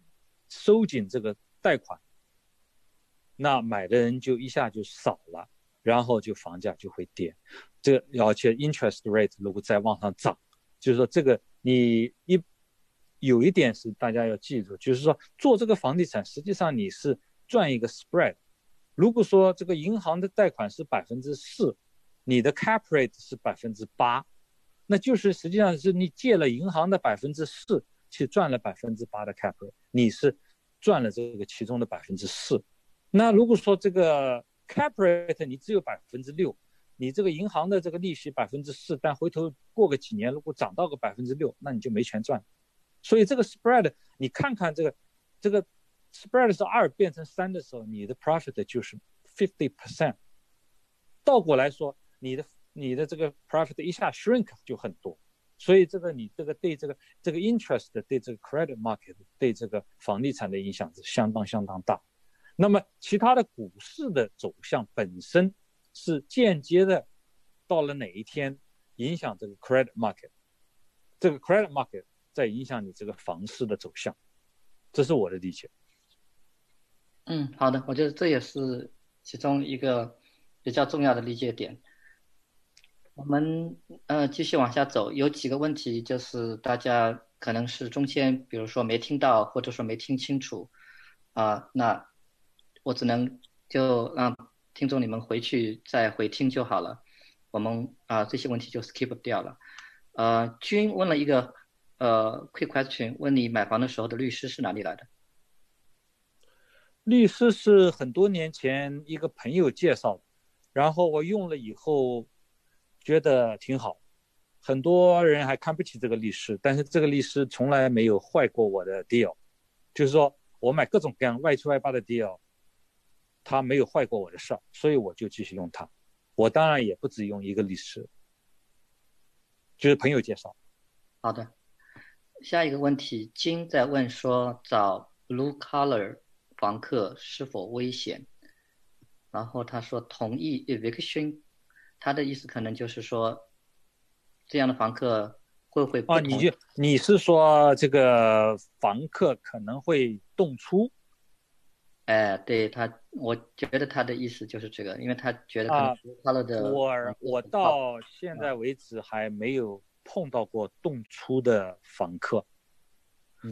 收紧这个。贷款，那买的人就一下就少了，然后就房价就会跌。这而且 interest rate 如果再往上涨，就是说这个你一有一点是大家要记住，就是说做这个房地产，实际上你是赚一个 spread。如果说这个银行的贷款是百分之四，你的 cap rate 是百分之八，那就是实际上是你借了银行的百分之四，去赚了百分之八的 cap rate，你是。赚了这个其中的百分之四，那如果说这个 cap rate 你只有百分之六，你这个银行的这个利息百分之四，但回头过个几年如果涨到个百分之六，那你就没钱赚。所以这个 spread 你看看这个这个 spread 是二变成三的时候，你的 profit 就是 fifty percent。倒过来说，你的你的这个 profit 一下 shrink 就很多。所以这个你这个对这个这个 interest 对这个 credit market 对这个房地产的影响是相当相当大。那么其他的股市的走向本身是间接的，到了哪一天影响这个 credit market，这个 credit market 在影响你这个房市的走向，这是我的理解。嗯，好的，我觉得这也是其中一个比较重要的理解点。我们呃继续往下走，有几个问题就是大家可能是中间，比如说没听到或者说没听清楚啊，那我只能就让听众你们回去再回听就好了。我们啊这些问题就 skip 掉了。呃，君问了一个呃 quick question，问你买房的时候的律师是哪里来的？律师是很多年前一个朋友介绍，然后我用了以后。觉得挺好，很多人还看不起这个律师，但是这个律师从来没有坏过我的 deal，就是说我买各种各样外七外八的 deal，他没有坏过我的事儿，所以我就继续用他。我当然也不止用一个律师，就是朋友介绍。好的，下一个问题，金在问说找 blue color 房客是否危险？然后他说同意 eviction。他的意思可能就是说，这样的房客会不会哦？你就你是说这个房客可能会动粗？哎，对他，我觉得他的意思就是这个，因为他觉得可能他的我我到现在为止还没有碰到过动粗的房客。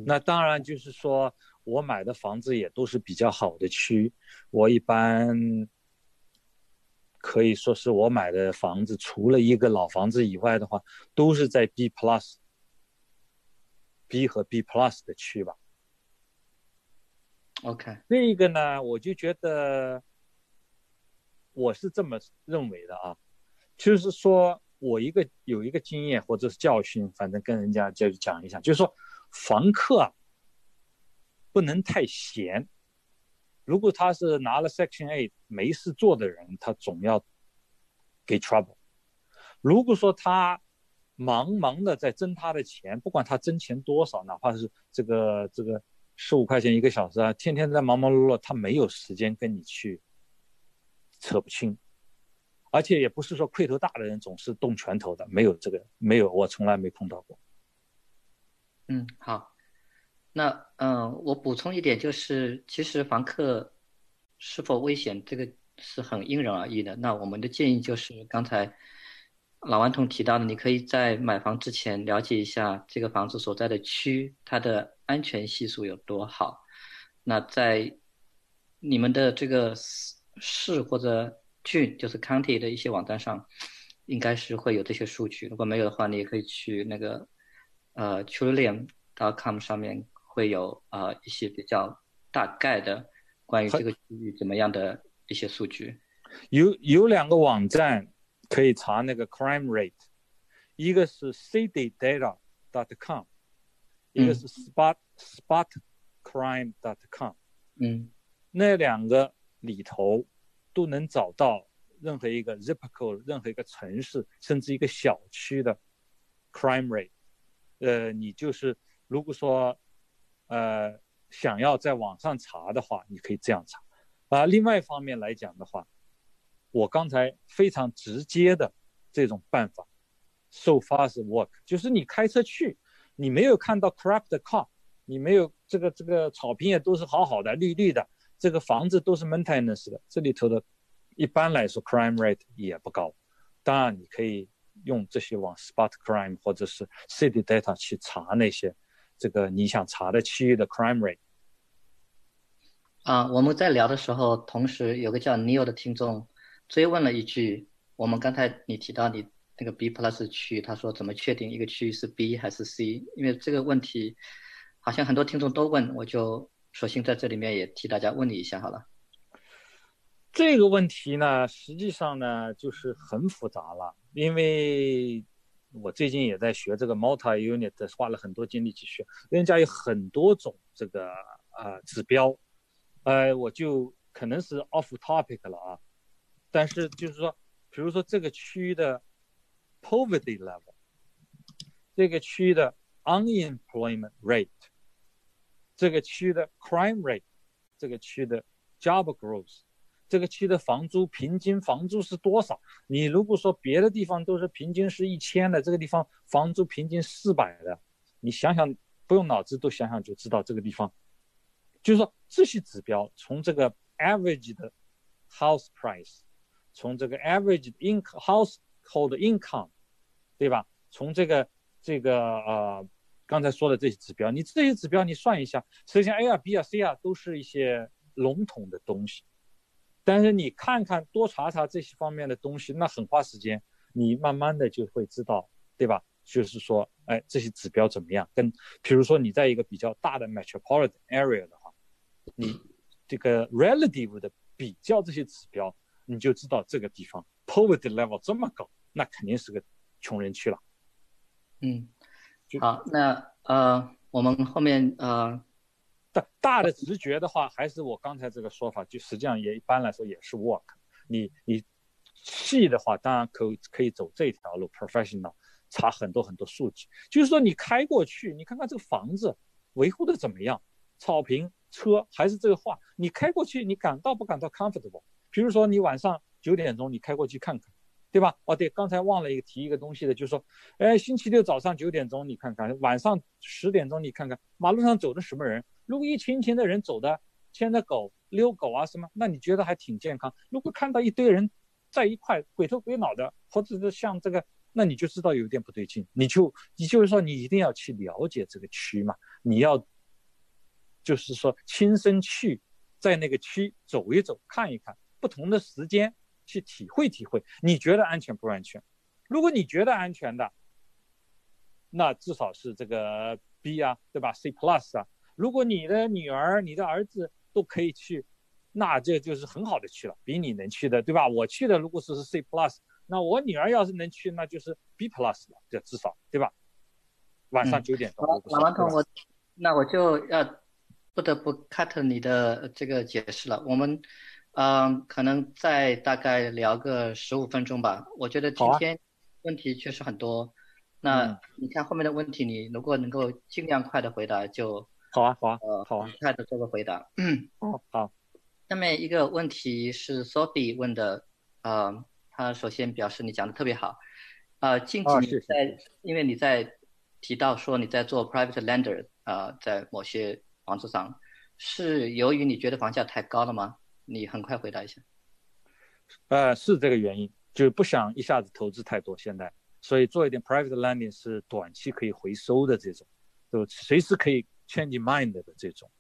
那当然就是说我买的房子也都是比较好的区，我一般。可以说是我买的房子，除了一个老房子以外的话，都是在 B plus、B 和 B plus 的区吧。OK，另一个呢，我就觉得我是这么认为的啊，就是说我一个有一个经验或者是教训，反正跟人家就讲一下，就是说房客啊不能太闲。如果他是拿了 Section A 没事做的人，他总要给 trouble。如果说他忙忙的在挣他的钱，不管他挣钱多少，哪怕是这个这个十五块钱一个小时啊，天天在忙忙碌碌，他没有时间跟你去扯不清。而且也不是说块头大的人总是动拳头的，没有这个，没有，我从来没碰到过。嗯，好。那嗯，我补充一点，就是其实房客是否危险，这个是很因人而异的。那我们的建议就是，刚才老顽童提到的，你可以在买房之前了解一下这个房子所在的区，它的安全系数有多好。那在你们的这个市或者郡，就是 county 的一些网站上，应该是会有这些数据。如果没有的话，你也可以去那个呃 Trillium.com 上面。会有啊一些比较大概的关于这个区域怎么样的一些数据。有有两个网站可以查那个 crime rate，一个是 citydata.com，一个是 spot spotcrime.com。嗯，那两个里头都能找到任何一个 zip code，任何一个城市，甚至一个小区的 crime rate。呃，你就是如果说。呃，想要在网上查的话，你可以这样查。啊，另外一方面来讲的话，我刚才非常直接的这种办法，so far 是 work，就是你开车去，你没有看到 crap 的 car，你没有这个这个草坪也都是好好的绿绿的，这个房子都是 maintenance 的，这里头的，一般来说 crime rate 也不高。当然，你可以用这些网 spot crime 或者是 city data 去查那些。这个你想查的区域的 crime rate 啊，我们在聊的时候，同时有个叫 Neil 的听众追问了一句：我们刚才你提到你那个 B plus 区，他说怎么确定一个区域是 B 还是 C？因为这个问题好像很多听众都问，我就索性在这里面也替大家问你一下好了。这个问题呢，实际上呢就是很复杂了，因为。我最近也在学这个 multi unit，花了很多精力去学。人家有很多种这个啊指标，呃，我就可能是 off topic 了啊。但是就是说，比如说这个区域的 poverty level，这个区域的 unemployment rate，这个区的 crime rate，这个区的 job growth。这个区的房租平均房租是多少？你如果说别的地方都是平均是一千的，这个地方房租平均四百的，你想想，不用脑子都想想就知道这个地方，就是说这些指标，从这个 average 的 house price，从这个 average in household income，对吧？从这个这个呃刚才说的这些指标，你这些指标你算一下，首先 A 啊 B 啊 C 啊都是一些笼统的东西，但是你看看多查查这些方面的东西，那很花时间，你慢慢的就会知道，对吧？就是说，哎，这些指标怎么样？跟比如说你在一个比较大的 metropolitan area 的话，你这个 relative 的比较这些指标，你就知道这个地方 poverty level 这么高，那肯定是个穷人区了。嗯，好，那呃，我们后面呃，大大的直觉的话，还是我刚才这个说法，就实际上也一般来说也是 work。你你细的话，当然可可以走这条路 professional。查很多很多数据，就是说你开过去，你看看这个房子维护的怎么样，草坪、车还是这个话，你开过去，你感到不感到 comfortable？比如说你晚上九点钟你开过去看看，对吧？哦，对，刚才忘了一个提一个东西的，就是说，哎，星期六早上九点钟你看看，晚上十点钟你看看，马路上走的什么人？如果一群群的人走的，牵着狗遛狗啊什么，那你觉得还挺健康。如果看到一堆人在一块鬼头鬼脑的，或者是像这个。那你就知道有点不对劲，你就你就是说你一定要去了解这个区嘛，你要就是说亲身去在那个区走一走看一看，不同的时间去体会体会，你觉得安全不安全？如果你觉得安全的，那至少是这个 B 啊，对吧？C plus 啊，如果你的女儿、你的儿子都可以去，那这就是很好的去了，比你能去的，对吧？我去的如果说是 C plus。那我女儿要是能去，那就是 B plus 了，这至少对吧？晚上九点钟。老王总，我那我就要不得不 cut 你的这个解释了。我们嗯，可能再大概聊个十五分钟吧。我觉得今天问题确实很多。那你看后面的问题，你如果能够尽量快的回答就好啊，好啊，呃，好啊，快的做个回答。哦，好。下面一个问题是 Sophie 问的，呃。他首先表示你讲的特别好，呃，近几年在，因为你在提到说你在做 private lender 啊，在某些房子上，是由于你觉得房价太高了吗？你很快回答一下。呃，是这个原因，就是不想一下子投资太多，现在，所以做一点 private lending 是短期可以回收的这种，就随时可以 change mind 的这种。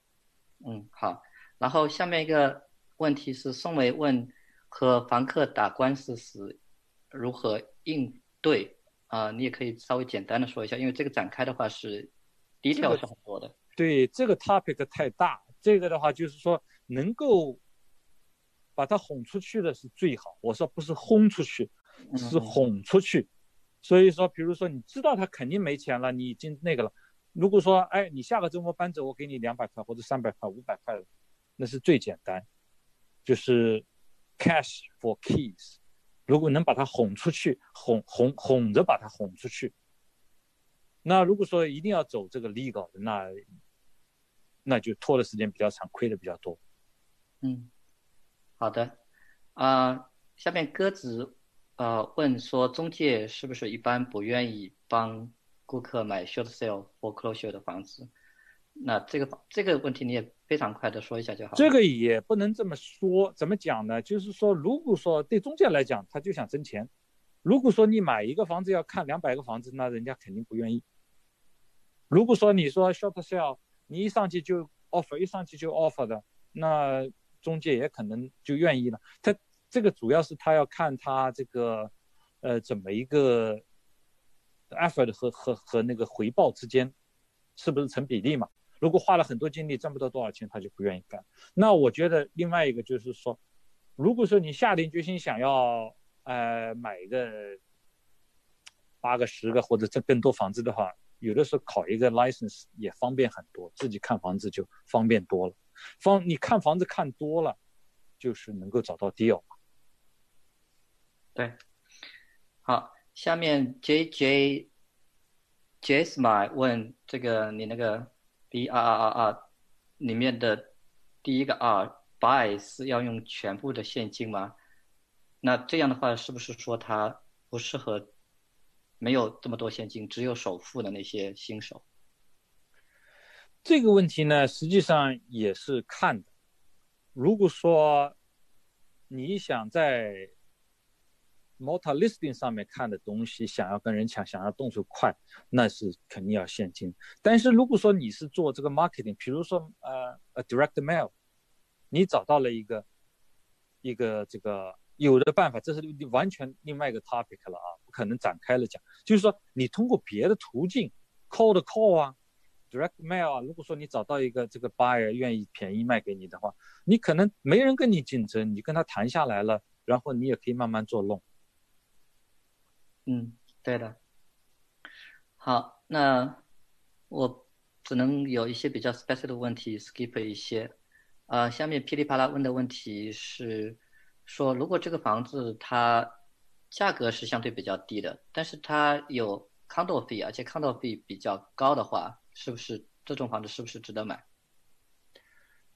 嗯，好，然后下面一个问题是宋伟问。和房客打官司时如何应对啊？你也可以稍微简单的说一下，因为这个展开的话是 detail 是很多的。对，这个 topic 太大，这个的话就是说能够把他哄出去的是最好。我说不是轰出去，是哄出去。所以说，比如说你知道他肯定没钱了，你已经那个了。如果说哎，你下个周末搬走，我给你两百块或者三百块、五百块，那是最简单，就是。Cash for keys，如果能把他哄出去，哄哄哄着把他哄出去。那如果说一定要走这个 legal 的，那那就拖的时间比较长，亏的比较多。嗯，好的。啊，下面鸽子呃问说，中介是不是一般不愿意帮顾客买 short sale foreclosure 的房子？那这个这个问题你也非常快的说一下就好。这个也不能这么说，怎么讲呢？就是说，如果说对中介来讲，他就想挣钱。如果说你买一个房子要看两百个房子，那人家肯定不愿意。如果说你说 short sale，你一上去就 offer，一上去就 offer 的，那中介也可能就愿意了。他这个主要是他要看他这个，呃，怎么一个 effort 和和和那个回报之间是不是成比例嘛？如果花了很多精力赚不到多少钱，他就不愿意干。那我觉得另外一个就是说，如果说你下定决心想要呃买一个八个、十个或者这更多房子的话，有的时候考一个 license 也方便很多，自己看房子就方便多了。方你看房子看多了，就是能够找到 deal。对，好，下面 J J Jasmine 问这个你那个。B R R R R 里面的第一个 R buy 是要用全部的现金吗？那这样的话是不是说它不适合没有这么多现金，只有首付的那些新手？这个问题呢，实际上也是看的。如果说你想在 multi listing 上面看的东西，想要跟人抢，想要动手快，那是肯定要现金。但是如果说你是做这个 marketing，比如说呃呃 direct mail，你找到了一个一个这个有的办法，这是完全另外一个 topic 了啊，不可能展开了讲。就是说你通过别的途径 call 的 call 啊，direct mail 啊，如果说你找到一个这个 buyer 愿意便宜卖给你的话，你可能没人跟你竞争，你跟他谈下来了，然后你也可以慢慢做弄。嗯，对的。好，那我只能有一些比较 special 的问题 skip 一些。呃，下面噼里啪啦问的问题是说，如果这个房子它价格是相对比较低的，但是它有 condo fee，而且 condo fee 比较高的话，是不是这种房子是不是值得买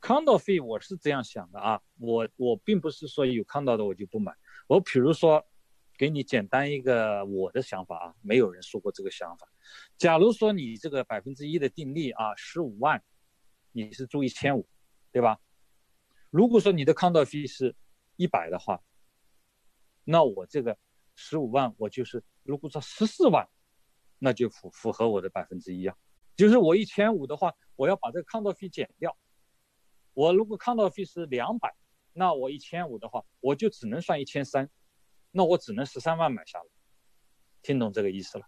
？condo fee 我是这样想的啊，我我并不是说有 condo 的我就不买，我比如说。给你简单一个我的想法啊，没有人说过这个想法。假如说你这个百分之一的定力啊，十五万，你是租一千五，对吧？如果说你的 condo fee 是一百的话，那我这个十五万我就是，如果说十四万，那就符符合我的百分之一啊。就是我一千五的话，我要把这个 condo fee 减掉。我如果 condo fee 是两百，那我一千五的话，我就只能算一千三。那我只能十三万买下来，听懂这个意思了？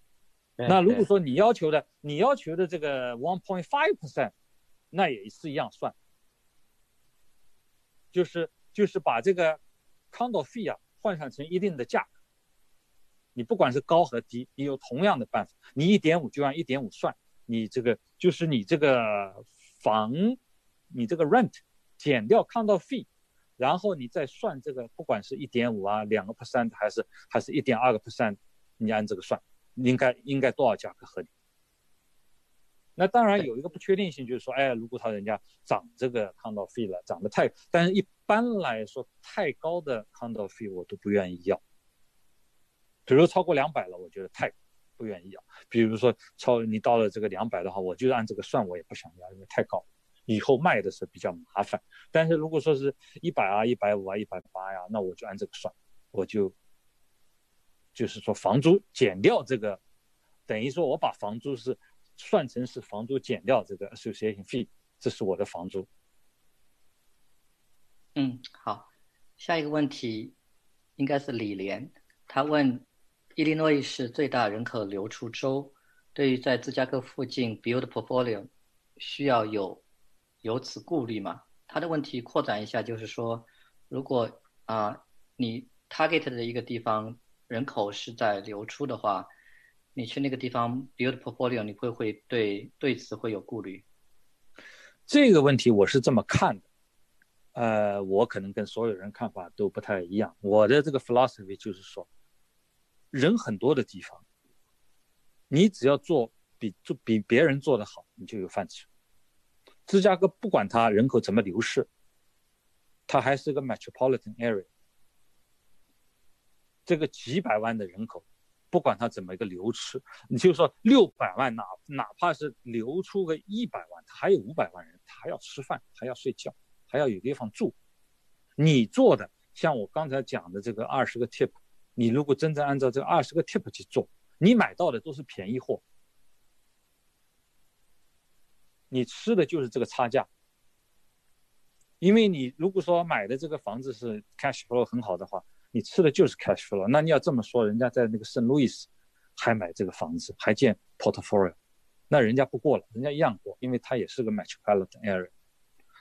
那如果说你要求的，你要求的这个 one point five percent，那也是一样算，就是就是把这个 condo fee 啊换算成一定的价格，你不管是高和低，你有同样的办法，你一点五就按一点五算，你这个就是你这个房，你这个 rent 减掉 condo fee。然后你再算这个，不管是一点五啊，两个 percent 还是还是一点二个 percent，你按这个算，应该应该多少价格合理？那当然有一个不确定性，就是说，哎，如果他人家涨这个 condo fee 了，涨得太，但是一般来说太高的 condo fee 我都不愿意要。比如超过两百了，我觉得太不愿意要。比如说超你到了这个两百的话，我就按这个算，我也不想要，因为太高。以后卖的时候比较麻烦，但是如果说是一百啊、一百五啊、一百八呀，那我就按这个算，我就就是说房租减掉这个，等于说我把房租是算成是房租减掉这个 association fee，这是我的房租。嗯，好，下一个问题应该是李莲，他问：伊利诺伊是最大人口流出州，对于在芝加哥附近 build portfolio 需要有。有此顾虑吗？他的问题扩展一下，就是说，如果啊，你 target 的一个地方人口是在流出的话，你去那个地方 build portfolio，你会会对对此会有顾虑？这个问题我是这么看的，呃，我可能跟所有人看法都不太一样。我的这个 philosophy 就是说，人很多的地方，你只要做比做比别人做的好，你就有饭吃。芝加哥不管它人口怎么流失，它还是个 metropolitan area。这个几百万的人口，不管它怎么一个流失，你就说六百万，哪哪怕是流出个一百万，它还有五百万人，他还要吃饭，还要睡觉，还要有地方住。你做的像我刚才讲的这个二十个 tip，你如果真正按照这二十个 tip 去做，你买到的都是便宜货。你吃的就是这个差价，因为你如果说买的这个房子是 cash flow 很好的话，你吃的就是 cash flow。那你要这么说，人家在那个圣路易斯还买这个房子，还建 portfolio，那人家不过了，人家一样过，因为它也是个 metropolitan area。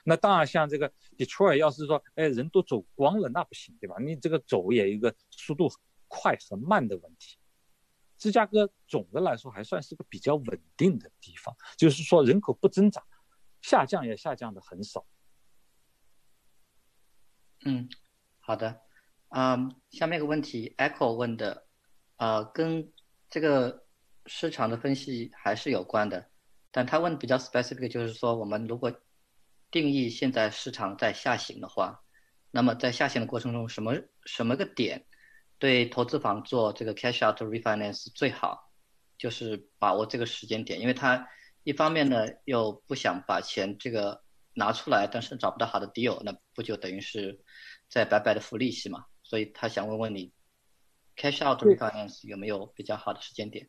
那当然，像这个 Detroit，要是说哎人都走光了，那不行，对吧？你这个走也一个速度快和慢的问题。芝加哥总的来说还算是个比较稳定的地方，就是说人口不增长，下降也下降的很少。嗯，好的，嗯，下面一个问题，Echo 问的，呃，跟这个市场的分析还是有关的，但他问比较 specific，就是说我们如果定义现在市场在下行的话，那么在下行的过程中，什么什么个点？对投资房做这个 cash out refinance 最好，就是把握这个时间点，因为他一方面呢又不想把钱这个拿出来，但是找不到好的 deal，那不就等于是在白白的付利息嘛？所以他想问问你，cash out refinance 有没有比较好的时间点？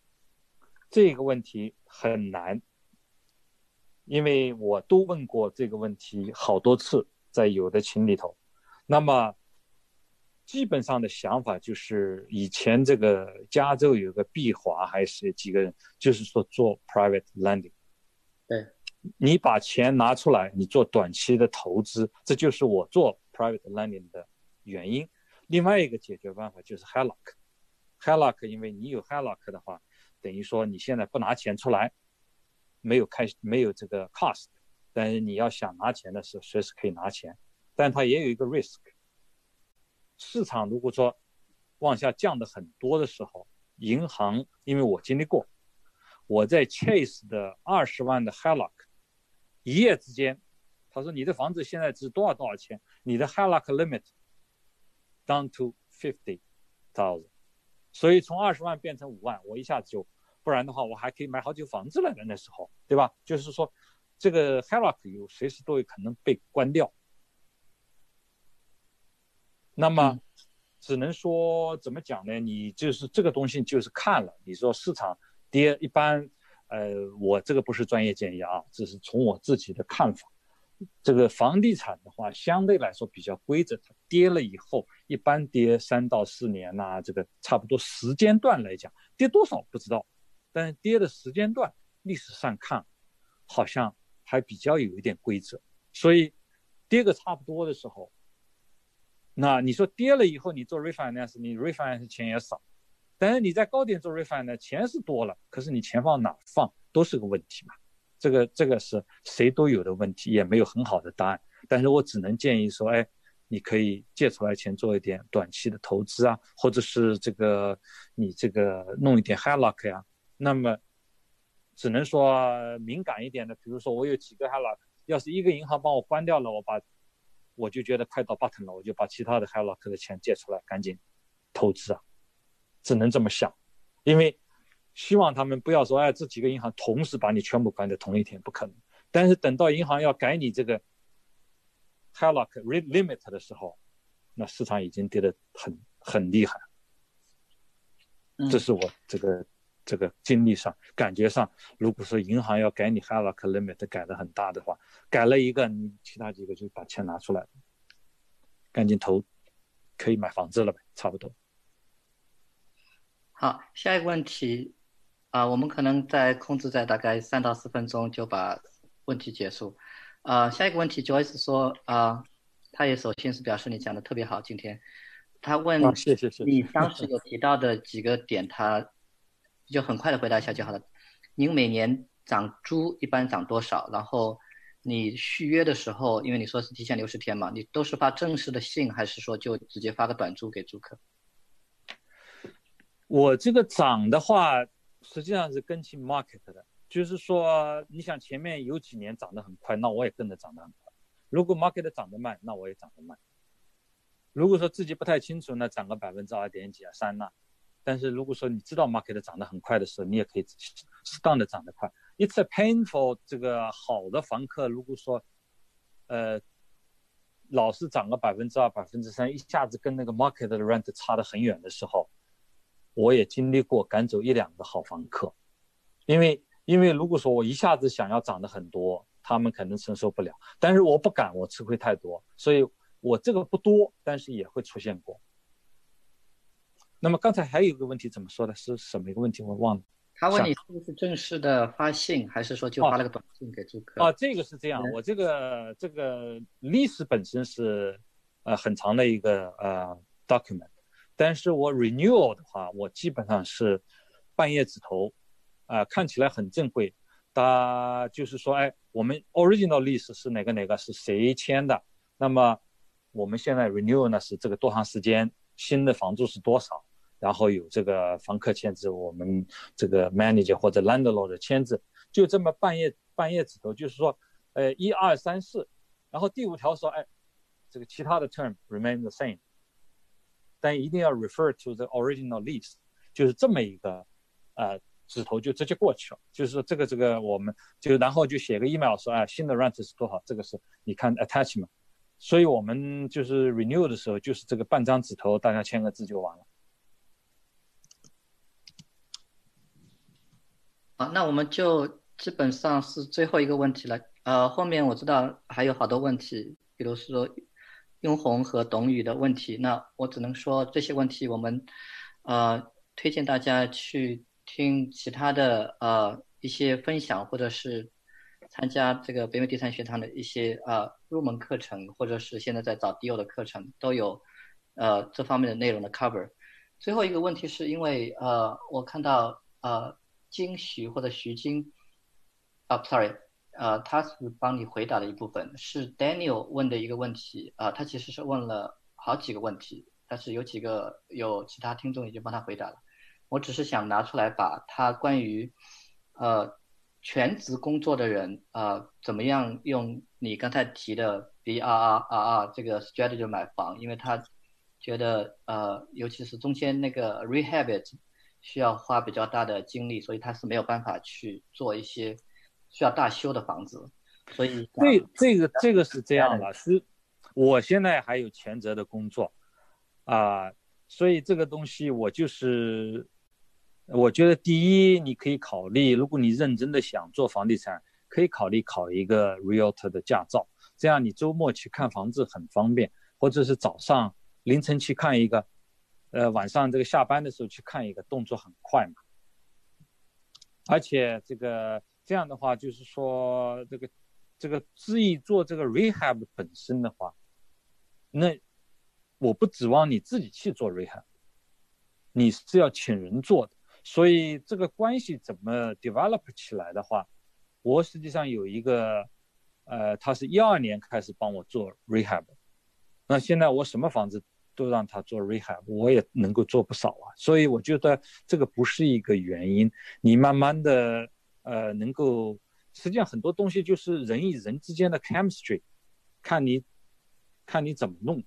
这个问题很难，因为我都问过这个问题好多次，在有的群里头。那么基本上的想法就是，以前这个加州有个毕华还是几个人，就是说做 private lending。对，你把钱拿出来，你做短期的投资，这就是我做 private lending 的原因。另外一个解决办法就是 HELOC，HELOC，因为你有 HELOC 的话，等于说你现在不拿钱出来，没有开没有这个 cost，但是你要想拿钱的时候，随时可以拿钱，但它也有一个 risk。市场如果说往下降的很多的时候，银行因为我经历过，我在 Chase 的二十万的 HELOC，一夜之间，他说你的房子现在值多少多少钱，你的 HELOC limit down to fifty thousand，所以从二十万变成五万，我一下子就，不然的话我还可以买好几个房子了的那时候，对吧？就是说这个 HELOC 有随时都有可能被关掉。那么，只能说怎么讲呢？你就是这个东西，就是看了。你说市场跌，一般，呃，我这个不是专业建议啊，只是从我自己的看法。这个房地产的话，相对来说比较规则，它跌了以后，一般跌三到四年呐，这个差不多时间段来讲，跌多少不知道，但是跌的时间段，历史上看，好像还比较有一点规则。所以，跌个差不多的时候。那你说跌了以后，你做 refinance，你 refinance 钱也少，但是你在高点做 refinance，钱是多了，可是你钱放哪放都是个问题嘛。这个这个是谁都有的问题，也没有很好的答案。但是我只能建议说，哎，你可以借出来钱做一点短期的投资啊，或者是这个你这个弄一点 HELOC 呀。那么只能说敏感一点的，比如说我有几个 HELOC，要是一个银行帮我关掉了，我把。我就觉得快到 button 了，我就把其他的 HELOC 的钱借出来，赶紧投资啊，只能这么想，因为希望他们不要说，哎，这几个银行同时把你全部关在同一天，不可能。但是等到银行要改你这个 HELOC limit 的时候，那市场已经跌得很很厉害，这是我这个。这个经历上、感觉上，如果说银行要改你 HELOC limit 改的很大的话，改了一个，你其他几个就把钱拿出来，赶紧投，可以买房子了呗，差不多。好，下一个问题，啊，我们可能在控制在大概三到四分钟就把问题结束。啊，下一个问题，Joyce 说，啊，他也首先是表示你讲的特别好，今天，他问，谢谢谢谢，你当时有提到的几个点，他。就很快的回答一下就好了。您每年涨租一般涨多少？然后你续约的时候，因为你说是提前六十天嘛，你都是发正式的信，还是说就直接发个短租给租客？我这个涨的话，实际上是跟进 market 的，就是说，你想前面有几年涨得很快，那我也跟着涨得很快。如果 market 涨得慢，那我也涨得慢。如果说自己不太清楚，那涨个百分之二点几啊三呢？但是如果说你知道 market 涨得很快的时候，你也可以适当的涨得快。It's a painful 这个好的房客，如果说，呃，老是涨个百分之二、百分之三，一下子跟那个 market 的 rent 差得很远的时候，我也经历过赶走一两个好房客，因为因为如果说我一下子想要涨得很多，他们可能承受不了。但是我不敢，我吃亏太多，所以我这个不多，但是也会出现过。那么刚才还有一个问题，怎么说的？是什么一个问题？我忘了。他问你是不是正式的发信，还是说就发了个短信给租客？哦，这个是这样。我这个这个历史本身是呃很长的一个呃 document，但是我 renewal 的话，我基本上是半夜指头，啊，看起来很正规。他就是说，哎，我们 original lease 是哪个哪个是谁签的？那么我们现在 renewal 呢是这个多长时间？新的房租是多少？然后有这个房客签字，我们这个 manager 或者 landlord 的签字，就这么半夜半夜指头，就是说，呃，一二三四，然后第五条说，哎，这个其他的 term remain the same，但一定要 refer to the original lease，就是这么一个，呃，指头就直接过去了。就是说这个这个我们就然后就写个 email 说哎新的 rent 是多少，这个是你看 attachment。所以我们就是 renew 的时候就是这个半张纸头，大家签个字就完了。好，那我们就基本上是最后一个问题了。呃，后面我知道还有好多问题，比如说雍红和董宇的问题。那我只能说这些问题，我们呃推荐大家去听其他的呃一些分享，或者是参加这个北美地产学堂的一些呃入门课程，或者是现在在找 deal 的课程，都有呃这方面的内容的 cover。最后一个问题是因为呃我看到呃。金徐或者徐金，啊，sorry，呃，他是帮你回答的一部分，是 Daniel 问的一个问题，啊，他其实是问了好几个问题，但是有几个有其他听众已经帮他回答了，我只是想拿出来把他关于，呃，全职工作的人，啊，怎么样用你刚才提的 B R R R R 这个 strategy 买房，因为他觉得，呃，尤其是中间那个 rehabit。需要花比较大的精力，所以他是没有办法去做一些需要大修的房子。所以这这个这个是这样的，是我现在还有全责的工作啊，所以这个东西我就是，我觉得第一你可以考虑，如果你认真的想做房地产，可以考虑考一个 realtor 的驾照，这样你周末去看房子很方便，或者是早上凌晨去看一个。呃，晚上这个下班的时候去看一个，动作很快嘛。而且这个这样的话，就是说这个这个自己做这个 rehab 本身的话，那我不指望你自己去做 rehab，你是要请人做的。所以这个关系怎么 develop 起来的话，我实际上有一个，呃，他是一二年开始帮我做 rehab，那现在我什么房子？都让他做 rehab，我也能够做不少啊，所以我觉得这个不是一个原因。你慢慢的，呃，能够，实际上很多东西就是人与人之间的 chemistry，看你，看你怎么弄。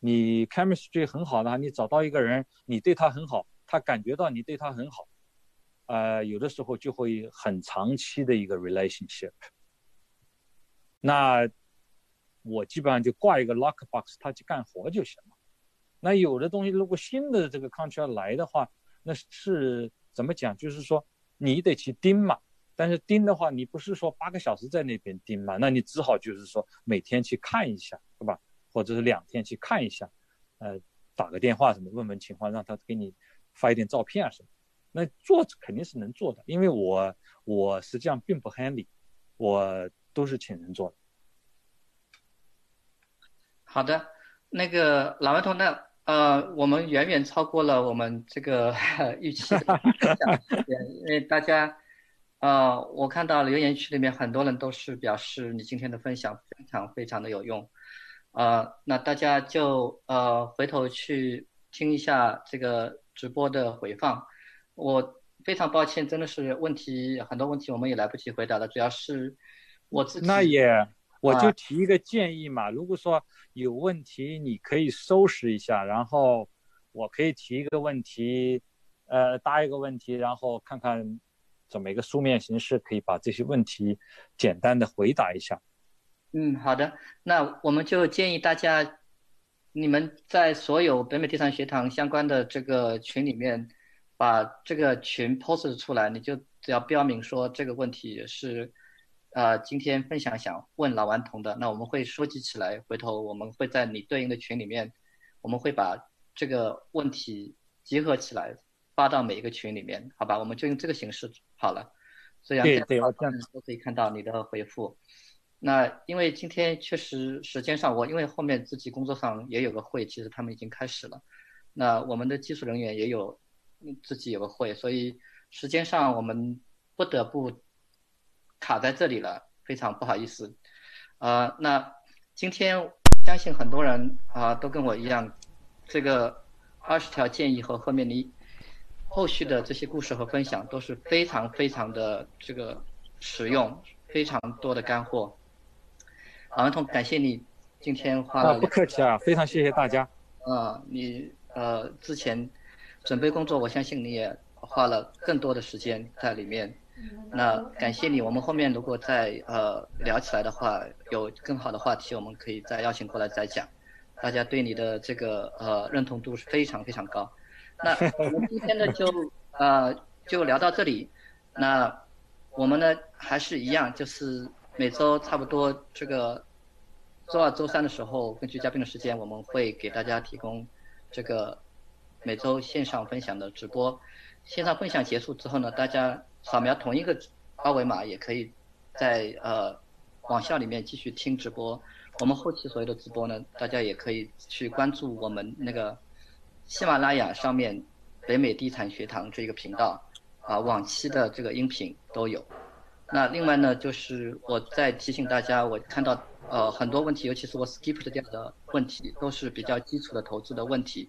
你 chemistry 很好的，你找到一个人，你对他很好，他感觉到你对他很好，呃，有的时候就会很长期的一个 relationship。那我基本上就挂一个 lock box，他去干活就行了。那有的东西，如果新的这个 country 来的话，那是怎么讲？就是说你得去盯嘛。但是盯的话，你不是说八个小时在那边盯嘛？那你只好就是说每天去看一下，对吧？或者是两天去看一下，呃，打个电话什么，问问情况，让他给你发一点照片啊什么。那做肯定是能做的，因为我我实际上并不 handy，我都是请人做的。好的，那个老顽童那。呃，我们远远超过了我们这个 预期的，因为大家，呃，我看到留言区里面很多人都是表示你今天的分享非常非常的有用，呃，那大家就呃回头去听一下这个直播的回放。我非常抱歉，真的是问题很多问题我们也来不及回答了，主要是我自己。那也。我就提一个建议嘛，如果说有问题，你可以收拾一下，然后我可以提一个问题，呃，答一个问题，然后看看怎么一个书面形式可以把这些问题简单的回答一下。嗯，好的，那我们就建议大家，你们在所有北美地产学堂相关的这个群里面，把这个群 post 出来，你就只要标明说这个问题是。呃，今天分享想问老顽童的，那我们会收集起来，回头我们会在你对应的群里面，我们会把这个问题集合起来发到每一个群里面，好吧？我们就用这个形式好了，这样这样都可以看到你的回复。那因为今天确实时间上，我因为后面自己工作上也有个会，其实他们已经开始了。那我们的技术人员也有自己有个会，所以时间上我们不得不。卡在这里了，非常不好意思。呃，那今天相信很多人啊都跟我一样，这个二十条建议和后面你后续的这些故事和分享都是非常非常的这个实用，非常多的干货。王彤，感谢你今天花了。不客气啊，非常谢谢大家。啊，你呃之前准备工作，我相信你也花了更多的时间在里面。那感谢你，我们后面如果再呃聊起来的话，有更好的话题，我们可以再邀请过来再讲。大家对你的这个呃认同度是非常非常高。那我们今天呢就呃就聊到这里。那我们呢还是一样，就是每周差不多这个周二、周三的时候，根据嘉宾的时间，我们会给大家提供这个每周线上分享的直播。线上分享结束之后呢，大家扫描同一个二维码，也可以在呃网校里面继续听直播。我们后期所有的直播呢，大家也可以去关注我们那个喜马拉雅上面北美地产学堂这个频道，啊，往期的这个音频都有。那另外呢，就是我再提醒大家，我看到呃很多问题，尤其是我 skip 掉的问题，都是比较基础的投资的问题。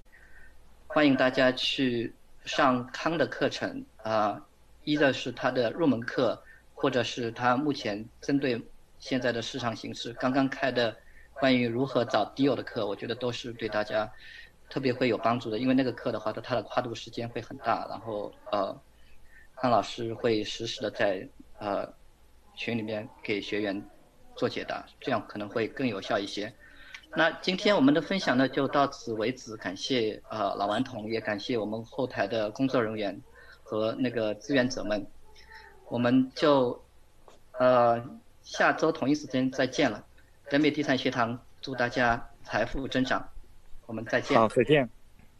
欢迎大家去上康的课程啊，一的是他的入门课，或者是他目前针对。现在的市场形势，刚刚开的关于如何找 deal 的课，我觉得都是对大家特别会有帮助的。因为那个课的话，它它的跨度时间会很大，然后呃，康老师会实时的在呃群里面给学员做解答，这样可能会更有效一些。那今天我们的分享呢就到此为止，感谢呃老顽童，也感谢我们后台的工作人员和那个志愿者们，我们就呃。下周同一时间再见了，北美地产学堂祝大家财富增长，我们再见。好，再见。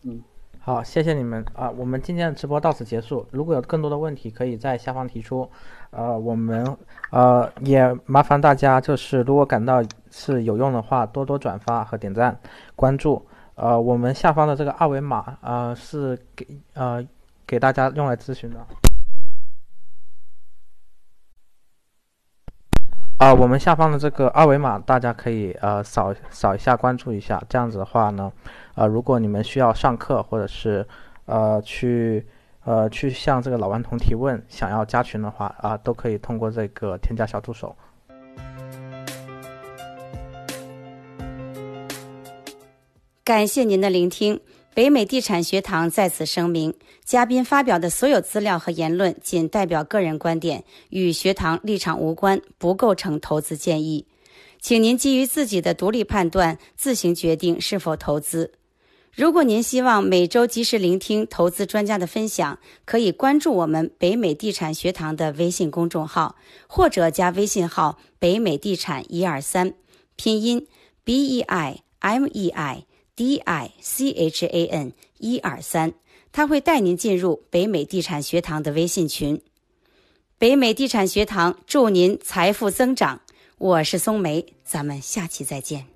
嗯，好，谢谢你们啊，我们今天的直播到此结束。如果有更多的问题，可以在下方提出。呃，我们呃也麻烦大家，就是如果感到是有用的话，多多转发和点赞、关注。呃，我们下方的这个二维码呃是给呃给大家用来咨询的。啊，我们下方的这个二维码，大家可以呃扫扫一下，关注一下。这样子的话呢，呃，如果你们需要上课，或者是呃去呃去向这个老顽童提问，想要加群的话啊，都可以通过这个添加小助手。感谢您的聆听。北美地产学堂在此声明：嘉宾发表的所有资料和言论仅代表个人观点，与学堂立场无关，不构成投资建议，请您基于自己的独立判断自行决定是否投资。如果您希望每周及时聆听投资专家的分享，可以关注我们北美地产学堂的微信公众号，或者加微信号“北美地产一二三”，拼音 B E I M E I。D I C H A N 一二三，他会带您进入北美地产学堂的微信群。北美地产学堂祝您财富增长。我是松梅，咱们下期再见。